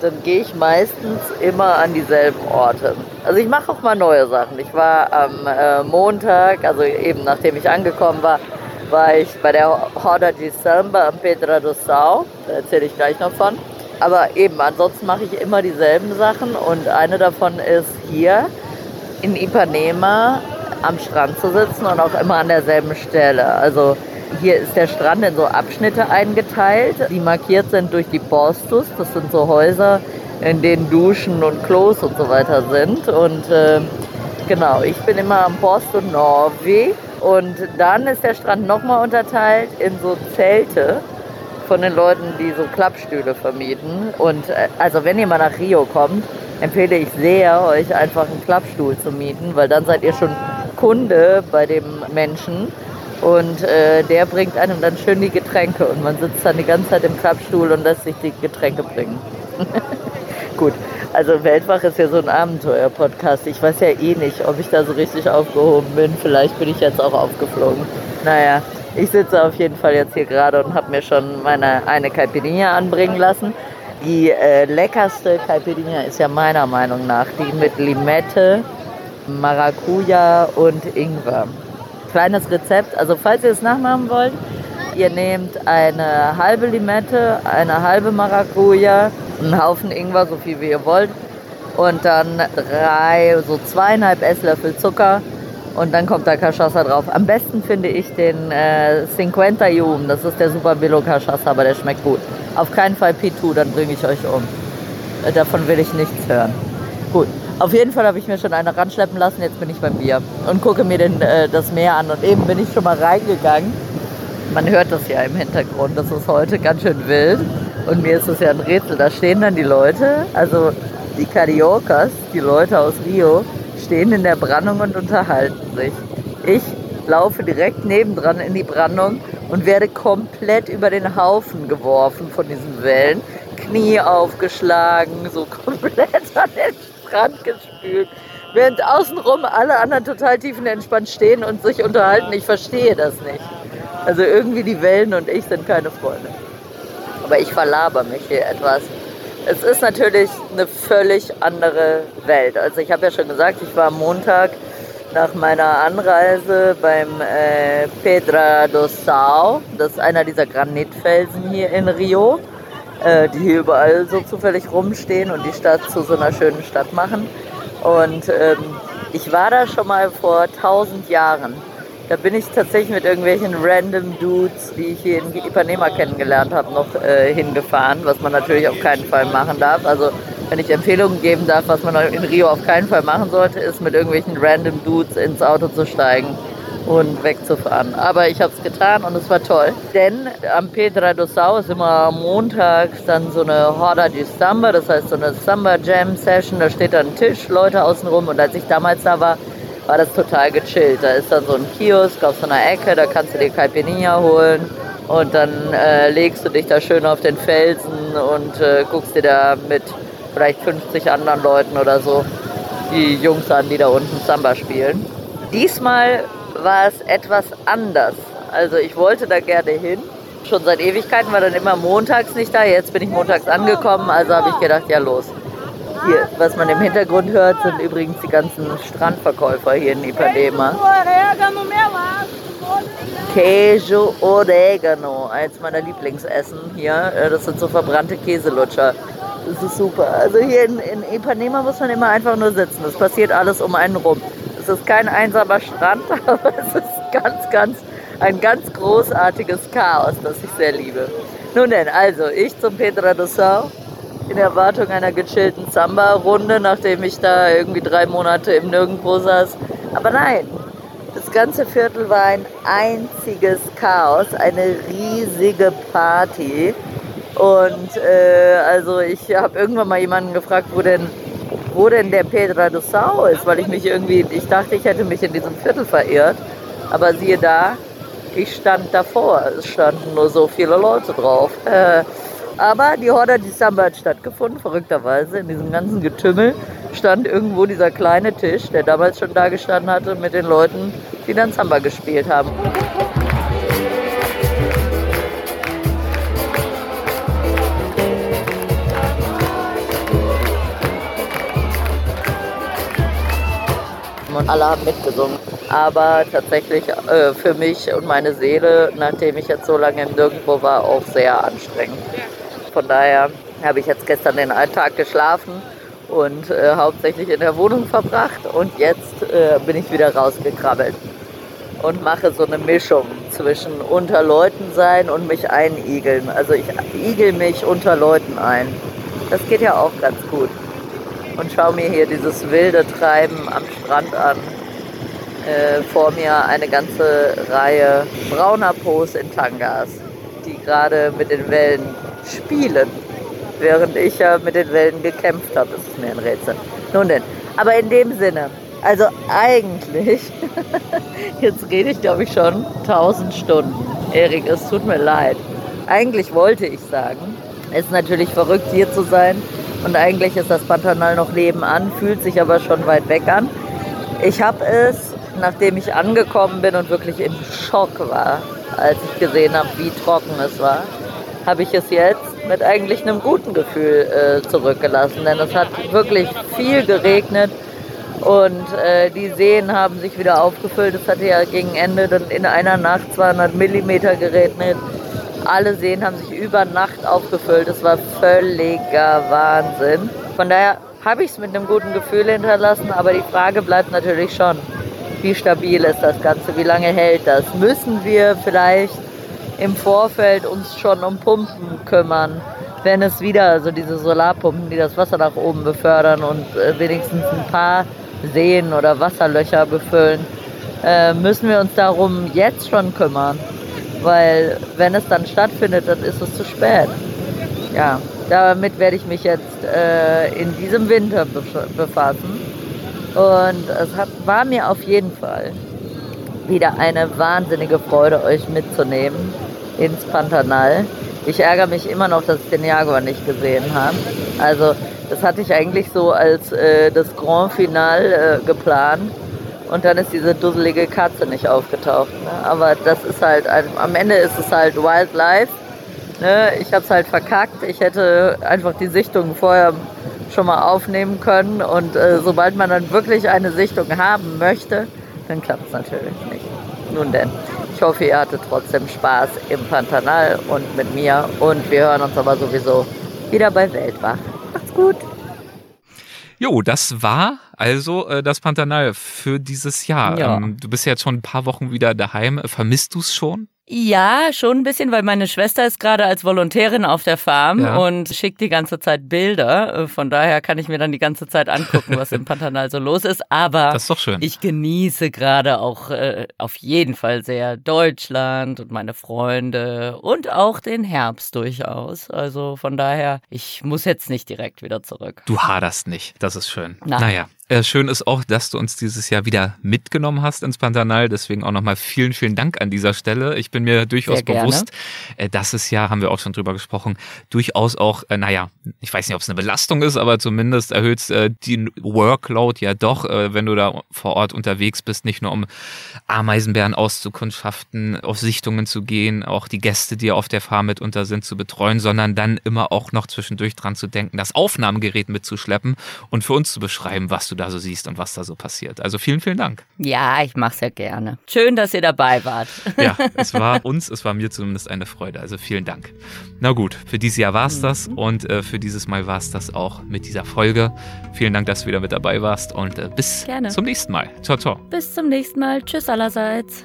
dann gehe ich meistens immer an dieselben Orte. Also ich mache auch mal neue Sachen. Ich war am äh, Montag, also eben nachdem ich angekommen war, war ich bei der Horda de Samba am Pedra do Sal. Da erzähle ich gleich noch von. Aber eben, ansonsten mache ich immer dieselben Sachen und eine davon ist hier in Ipanema am Strand zu sitzen und auch immer an derselben Stelle. Also hier ist der Strand in so Abschnitte eingeteilt, die markiert sind durch die Postus. Das sind so Häuser, in denen Duschen und Klos und so weiter sind. Und äh, genau, ich bin immer am Posto Norvi. Und dann ist der Strand nochmal unterteilt in so Zelte von den Leuten, die so Klappstühle vermieten. Und äh, also wenn ihr mal nach Rio kommt, empfehle ich sehr, euch einfach einen Klappstuhl zu mieten, weil dann seid ihr schon Kunde bei dem Menschen und äh, der bringt einem dann schön die Getränke und man sitzt dann die ganze Zeit im Klappstuhl und lässt sich die Getränke bringen. Gut, also Weltwach ist ja so ein Abenteuer-Podcast. Ich weiß ja eh nicht, ob ich da so richtig aufgehoben bin. Vielleicht bin ich jetzt auch aufgeflogen. Naja, ich sitze auf jeden Fall jetzt hier gerade und habe mir schon meine eine Caipirinha anbringen lassen. Die äh, leckerste Caipirinha ist ja meiner Meinung nach die mit Limette, Maracuja und Ingwer kleines Rezept. Also falls ihr es nachmachen wollt, ihr nehmt eine halbe Limette, eine halbe Maracuja, einen Haufen Ingwer, so viel wie ihr wollt, und dann drei, so zweieinhalb Esslöffel Zucker und dann kommt da Cachaça drauf. Am besten finde ich den äh, 50 Yum, das ist der Super Billo Cachaça, aber der schmeckt gut. Auf keinen Fall Pitu, dann bringe ich euch um. Äh, davon will ich nichts hören. Gut, auf jeden Fall habe ich mir schon eine ranschleppen lassen, jetzt bin ich beim Bier und gucke mir den, äh, das Meer an. Und eben bin ich schon mal reingegangen. Man hört das ja im Hintergrund, das ist heute ganz schön wild. Und mir ist es ja ein Rätsel. Da stehen dann die Leute, also die Cariocas, die Leute aus Rio, stehen in der Brandung und unterhalten sich. Ich laufe direkt nebendran in die Brandung und werde komplett über den Haufen geworfen von diesen Wellen. Knie aufgeschlagen, so komplett an den Strand gespült. Während außenrum alle anderen total tiefenentspannt stehen und sich unterhalten. Ich verstehe das nicht. Also irgendwie die Wellen und ich sind keine Freunde. Aber ich verlaber mich hier etwas. Es ist natürlich eine völlig andere Welt. Also ich habe ja schon gesagt, ich war am Montag nach meiner Anreise beim äh, Pedra do Sal. Das ist einer dieser Granitfelsen hier in Rio. Äh, die hier überall so zufällig rumstehen und die Stadt zu so einer schönen Stadt machen. Und ähm, ich war da schon mal vor tausend Jahren. Da bin ich tatsächlich mit irgendwelchen random Dudes, die ich hier in Ipanema kennengelernt habe, noch äh, hingefahren, was man natürlich auf keinen Fall machen darf. Also wenn ich Empfehlungen geben darf, was man in Rio auf keinen Fall machen sollte, ist mit irgendwelchen random Dudes ins Auto zu steigen und wegzufahren. Aber ich habe es getan und es war toll. Denn am Pedra do Sal ist immer montags dann so eine Horda de Samba, das heißt so eine Samba Jam Session. Da steht dann ein Tisch, Leute außenrum. Und als ich damals da war, war das total gechillt. Da ist dann so ein Kiosk auf so einer Ecke, da kannst du dir Caipirinha holen. Und dann äh, legst du dich da schön auf den Felsen und äh, guckst dir da mit vielleicht 50 anderen Leuten oder so die Jungs an, die da unten Samba spielen. Diesmal war es etwas anders. Also ich wollte da gerne hin. Schon seit Ewigkeiten war dann immer montags nicht da. Jetzt bin ich montags angekommen, also habe ich gedacht, ja los. Hier, was man im Hintergrund hört, sind übrigens die ganzen Strandverkäufer hier in Ipanema. Queijo Oregano, eins meiner Lieblingsessen hier. Äh, das sind so verbrannte Käselutscher. Das ist super. Also hier in, in Ipanema muss man immer einfach nur sitzen. Es passiert alles um einen rum. Es ist kein einsamer Strand, aber es ist ganz, ganz, ein ganz großartiges Chaos, das ich sehr liebe. Nun denn, also ich zum Pedra do Sal in Erwartung einer gechillten Samba-Runde, nachdem ich da irgendwie drei Monate im Nirgendwo saß. Aber nein, das ganze Viertel war ein einziges Chaos, eine riesige Party. Und äh, also ich habe irgendwann mal jemanden gefragt, wo denn wo denn der Pedra do Sal ist, weil ich mich irgendwie, ich dachte, ich hätte mich in diesem Viertel verirrt. Aber siehe da, ich stand davor. Es standen nur so viele Leute drauf. Äh, aber die Horda di Samba hat stattgefunden, verrückterweise. In diesem ganzen Getümmel stand irgendwo dieser kleine Tisch, der damals schon da gestanden hatte, mit den Leuten, die dann Samba gespielt haben. Und alle haben mitgesungen. Aber tatsächlich äh, für mich und meine Seele, nachdem ich jetzt so lange im Nirgendwo war, auch sehr anstrengend. Von daher habe ich jetzt gestern den Tag geschlafen und äh, hauptsächlich in der Wohnung verbracht und jetzt äh, bin ich wieder rausgekrabbelt und mache so eine Mischung zwischen unter Leuten sein und mich einigeln. Also ich igel mich unter Leuten ein. Das geht ja auch ganz gut und schaue mir hier dieses wilde Treiben am Strand an. Äh, vor mir eine ganze Reihe brauner Pos in Tangas, die gerade mit den Wellen spielen, während ich ja mit den Wellen gekämpft habe. Das ist mir ein Rätsel. Nun denn, aber in dem Sinne, also eigentlich, jetzt rede ich glaube ich schon tausend Stunden. Erik, es tut mir leid. Eigentlich wollte ich sagen, es ist natürlich verrückt hier zu sein, und eigentlich ist das Pantanal noch nebenan, fühlt sich aber schon weit weg an. Ich habe es, nachdem ich angekommen bin und wirklich in Schock war, als ich gesehen habe, wie trocken es war, habe ich es jetzt mit eigentlich einem guten Gefühl äh, zurückgelassen. Denn es hat wirklich viel geregnet und äh, die Seen haben sich wieder aufgefüllt. Es hatte ja gegen Ende dann in einer Nacht 200 Millimeter geregnet. Alle Seen haben sich über Nacht aufgefüllt. Es war völliger Wahnsinn. Von daher habe ich es mit einem guten Gefühl hinterlassen, aber die Frage bleibt natürlich schon, wie stabil ist das Ganze, wie lange hält das? Müssen wir vielleicht im Vorfeld uns schon um Pumpen kümmern, wenn es wieder, also diese Solarpumpen, die das Wasser nach oben befördern und äh, wenigstens ein paar Seen oder Wasserlöcher befüllen, äh, müssen wir uns darum jetzt schon kümmern weil wenn es dann stattfindet, dann ist es zu spät. Ja, damit werde ich mich jetzt äh, in diesem Winter befassen. Und es hat, war mir auf jeden Fall wieder eine wahnsinnige Freude, euch mitzunehmen ins Pantanal. Ich ärgere mich immer noch, dass ich den Jaguar nicht gesehen habe. Also das hatte ich eigentlich so als äh, das Grand Final äh, geplant. Und dann ist diese dusselige Katze nicht aufgetaucht. Ne? Aber das ist halt, am Ende ist es halt Wildlife. Ne? Ich habe es halt verkackt. Ich hätte einfach die Sichtung vorher schon mal aufnehmen können. Und äh, sobald man dann wirklich eine Sichtung haben möchte, dann klappt es natürlich nicht. Nun denn, ich Ich hoffe, ihr hattet trotzdem Spaß im Pantanal und mit mir. Und wir hören uns aber sowieso wieder bei Weltwach. Macht's gut. Jo, das war also äh, das Pantanal für dieses Jahr. Ja. Ähm, du bist ja jetzt schon ein paar Wochen wieder daheim. Vermisst du es schon? Ja, schon ein bisschen, weil meine Schwester ist gerade als Volontärin auf der Farm Ja. und schickt die ganze Zeit Bilder. Äh, Von daher kann ich mir dann die ganze Zeit angucken, was im Pantanal so los ist. Aber ist ich genieße gerade auch äh, auf jeden Fall sehr Deutschland und meine Freunde und auch den Herbst durchaus. Also von daher, ich muss jetzt nicht direkt wieder zurück. Du haderst nicht. Das ist schön. Nein. Naja. Äh, schön ist auch, dass du uns dieses Jahr wieder mitgenommen hast ins Pantanal. Deswegen auch nochmal vielen, vielen Dank an dieser Stelle. Ich bin mir durchaus bewusst, äh, dass es ja, haben wir auch schon drüber gesprochen, durchaus auch, äh, naja, ich weiß nicht, ob es eine Belastung ist, aber zumindest erhöht äh, die Workload ja doch, äh, wenn du da vor Ort unterwegs bist, nicht nur um Ameisenbären auszukundschaften, auf Sichtungen zu gehen, auch die Gäste, die auf der Farm mitunter sind, zu betreuen, sondern dann immer auch noch zwischendurch dran zu denken, das Aufnahmegerät mitzuschleppen und für uns zu beschreiben, was du da so siehst und was da so passiert. Also vielen, vielen Dank. Ja, ich mach's ja gerne. Schön, dass ihr dabei wart. Ja, es war uns, es war mir zumindest eine Freude. Also vielen Dank. Na gut, für dieses Jahr war es das und äh, für dieses Mal war es das auch mit dieser Folge. Vielen Dank, dass du wieder mit dabei warst und äh, bis Gerne. zum nächsten Mal. Ciao, ciao. Bis zum nächsten Mal. Tschüss allerseits.